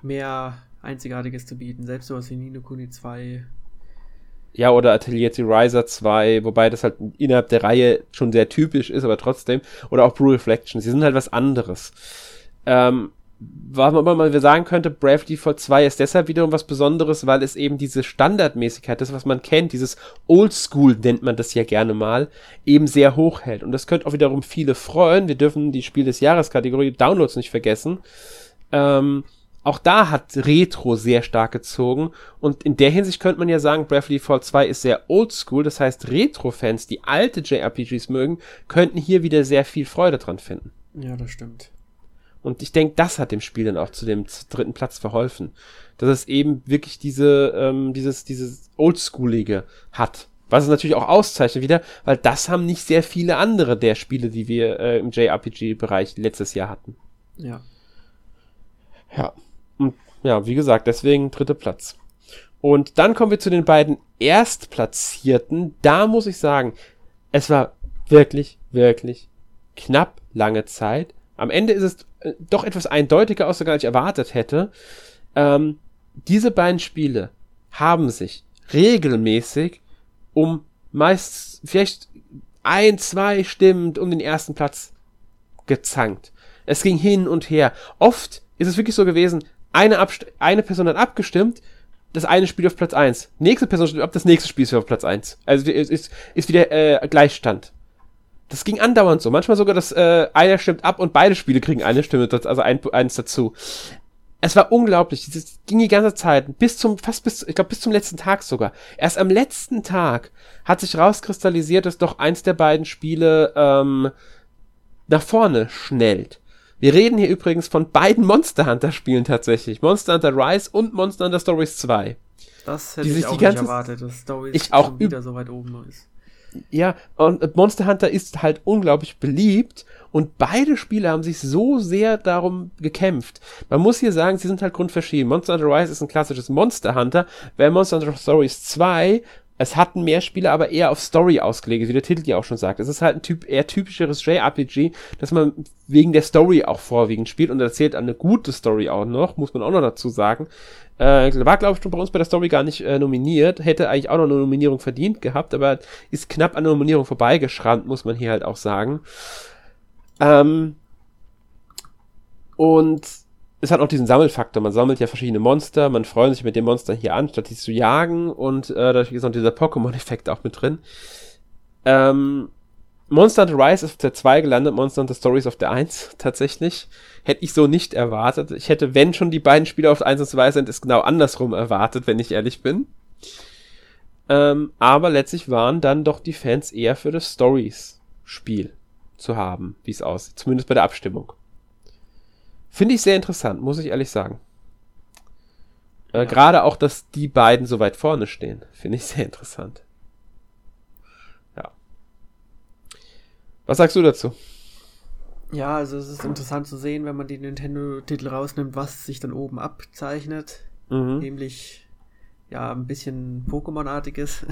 [SPEAKER 2] mehr Einzigartiges zu bieten. Selbst sowas wie Nino Kuni 2
[SPEAKER 1] ja, oder Atelier The Riser 2, wobei das halt innerhalb der Reihe schon sehr typisch ist, aber trotzdem. Oder auch Blue Reflection. Sie sind halt was anderes. Ähm, was man mal sagen könnte, Brave Default 2 ist deshalb wiederum was Besonderes, weil es eben diese Standardmäßigkeit, das was man kennt, dieses Oldschool nennt man das ja gerne mal, eben sehr hoch hält. Und das könnte auch wiederum viele freuen. Wir dürfen die Spiel des Jahres Kategorie Downloads nicht vergessen. Ähm, auch da hat Retro sehr stark gezogen und in der Hinsicht könnte man ja sagen, Bravely Default 2 ist sehr oldschool, das heißt Retro-Fans, die alte JRPGs mögen, könnten hier wieder sehr viel Freude dran finden.
[SPEAKER 2] Ja, das stimmt.
[SPEAKER 1] Und ich denke, das hat dem Spiel dann auch zu dem dritten Platz verholfen. Dass es eben wirklich diese, ähm, dieses, dieses Oldschoolige hat. Was es natürlich auch auszeichnet wieder, weil das haben nicht sehr viele andere der Spiele, die wir äh, im JRPG-Bereich letztes Jahr hatten.
[SPEAKER 2] Ja.
[SPEAKER 1] Ja. Und ja, wie gesagt, deswegen dritter Platz. Und dann kommen wir zu den beiden Erstplatzierten. Da muss ich sagen, es war wirklich, wirklich knapp lange Zeit. Am Ende ist es äh, doch etwas eindeutiger ausgegangen, als ich erwartet hätte. Ähm, diese beiden Spiele haben sich regelmäßig um meist vielleicht ein, zwei Stimmen um den ersten Platz gezankt. Es ging hin und her. Oft ist es wirklich so gewesen, eine, Abst eine Person hat abgestimmt, das eine Spiel auf Platz 1. Nächste Person stimmt ab, das nächste Spiel ist auf Platz 1. Also ist, ist wieder äh, Gleichstand. Das ging andauernd so. Manchmal sogar, dass äh, einer stimmt ab und beide Spiele kriegen eine Stimme, also ein, eins dazu. Es war unglaublich. Das ging die ganze Zeit. Bis zum, fast bis, ich glaube, bis zum letzten Tag sogar. Erst am letzten Tag hat sich rauskristallisiert, dass doch eins der beiden Spiele ähm, nach vorne schnellt. Wir reden hier übrigens von beiden Monster Hunter Spielen tatsächlich. Monster Hunter Rise und Monster Hunter Stories 2.
[SPEAKER 2] Das hätte ich auch nicht erwartet, dass Stories
[SPEAKER 1] ich auch
[SPEAKER 2] wieder so weit oben ist.
[SPEAKER 1] Ja, und Monster Hunter ist halt unglaublich beliebt und beide Spiele haben sich so sehr darum gekämpft. Man muss hier sagen, sie sind halt grundverschieden. Monster Hunter Rise ist ein klassisches Monster Hunter, während Monster Hunter Stories 2 es hatten mehr Spiele, aber eher auf Story ausgelegt, wie der Titel ja auch schon sagt. Es ist halt ein typ, eher typischeres JRPG, dass man wegen der Story auch vorwiegend spielt und erzählt eine gute Story auch noch, muss man auch noch dazu sagen. Äh, war, glaube ich, schon bei uns bei der Story gar nicht äh, nominiert, hätte eigentlich auch noch eine Nominierung verdient gehabt, aber ist knapp an der Nominierung vorbeigeschrammt, muss man hier halt auch sagen. Ähm, und es hat auch diesen Sammelfaktor. Man sammelt ja verschiedene Monster, man freut sich mit den Monstern hier an, statt die zu jagen und äh, dadurch ist noch dieser Pokémon-Effekt auch mit drin. Ähm, Monster Hunter Rise ist auf der 2 gelandet, Monster Hunter Stories auf der 1 tatsächlich. Hätte ich so nicht erwartet. Ich hätte, wenn schon die beiden Spiele auf der 1 und 2 sind, es genau andersrum erwartet, wenn ich ehrlich bin. Ähm, aber letztlich waren dann doch die Fans eher für das Stories-Spiel zu haben, wie es aussieht. Zumindest bei der Abstimmung. Finde ich sehr interessant, muss ich ehrlich sagen. Äh, ja. Gerade auch, dass die beiden so weit vorne stehen, finde ich sehr interessant. Ja. Was sagst du dazu?
[SPEAKER 2] Ja, also es ist interessant zu sehen, wenn man die Nintendo-Titel rausnimmt, was sich dann oben abzeichnet. Mhm. Nämlich, ja, ein bisschen Pokémon-artiges.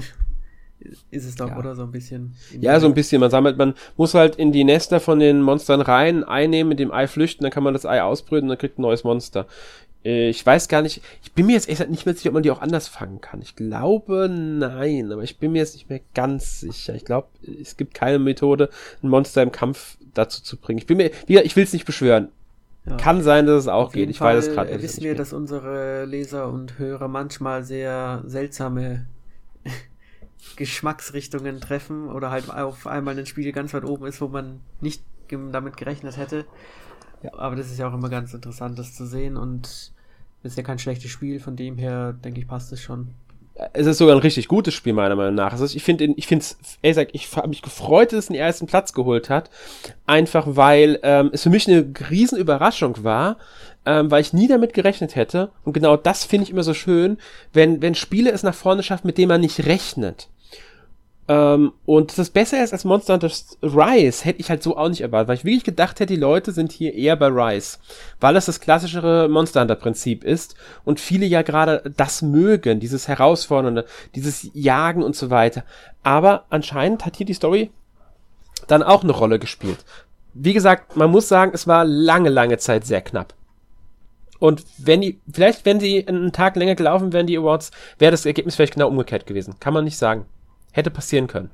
[SPEAKER 2] Ist es doch, ja. oder? So ein bisschen.
[SPEAKER 1] Ja, so ein bisschen. Man sammelt, man muss halt in die Nester von den Monstern rein, einnehmen, mit dem Ei flüchten, dann kann man das Ei ausbrüten dann kriegt ein neues Monster. Äh, ich weiß gar nicht, ich bin mir jetzt echt nicht mehr sicher, ob man die auch anders fangen kann. Ich glaube, nein, aber ich bin mir jetzt nicht mehr ganz sicher. Ich glaube, es gibt keine Methode, ein Monster im Kampf dazu zu bringen. Ich bin mir, ich will es nicht beschwören. Ja. Kann sein, dass es auch Auf geht. Ich Fall weiß es gerade
[SPEAKER 2] nicht. Wissen wir, dass unsere Leser und Hörer manchmal sehr seltsame Geschmacksrichtungen treffen oder halt auf einmal ein Spiel ganz weit oben ist, wo man nicht damit gerechnet hätte. Ja. Aber das ist ja auch immer ganz interessant, das zu sehen und ist ja kein schlechtes Spiel, von dem her denke ich, passt es schon
[SPEAKER 1] es ist sogar ein richtig gutes Spiel, meiner Meinung nach. Also ich finde, ich finde es, ich habe mich gefreut, dass es den ersten Platz geholt hat. Einfach weil ähm, es für mich eine riesen Überraschung war, ähm, weil ich nie damit gerechnet hätte. Und genau das finde ich immer so schön, wenn, wenn Spiele es nach vorne schaffen, mit denen man nicht rechnet. Ähm, und das besser ist als Monster Hunter Rise, hätte ich halt so auch nicht erwartet, weil ich wirklich gedacht hätte, die Leute sind hier eher bei Rise, weil es das klassischere Monster Hunter Prinzip ist und viele ja gerade das mögen, dieses Herausfordernde, dieses Jagen und so weiter. Aber anscheinend hat hier die Story dann auch eine Rolle gespielt. Wie gesagt, man muss sagen, es war lange, lange Zeit sehr knapp. Und wenn die, vielleicht, wenn sie einen Tag länger gelaufen wären, die Awards, wäre das Ergebnis vielleicht genau umgekehrt gewesen. Kann man nicht sagen. Hätte passieren können.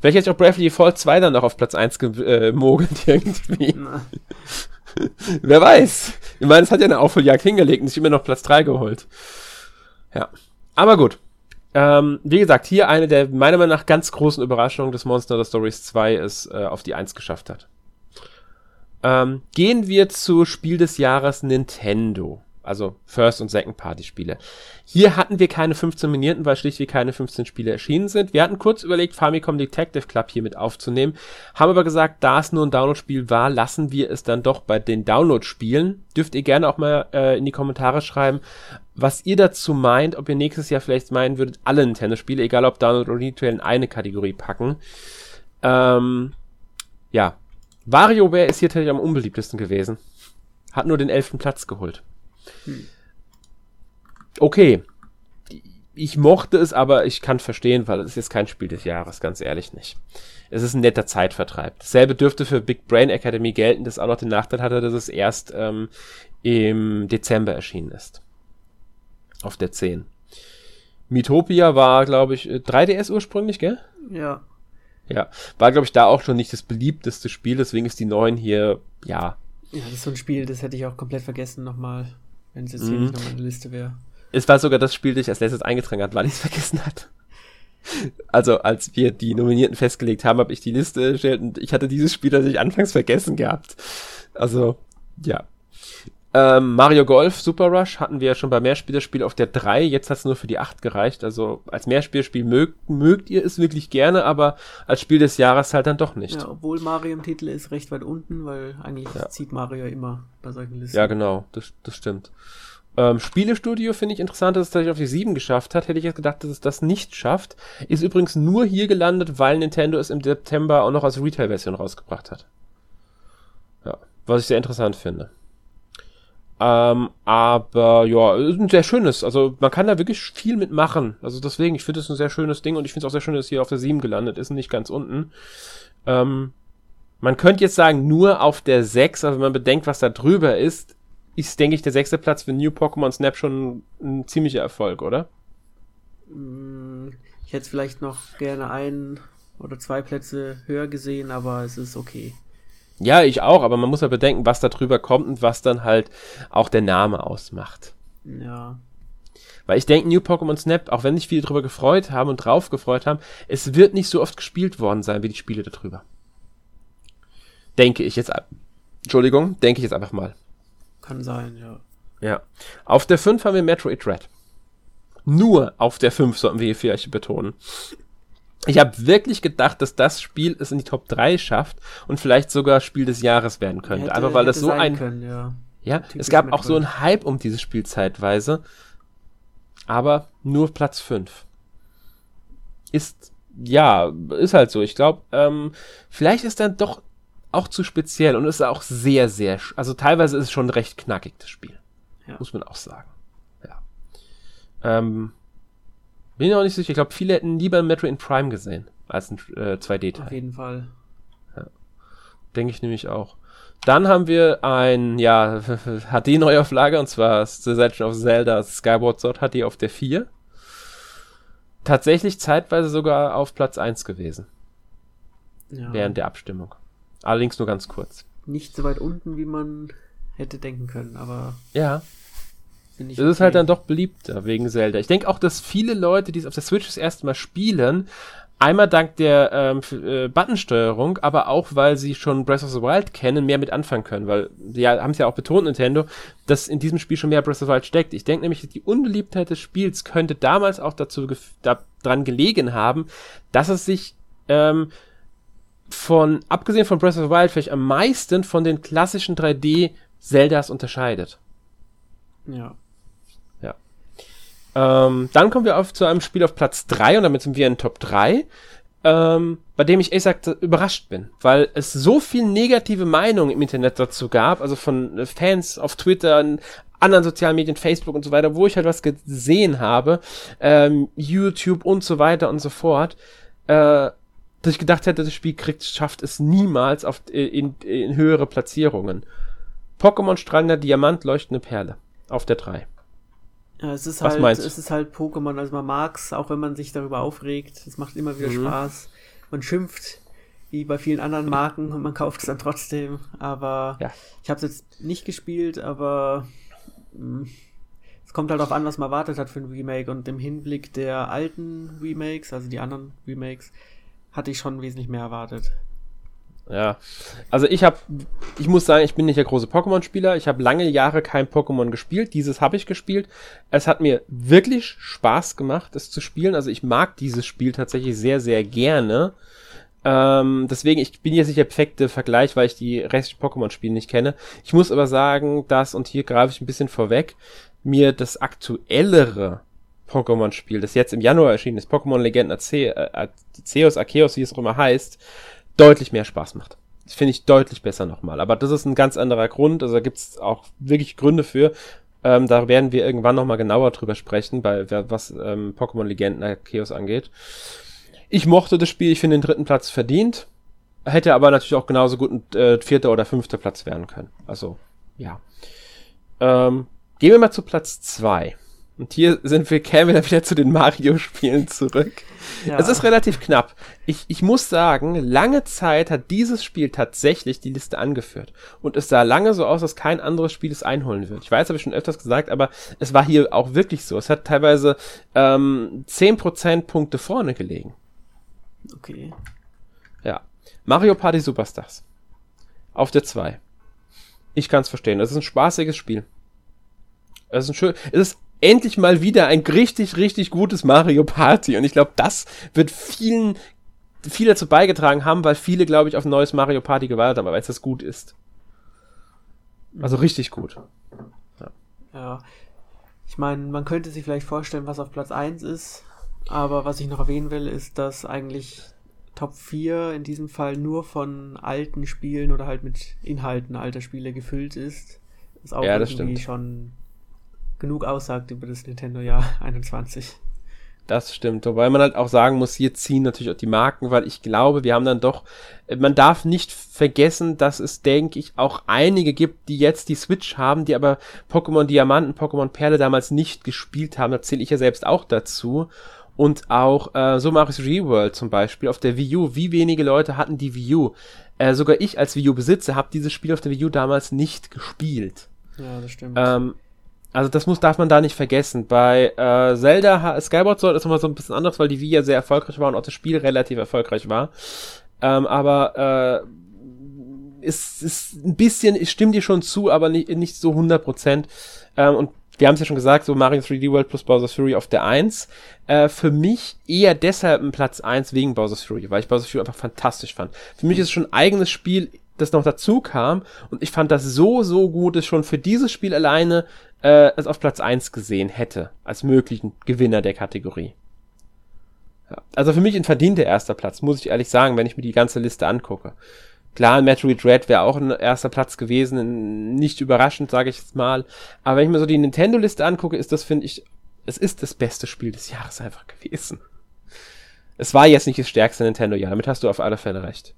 [SPEAKER 1] Vielleicht hätte ich auch Bravely Default 2 dann noch auf Platz 1 gemogelt äh, [laughs] irgendwie. [laughs] Wer weiß. Ich meine, es hat ja eine Aufholjagd hingelegt und ich immer noch Platz 3 geholt. Ja. Aber gut. Ähm, wie gesagt, hier eine der meiner Meinung nach ganz großen Überraschungen des Monster Hunter Stories 2 ist äh, auf die 1 geschafft hat. Ähm, gehen wir zu Spiel des Jahres Nintendo. Also First- und Second-Party-Spiele. Hier hatten wir keine 15 Nominierten, weil schlichtweg keine 15 Spiele erschienen sind. Wir hatten kurz überlegt, Famicom Detective Club hier mit aufzunehmen, haben aber gesagt, da es nur ein Download-Spiel war, lassen wir es dann doch bei den Download-Spielen. Dürft ihr gerne auch mal äh, in die Kommentare schreiben, was ihr dazu meint, ob ihr nächstes Jahr vielleicht meinen würdet, alle Nintendo-Spiele, egal ob Download oder Retail, in eine Kategorie packen. Ähm, ja. WarioWare ist hier tatsächlich am unbeliebtesten gewesen. Hat nur den elften Platz geholt. Hm. Okay. Ich mochte es, aber ich kann verstehen, weil es ist jetzt kein Spiel des Jahres, ganz ehrlich nicht. Es ist ein netter Zeitvertreib. Dasselbe dürfte für Big Brain Academy gelten, das auch noch den Nachteil hatte, dass es erst ähm, im Dezember erschienen ist. Auf der 10. Mitopia war, glaube ich, 3DS äh, ursprünglich, gell?
[SPEAKER 2] Ja.
[SPEAKER 1] Ja, war, glaube ich, da auch schon nicht das beliebteste Spiel, deswegen ist die 9 hier, ja.
[SPEAKER 2] Ja, das ist so ein Spiel, das hätte ich auch komplett vergessen nochmal. Wenn es jetzt hier mhm. nicht nochmal eine Liste wäre.
[SPEAKER 1] Es war sogar das Spiel, das ich als letztes eingetragen hat, weil ich es [laughs] vergessen hatte. Also, als wir die Nominierten festgelegt haben, habe ich die Liste erstellt und ich hatte dieses Spiel tatsächlich anfangs vergessen gehabt. Also, ja. Ähm, Mario Golf Super Rush hatten wir ja schon bei Mehrspielerspiel auf der 3, jetzt hat es nur für die 8 gereicht. Also als Mehrspielerspiel mögt, mögt ihr es wirklich gerne, aber als Spiel des Jahres halt dann doch nicht.
[SPEAKER 2] Ja, obwohl Mario im Titel ist recht weit unten, weil eigentlich ja. zieht Mario immer bei solchen Listen.
[SPEAKER 1] Ja, genau, das, das stimmt. Ähm, Spielestudio finde ich interessant, dass es tatsächlich auf die 7 geschafft hat. Hätte ich jetzt gedacht, dass es das nicht schafft. Ist übrigens nur hier gelandet, weil Nintendo es im September auch noch als Retail-Version rausgebracht hat. Ja, was ich sehr interessant finde. Ähm, aber ja, ist ein sehr schönes. Also man kann da wirklich viel mitmachen. Also deswegen, ich finde es ein sehr schönes Ding und ich finde es auch sehr schön, dass hier auf der 7 gelandet ist und nicht ganz unten. Ähm, man könnte jetzt sagen, nur auf der 6, aber wenn man bedenkt, was da drüber ist, ist, denke ich, der sechste Platz für New Pokémon Snap schon ein ziemlicher Erfolg, oder?
[SPEAKER 2] Mm, ich hätte vielleicht noch gerne ein oder zwei Plätze höher gesehen, aber es ist okay.
[SPEAKER 1] Ja, ich auch, aber man muss ja bedenken, was da drüber kommt und was dann halt auch der Name ausmacht.
[SPEAKER 2] Ja.
[SPEAKER 1] Weil ich denke, New Pokémon Snap, auch wenn sich viele drüber gefreut haben und drauf gefreut haben, es wird nicht so oft gespielt worden sein wie die Spiele darüber. Denke ich jetzt. Entschuldigung, denke ich jetzt einfach mal.
[SPEAKER 2] Kann sein, ja.
[SPEAKER 1] Ja. Auf der 5 haben wir Metroid Red. Nur auf der 5 sollten wir hier vielleicht betonen. Ich habe wirklich gedacht, dass das Spiel es in die Top 3 schafft und vielleicht sogar Spiel des Jahres werden könnte. Hätte, Einfach weil das so ein. Können, ja, ja es gab Metroid. auch so einen Hype um dieses Spiel zeitweise. Aber nur Platz 5. Ist, ja, ist halt so. Ich glaube, ähm, vielleicht ist dann doch auch zu speziell und ist auch sehr, sehr, also teilweise ist es schon recht knackig, das Spiel. Ja. Muss man auch sagen. Ja. Ähm, bin ich auch nicht sicher. Ich glaube, viele hätten lieber Metro in Prime gesehen als ein äh, 2D-Teil.
[SPEAKER 2] Auf jeden Fall.
[SPEAKER 1] Ja. Denke ich nämlich auch. Dann haben wir ein, ja, [laughs] HD-Neuauflage und zwar The Legend of Zelda Skyward Sword HD auf der 4. Tatsächlich zeitweise sogar auf Platz 1 gewesen. Ja. Während der Abstimmung. Allerdings nur ganz kurz.
[SPEAKER 2] Nicht so weit unten, wie man hätte denken können, aber.
[SPEAKER 1] Ja. Finde ich. Es ist halt dann doch beliebter wegen Zelda. Ich denke auch, dass viele Leute, die es auf der Switch das erste Mal spielen, einmal dank der ähm, äh, Buttonsteuerung, aber auch, weil sie schon Breath of the Wild kennen, mehr mit anfangen können, weil sie ja, haben es ja auch betont, Nintendo, dass in diesem Spiel schon mehr Breath of the Wild steckt. Ich denke nämlich, die Unbeliebtheit des Spiels könnte damals auch dazu daran gelegen haben, dass es sich ähm, von, abgesehen von Breath of the Wild, vielleicht am meisten von den klassischen 3D Zeldas unterscheidet.
[SPEAKER 2] Ja.
[SPEAKER 1] Ähm, dann kommen wir auf zu einem Spiel auf Platz 3 und damit sind wir in Top 3, ähm, bei dem ich ehrlich gesagt überrascht bin, weil es so viel negative Meinungen im Internet dazu gab, also von Fans auf Twitter, anderen sozialen Medien, Facebook und so weiter, wo ich halt was gesehen habe, ähm, YouTube und so weiter und so fort, äh, dass ich gedacht hätte, das Spiel kriegt, schafft es niemals auf, in, in höhere Platzierungen. Pokémon strahlender Diamant, leuchtende Perle. Auf der 3.
[SPEAKER 2] Ja, es ist Was halt, meinst? es ist halt Pokémon, also man mag's, auch wenn man sich darüber aufregt. Es macht immer wieder mhm. Spaß. Man schimpft, wie bei vielen anderen Marken, und man kauft es dann trotzdem. Aber ja. ich habe es jetzt nicht gespielt, aber mh, hm, es kommt halt darauf an, was man erwartet hat für ein Remake. Und im Hinblick der alten Remakes, also die anderen Remakes, hatte ich schon wesentlich mehr erwartet.
[SPEAKER 1] Ja, also ich habe, ich muss sagen, ich bin nicht der große Pokémon-Spieler. Ich habe lange Jahre kein Pokémon gespielt. Dieses habe ich gespielt. Es hat mir wirklich Spaß gemacht, es zu spielen. Also ich mag dieses Spiel tatsächlich sehr, sehr gerne. Ähm, deswegen, ich bin jetzt nicht der perfekte Vergleich, weil ich die restlichen Pokémon-Spiele nicht kenne. Ich muss aber sagen, dass, und hier greife ich ein bisschen vorweg, mir das aktuellere Pokémon-Spiel, das jetzt im Januar erschienen ist, Pokémon Legenden Arceus, Arceus, wie es auch immer heißt, deutlich mehr Spaß macht. Das finde ich deutlich besser nochmal. Aber das ist ein ganz anderer Grund. Also da gibt es auch wirklich Gründe für. Ähm, da werden wir irgendwann nochmal genauer drüber sprechen, bei was ähm, Pokémon Legenden Arceus angeht. Ich mochte das Spiel, ich finde den dritten Platz verdient. Hätte aber natürlich auch genauso gut ein äh, vierter oder fünfter Platz werden können. Also, ja. Ähm, gehen wir mal zu Platz zwei. Und hier sind wir, kämen wir wieder zu den Mario-Spielen zurück. Ja. Es ist relativ knapp. Ich, ich muss sagen, lange Zeit hat dieses Spiel tatsächlich die Liste angeführt. Und es sah lange so aus, dass kein anderes Spiel es einholen wird. Ich weiß, habe ich schon öfters gesagt, aber es war hier auch wirklich so. Es hat teilweise ähm, 10% Punkte vorne gelegen.
[SPEAKER 2] Okay.
[SPEAKER 1] Ja. Mario Party Superstars. Auf der 2. Ich kann es verstehen. Es ist ein spaßiges Spiel. Es ist ein schön, es ist endlich mal wieder ein richtig, richtig gutes Mario Party. Und ich glaube, das wird vielen, viel dazu beigetragen haben, weil viele, glaube ich, auf ein neues Mario Party gewartet haben, weil es das gut ist. Also richtig gut.
[SPEAKER 2] Ja. ja. Ich meine, man könnte sich vielleicht vorstellen, was auf Platz 1 ist. Aber was ich noch erwähnen will, ist, dass eigentlich Top 4 in diesem Fall nur von alten Spielen oder halt mit Inhalten alter Spiele gefüllt ist.
[SPEAKER 1] Das auch ja, das irgendwie stimmt.
[SPEAKER 2] schon genug aussagt über das Nintendo-Jahr 21. [laughs]
[SPEAKER 1] Das stimmt, wobei man halt auch sagen muss, hier ziehen natürlich auch die Marken, weil ich glaube, wir haben dann doch, man darf nicht vergessen, dass es, denke ich, auch einige gibt, die jetzt die Switch haben, die aber Pokémon Diamanten, Pokémon Perle damals nicht gespielt haben. Da zähle ich ja selbst auch dazu. Und auch äh, so Mario's Reworld zum Beispiel auf der Wii U. Wie wenige Leute hatten die Wii U? Äh, sogar ich als Wii U-Besitzer habe dieses Spiel auf der Wii U damals nicht gespielt.
[SPEAKER 2] Ja, das stimmt.
[SPEAKER 1] Ähm, also das muss, darf man da nicht vergessen. Bei äh, Zelda Skyward Sword ist nochmal so ein bisschen anders, weil die Wii ja sehr erfolgreich war und auch das Spiel relativ erfolgreich war. Ähm, aber äh, es ist ein bisschen, ich stimme dir schon zu, aber nicht, nicht so 100 Prozent. Ähm, und wir haben es ja schon gesagt, so Mario 3D World plus Bowser's Fury auf der 1. Äh, für mich eher deshalb ein Platz 1 wegen Bowser's Fury, weil ich Bowser's Fury einfach fantastisch fand. Für mich ist es schon ein eigenes Spiel, das noch dazu kam und ich fand das so, so gut, dass schon für dieses Spiel alleine äh, es auf Platz 1 gesehen hätte, als möglichen Gewinner der Kategorie. Ja. Also für mich ein verdienter erster Platz, muss ich ehrlich sagen, wenn ich mir die ganze Liste angucke. Klar, Metroid Red wäre auch ein erster Platz gewesen, nicht überraschend, sage ich jetzt mal. Aber wenn ich mir so die Nintendo-Liste angucke, ist das, finde ich, es ist das beste Spiel des Jahres einfach gewesen. Es war jetzt nicht das stärkste Nintendo-Jahr, damit hast du auf alle Fälle recht.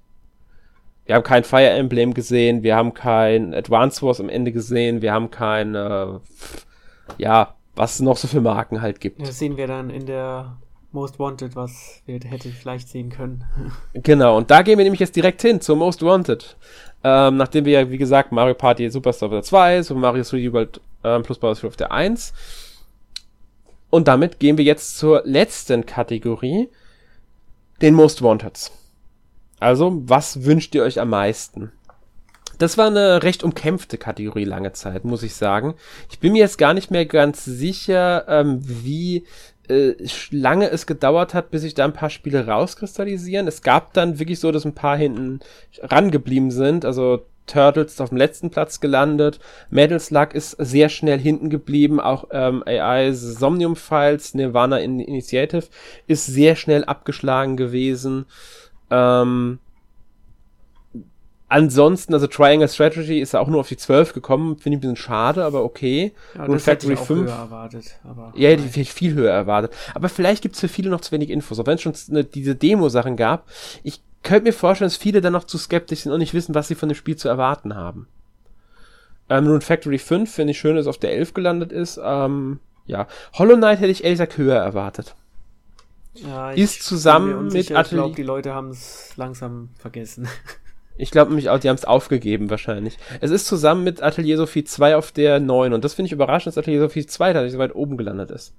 [SPEAKER 1] Wir haben kein Fire Emblem gesehen, wir haben kein Advance Wars am Ende gesehen, wir haben kein, äh, ja, was es noch so für Marken halt gibt.
[SPEAKER 2] Das sehen wir dann in der Most Wanted, was wir hätte vielleicht sehen können.
[SPEAKER 1] Genau, und da gehen wir nämlich jetzt direkt hin zur Most Wanted. Ähm, nachdem wir ja, wie gesagt, Mario Party Superstar auf der 2, Super Mario 3D World ähm, plus Bowser auf der 1. Und damit gehen wir jetzt zur letzten Kategorie, den Most Wanteds. Also, was wünscht ihr euch am meisten? Das war eine recht umkämpfte Kategorie lange Zeit, muss ich sagen. Ich bin mir jetzt gar nicht mehr ganz sicher, ähm, wie äh, lange es gedauert hat, bis sich da ein paar Spiele rauskristallisieren. Es gab dann wirklich so, dass ein paar hinten rangeblieben sind. Also Turtles ist auf dem letzten Platz gelandet. Metal Slug ist sehr schnell hinten geblieben. Auch ähm, AI Somnium Files, Nirvana Initiative ist sehr schnell abgeschlagen gewesen. Ähm, ansonsten, also Triangle Strategy ist auch nur auf die 12 gekommen, finde ich ein bisschen schade, aber okay.
[SPEAKER 2] Ja, Rune Factory 5. erwartet,
[SPEAKER 1] ja, hätte ich viel höher erwartet. Aber vielleicht gibt es für viele noch zu wenig Infos, auch wenn es schon eine, diese Demo-Sachen gab. Ich könnte mir vorstellen, dass viele dann noch zu skeptisch sind und nicht wissen, was sie von dem Spiel zu erwarten haben. Ähm, Rune Factory 5 finde ich schön, dass es auf der 11 gelandet ist. Ähm, ja. Hollow Knight hätte ich ehrlich gesagt höher erwartet.
[SPEAKER 2] Ja,
[SPEAKER 1] ist zusammen mit
[SPEAKER 2] Atelier. Ich glaube, die Leute haben es langsam vergessen. [laughs]
[SPEAKER 1] Ich glaube nämlich auch, die haben es aufgegeben wahrscheinlich. Es ist zusammen mit Atelier Sophie 2 auf der 9 und das finde ich überraschend, dass Atelier Sophie 2 tatsächlich so weit oben gelandet ist.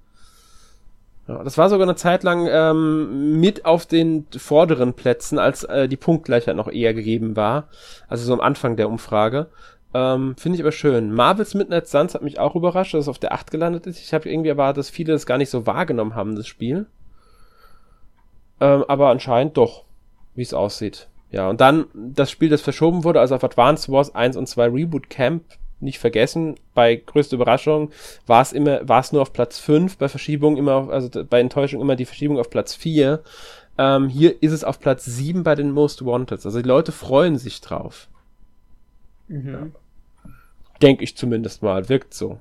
[SPEAKER 1] Ja, das war sogar eine Zeit lang ähm, mit auf den vorderen Plätzen, als äh, die Punktgleichheit noch eher gegeben war. Also so am Anfang der Umfrage. Ähm, finde ich aber schön. Marvels Midnight Suns hat mich auch überrascht, dass es auf der 8 gelandet ist. Ich habe irgendwie erwartet, dass viele das gar nicht so wahrgenommen haben, das Spiel. Ähm, aber anscheinend doch, wie es aussieht. Ja, und dann das Spiel, das verschoben wurde, also auf Advance Wars 1 und 2 Reboot Camp, nicht vergessen, bei größter Überraschung war es immer, war es nur auf Platz 5, bei Verschiebung immer, auf, also bei Enttäuschung immer die Verschiebung auf Platz 4. Ähm, hier ist es auf Platz 7 bei den Most Wanted. Also die Leute freuen sich drauf. Mhm. Ja. Denke ich zumindest mal, wirkt so.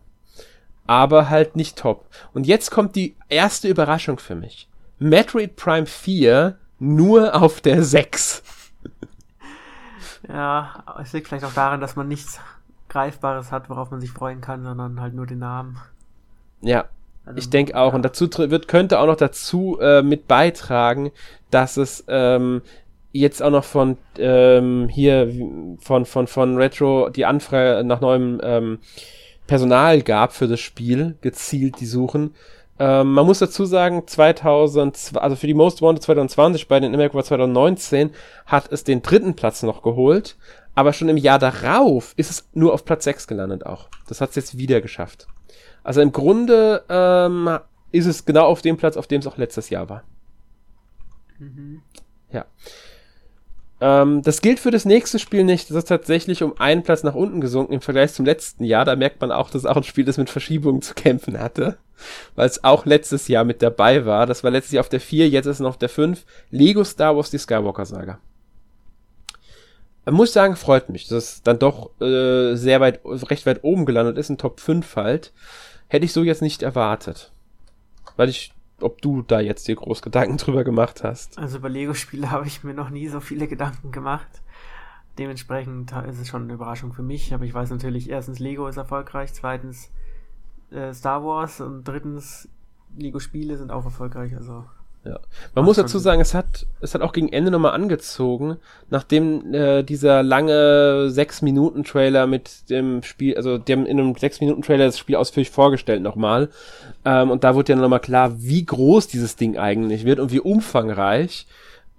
[SPEAKER 1] Aber halt nicht top. Und jetzt kommt die erste Überraschung für mich. Metroid Prime 4 nur auf der 6.
[SPEAKER 2] Ja, es liegt vielleicht auch daran, dass man nichts Greifbares hat, worauf man sich freuen kann, sondern halt nur den Namen.
[SPEAKER 1] Ja, also, ich denke auch. Ja. Und dazu wird, könnte auch noch dazu äh, mit beitragen, dass es ähm, jetzt auch noch von ähm, hier von, von, von Retro die Anfrage nach neuem ähm, Personal gab für das Spiel, gezielt die suchen. Ähm, man muss dazu sagen, 2000, also für die Most Wanted 2020 bei den America 2019 hat es den dritten Platz noch geholt, aber schon im Jahr darauf ist es nur auf Platz 6 gelandet auch. Das hat es jetzt wieder geschafft. Also im Grunde ähm, ist es genau auf dem Platz, auf dem es auch letztes Jahr war. Mhm. Ja. Ähm, das gilt für das nächste Spiel nicht. Das ist tatsächlich um einen Platz nach unten gesunken im Vergleich zum letzten Jahr. Da merkt man auch, dass auch ein Spiel ist, mit Verschiebungen zu kämpfen hatte. Weil es auch letztes Jahr mit dabei war. Das war letztes Jahr auf der 4, jetzt ist es noch auf der 5. Lego Star Wars, die Skywalker-Saga. Muss sagen, freut mich, dass es dann doch äh, sehr weit, recht weit oben gelandet ist, in Top 5 halt. Hätte ich so jetzt nicht erwartet. Weil ich ob du da jetzt dir groß Gedanken drüber gemacht hast.
[SPEAKER 2] Also über Lego-Spiele [laughs] habe ich mir noch nie so viele Gedanken gemacht. Dementsprechend ist es schon eine Überraschung für mich, aber ich weiß natürlich, erstens Lego ist erfolgreich, zweitens äh, Star Wars und drittens Lego-Spiele sind auch erfolgreich, also
[SPEAKER 1] ja. Man muss dazu sagen, es hat, es hat auch gegen Ende nochmal angezogen, nachdem äh, dieser lange 6-Minuten-Trailer mit dem Spiel, also dem in einem 6-Minuten-Trailer das Spiel ausführlich vorgestellt nochmal. Ähm, und da wurde ja nochmal klar, wie groß dieses Ding eigentlich wird und wie umfangreich.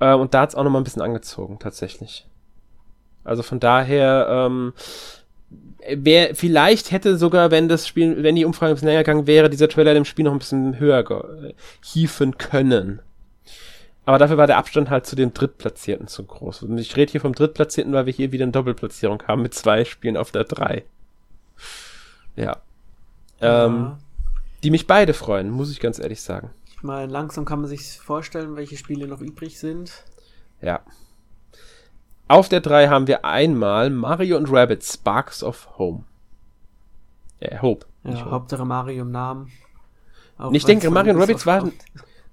[SPEAKER 1] Ähm, und da hat es auch nochmal ein bisschen angezogen, tatsächlich. Also von daher, ähm, wer, vielleicht hätte sogar, wenn das Spiel, wenn die Umfrage ein bisschen länger gegangen wäre, dieser Trailer dem Spiel noch ein bisschen höher hieven können. Aber dafür war der Abstand halt zu dem Drittplatzierten zu groß. Und ich rede hier vom Drittplatzierten, weil wir hier wieder eine Doppelplatzierung haben mit zwei Spielen auf der drei. Ja. ja. Ähm, die mich beide freuen, muss ich ganz ehrlich sagen.
[SPEAKER 2] Ich meine, langsam kann man sich vorstellen, welche Spiele noch übrig sind.
[SPEAKER 1] Ja. Auf der 3 haben wir einmal Mario und Rabbit Sparks of Home. Äh, Hope.
[SPEAKER 2] Ja, Hope. Hauptsache Mario im Namen.
[SPEAKER 1] Auch ich denke, Mario und Rabbits waren,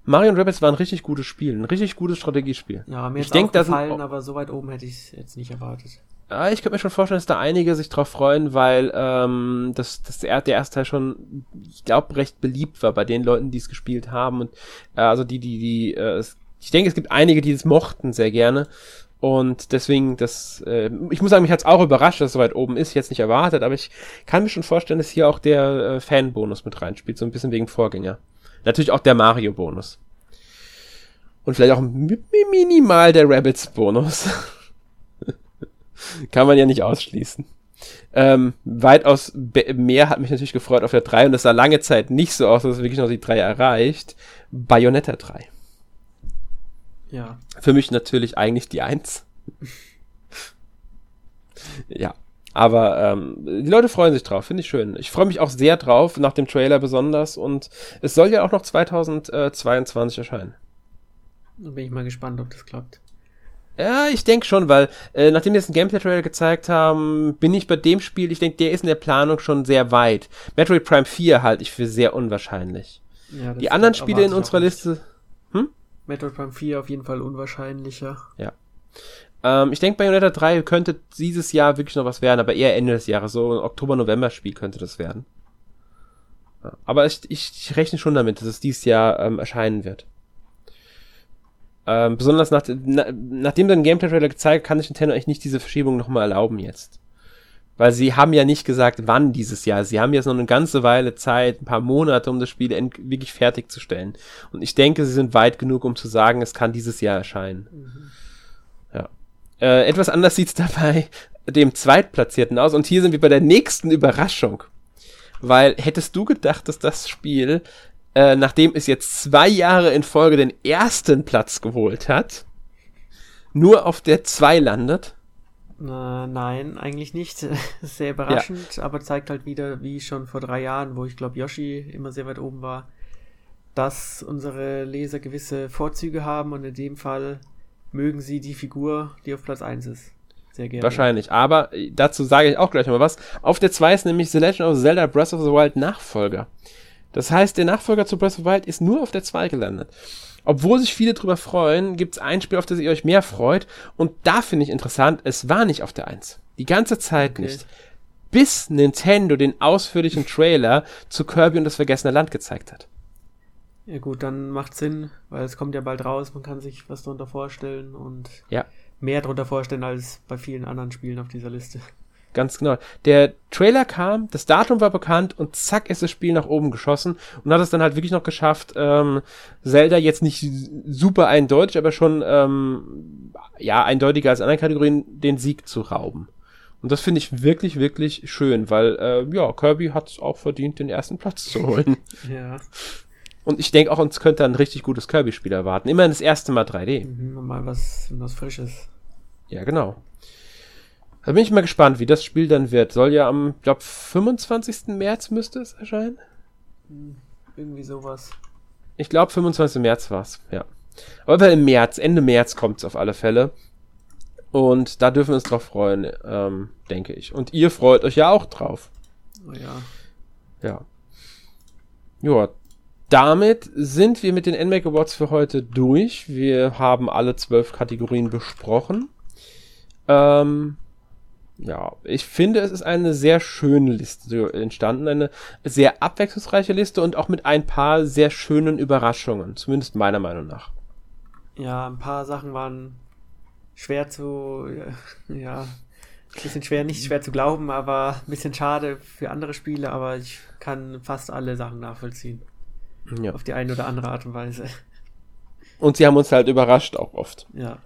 [SPEAKER 1] Mario und Rabbits war ein richtig gutes Spiel, ein richtig gutes Strategiespiel.
[SPEAKER 2] Ja, mir
[SPEAKER 1] ich denk,
[SPEAKER 2] gefallen, aber so weit oben hätte ich es jetzt nicht erwartet.
[SPEAKER 1] Ja, ich könnte mir schon vorstellen, dass da einige sich drauf freuen, weil ähm, das, das der, der erste Teil schon, ich glaube, recht beliebt war bei den Leuten, die es gespielt haben. Und äh, also die, die, die, äh, ich denke, es gibt einige, die es mochten sehr gerne. Und deswegen, das, äh, ich muss sagen, mich hat es auch überrascht, dass es so weit oben ist, jetzt nicht erwartet, aber ich kann mir schon vorstellen, dass hier auch der äh, Fan-Bonus mit reinspielt, so ein bisschen wegen Vorgänger. Natürlich auch der Mario-Bonus. Und vielleicht auch minimal der Rabbits-Bonus. [laughs] Kann man ja nicht ausschließen. Ähm, weitaus mehr hat mich natürlich gefreut auf der 3 und das sah lange Zeit nicht so aus, dass es wirklich noch die 3 erreicht. Bayonetta 3.
[SPEAKER 2] Ja.
[SPEAKER 1] Für mich natürlich eigentlich die 1. ja. Aber ähm, die Leute freuen sich drauf, finde ich schön. Ich freue mich auch sehr drauf, nach dem Trailer besonders. Und es soll ja auch noch 2022 erscheinen.
[SPEAKER 2] Da bin ich mal gespannt, ob das klappt.
[SPEAKER 1] Ja, ich denke schon, weil äh, nachdem wir jetzt einen Gameplay-Trailer gezeigt haben, bin ich bei dem Spiel, ich denke, der ist in der Planung schon sehr weit. Metroid Prime 4 halte ich für sehr unwahrscheinlich. Ja, die anderen Spiele in unserer Liste.
[SPEAKER 2] Hm? Metroid Prime 4 auf jeden Fall unwahrscheinlicher.
[SPEAKER 1] Ja. Ähm, ich denke, Bayonetta 3 könnte dieses Jahr wirklich noch was werden, aber eher Ende des Jahres. So ein Oktober-November-Spiel könnte das werden. Aber ich, ich, ich, rechne schon damit, dass es dieses Jahr ähm, erscheinen wird. Ähm, besonders nach, na, nachdem dann Gameplay-Trailer gezeigt, kann sich Nintendo eigentlich nicht diese Verschiebung nochmal erlauben jetzt. Weil sie haben ja nicht gesagt, wann dieses Jahr. Sie haben jetzt noch eine ganze Weile Zeit, ein paar Monate, um das Spiel wirklich fertigzustellen. Und ich denke, sie sind weit genug, um zu sagen, es kann dieses Jahr erscheinen. Mhm. Ja. Äh, etwas anders sieht's dabei dem Zweitplatzierten aus. Und hier sind wir bei der nächsten Überraschung. Weil hättest du gedacht, dass das Spiel äh, nachdem es jetzt zwei Jahre in Folge den ersten Platz geholt hat, nur auf der 2 landet?
[SPEAKER 2] Na, nein, eigentlich nicht. [laughs] Sehr überraschend, ja. aber zeigt halt wieder, wie schon vor drei Jahren, wo ich glaube, Yoshi immer sehr weit oben war, dass unsere Leser gewisse Vorzüge haben und in dem Fall mögen sie die Figur, die auf Platz 1 ist.
[SPEAKER 1] Sehr gerne. Wahrscheinlich. Aber dazu sage ich auch gleich mal was. Auf der 2 ist nämlich The Legend of Zelda Breath of the Wild Nachfolger. Das heißt, der Nachfolger zu Breath of the Wild ist nur auf der 2 gelandet. Obwohl sich viele drüber freuen, gibt es ein Spiel, auf das ihr euch mehr freut. Und da finde ich interessant, es war nicht auf der 1. Die ganze Zeit okay. nicht. Bis Nintendo den ausführlichen Trailer zu Kirby und das vergessene Land gezeigt hat.
[SPEAKER 2] Ja gut, dann macht Sinn, weil es kommt ja bald raus, man kann sich was darunter vorstellen und
[SPEAKER 1] ja.
[SPEAKER 2] mehr darunter vorstellen als bei vielen anderen Spielen auf dieser Liste.
[SPEAKER 1] Ganz genau. Der Trailer kam, das Datum war bekannt und zack ist das Spiel nach oben geschossen und hat es dann halt wirklich noch geschafft, ähm, Zelda jetzt nicht super eindeutig, aber schon ähm, ja eindeutiger als anderen Kategorien den Sieg zu rauben. Und das finde ich wirklich, wirklich schön, weil äh, ja, Kirby hat es auch verdient, den ersten Platz zu holen. [laughs]
[SPEAKER 2] ja.
[SPEAKER 1] Und ich denke auch, uns könnte ein richtig gutes Kirby-Spiel erwarten. Immerhin das erste Mal 3D.
[SPEAKER 2] Mhm, mal was, was Frisches.
[SPEAKER 1] Ja, genau. Da bin ich mal gespannt, wie das Spiel dann wird. Soll ja am, glaube 25. März müsste es erscheinen.
[SPEAKER 2] Irgendwie sowas.
[SPEAKER 1] Ich glaube 25. März war's, ja. Aber im März, Ende März kommt's auf alle Fälle. Und da dürfen wir uns drauf freuen, ähm, denke ich. Und ihr freut euch ja auch drauf.
[SPEAKER 2] Oh ja.
[SPEAKER 1] Ja. Ja, damit sind wir mit den NMAC Awards für heute durch. Wir haben alle zwölf Kategorien besprochen. Ähm, ja, ich finde, es ist eine sehr schöne Liste entstanden, eine sehr abwechslungsreiche Liste und auch mit ein paar sehr schönen Überraschungen, zumindest meiner Meinung nach.
[SPEAKER 2] Ja, ein paar Sachen waren schwer zu, ja, ein bisschen schwer, nicht schwer zu glauben, aber ein bisschen schade für andere Spiele, aber ich kann fast alle Sachen nachvollziehen. Ja. Auf die eine oder andere Art und Weise.
[SPEAKER 1] Und sie haben uns halt überrascht auch oft.
[SPEAKER 2] Ja.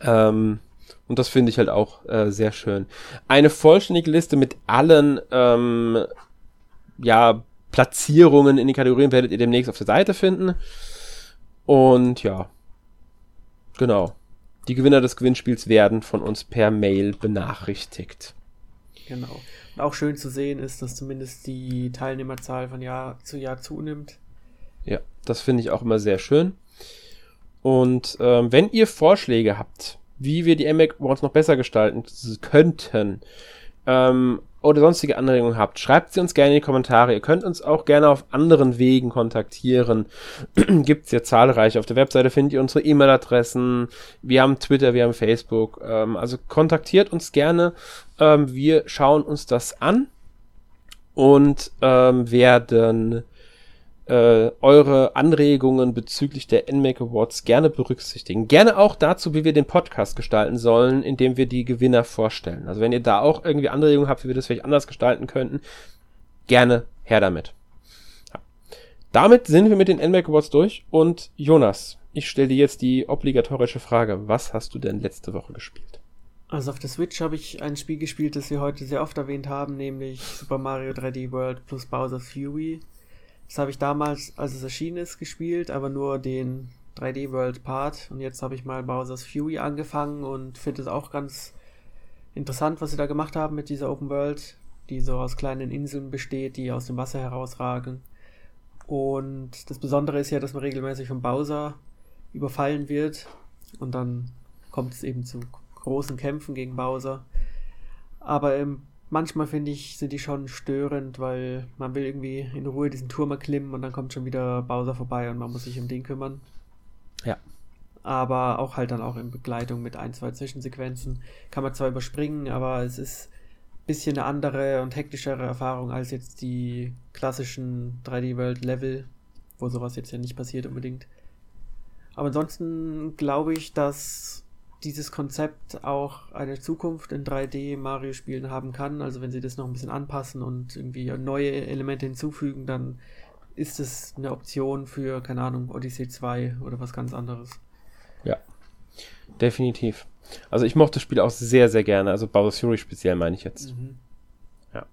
[SPEAKER 1] Ähm, und das finde ich halt auch äh, sehr schön. Eine vollständige Liste mit allen ähm, ja, Platzierungen in den Kategorien werdet ihr demnächst auf der Seite finden. Und ja, genau. Die Gewinner des Gewinnspiels werden von uns per Mail benachrichtigt.
[SPEAKER 2] Genau. Und auch schön zu sehen ist, dass zumindest die Teilnehmerzahl von Jahr zu Jahr zunimmt.
[SPEAKER 1] Ja, das finde ich auch immer sehr schön. Und ähm, wenn ihr Vorschläge habt, wie wir die MAC Awards noch besser gestalten könnten. Ähm, oder sonstige Anregungen habt, schreibt sie uns gerne in die Kommentare. Ihr könnt uns auch gerne auf anderen Wegen kontaktieren. [clears throat] Gibt es ja zahlreich. Auf der Webseite findet ihr unsere E-Mail-Adressen. Wir haben Twitter, wir haben Facebook. Ähm, also kontaktiert uns gerne. Ähm, wir schauen uns das an und ähm, werden äh, eure Anregungen bezüglich der NMAC Awards gerne berücksichtigen. Gerne auch dazu, wie wir den Podcast gestalten sollen, indem wir die Gewinner vorstellen. Also wenn ihr da auch irgendwie Anregungen habt, wie wir das vielleicht anders gestalten könnten, gerne her damit. Ja. Damit sind wir mit den NMAC Awards durch und Jonas, ich stelle dir jetzt die obligatorische Frage. Was hast du denn letzte Woche gespielt?
[SPEAKER 2] Also auf der Switch habe ich ein Spiel gespielt, das wir heute sehr oft erwähnt haben, nämlich Super Mario 3D World plus Bowser's Fury. Das habe ich damals, als es erschienen ist, gespielt, aber nur den 3D World Part. Und jetzt habe ich mal Bowser's Fury angefangen und finde es auch ganz interessant, was sie da gemacht haben mit dieser Open World, die so aus kleinen Inseln besteht, die aus dem Wasser herausragen. Und das Besondere ist ja, dass man regelmäßig von Bowser überfallen wird und dann kommt es eben zu großen Kämpfen gegen Bowser. Aber im manchmal finde ich, sind die schon störend, weil man will irgendwie in Ruhe diesen Turm erklimmen und dann kommt schon wieder Bowser vorbei und man muss sich um den kümmern.
[SPEAKER 1] Ja.
[SPEAKER 2] Aber auch halt dann auch in Begleitung mit ein, zwei Zwischensequenzen. Kann man zwar überspringen, aber es ist ein bisschen eine andere und hektischere Erfahrung als jetzt die klassischen 3D-World-Level, wo sowas jetzt ja nicht passiert unbedingt. Aber ansonsten glaube ich, dass dieses Konzept auch eine Zukunft in 3D Mario-Spielen haben kann. Also wenn sie das noch ein bisschen anpassen und irgendwie neue Elemente hinzufügen, dann ist es eine Option für, keine Ahnung, Odyssey 2 oder was ganz anderes.
[SPEAKER 1] Ja, definitiv. Also ich mochte das Spiel auch sehr, sehr gerne. Also Bowser's Fury speziell meine ich jetzt. Mhm. Ja.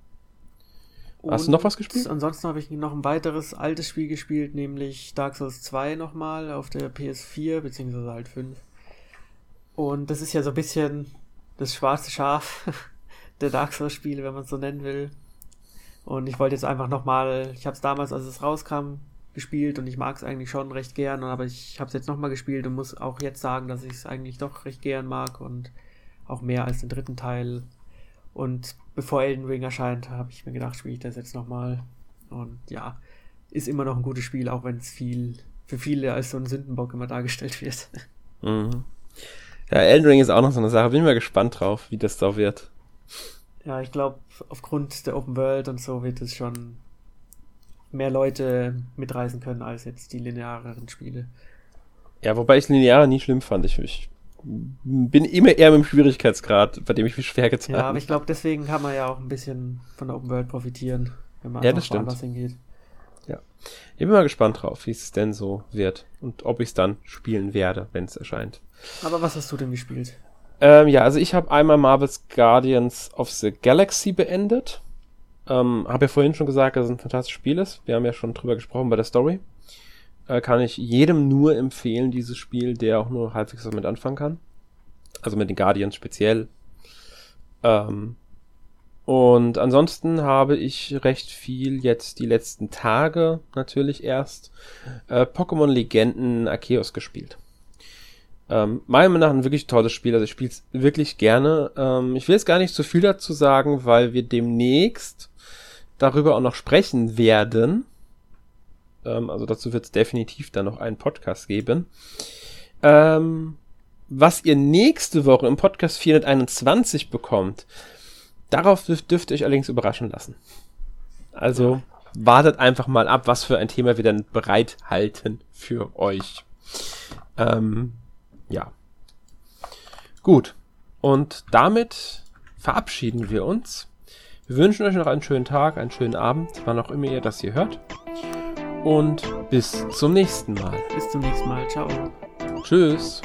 [SPEAKER 1] Hast und du noch was gespielt?
[SPEAKER 2] Ansonsten habe ich noch ein weiteres altes Spiel gespielt, nämlich Dark Souls 2 nochmal auf der PS4, beziehungsweise halt 5. Und das ist ja so ein bisschen das schwarze Schaf [laughs] der Dark Souls-Spiele, wenn man es so nennen will. Und ich wollte jetzt einfach nochmal, ich habe es damals, als es rauskam, gespielt und ich mag es eigentlich schon recht gern, aber ich habe es jetzt nochmal gespielt und muss auch jetzt sagen, dass ich es eigentlich doch recht gern mag und auch mehr als den dritten Teil. Und bevor Elden Ring erscheint, habe ich mir gedacht, spiele ich das jetzt nochmal. Und ja, ist immer noch ein gutes Spiel, auch wenn es viel für viele als so ein Sündenbock immer dargestellt [laughs] wird.
[SPEAKER 1] Mhm. Ja, Elden Ring ist auch noch so eine Sache. Bin mal gespannt drauf, wie das da wird.
[SPEAKER 2] Ja, ich glaube, aufgrund der Open World und so wird es schon mehr Leute mitreisen können als jetzt die lineareren Spiele.
[SPEAKER 1] Ja, wobei ich lineare nie schlimm fand. Ich, ich bin immer eher mit dem Schwierigkeitsgrad, bei dem ich mich schwer getan habe.
[SPEAKER 2] Ja, aber ich glaube, deswegen kann man ja auch ein bisschen von der Open World profitieren,
[SPEAKER 1] wenn man ja, das stimmt. hingeht. Ja. Ich bin mal gespannt drauf, wie es denn so wird und ob ich es dann spielen werde, wenn es erscheint.
[SPEAKER 2] Aber was hast du denn gespielt?
[SPEAKER 1] Ähm, ja, also ich habe einmal Marvel's Guardians of the Galaxy beendet. Ähm, habe ja vorhin schon gesagt, dass es ein fantastisches Spiel ist. Wir haben ja schon drüber gesprochen bei der Story. Äh, kann ich jedem nur empfehlen, dieses Spiel, der auch nur halbwegs damit anfangen kann. Also mit den Guardians speziell. Ähm, und ansonsten habe ich recht viel jetzt die letzten Tage natürlich erst äh, Pokémon Legenden Arceus gespielt. Ähm, meiner Meinung nach ein wirklich tolles Spiel. Also ich spiele es wirklich gerne. Ähm, ich will jetzt gar nicht zu viel dazu sagen, weil wir demnächst darüber auch noch sprechen werden. Ähm, also dazu wird es definitiv dann noch einen Podcast geben. Ähm, was ihr nächste Woche im Podcast 421 bekommt, darauf dürft, dürft ihr euch allerdings überraschen lassen. Also ja. wartet einfach mal ab, was für ein Thema wir dann bereithalten für euch. Ähm, ja. Gut. Und damit verabschieden wir uns. Wir wünschen euch noch einen schönen Tag, einen schönen Abend, wann auch immer ihr das hier hört. Und bis zum nächsten Mal.
[SPEAKER 2] Bis zum nächsten Mal. Ciao.
[SPEAKER 1] Tschüss.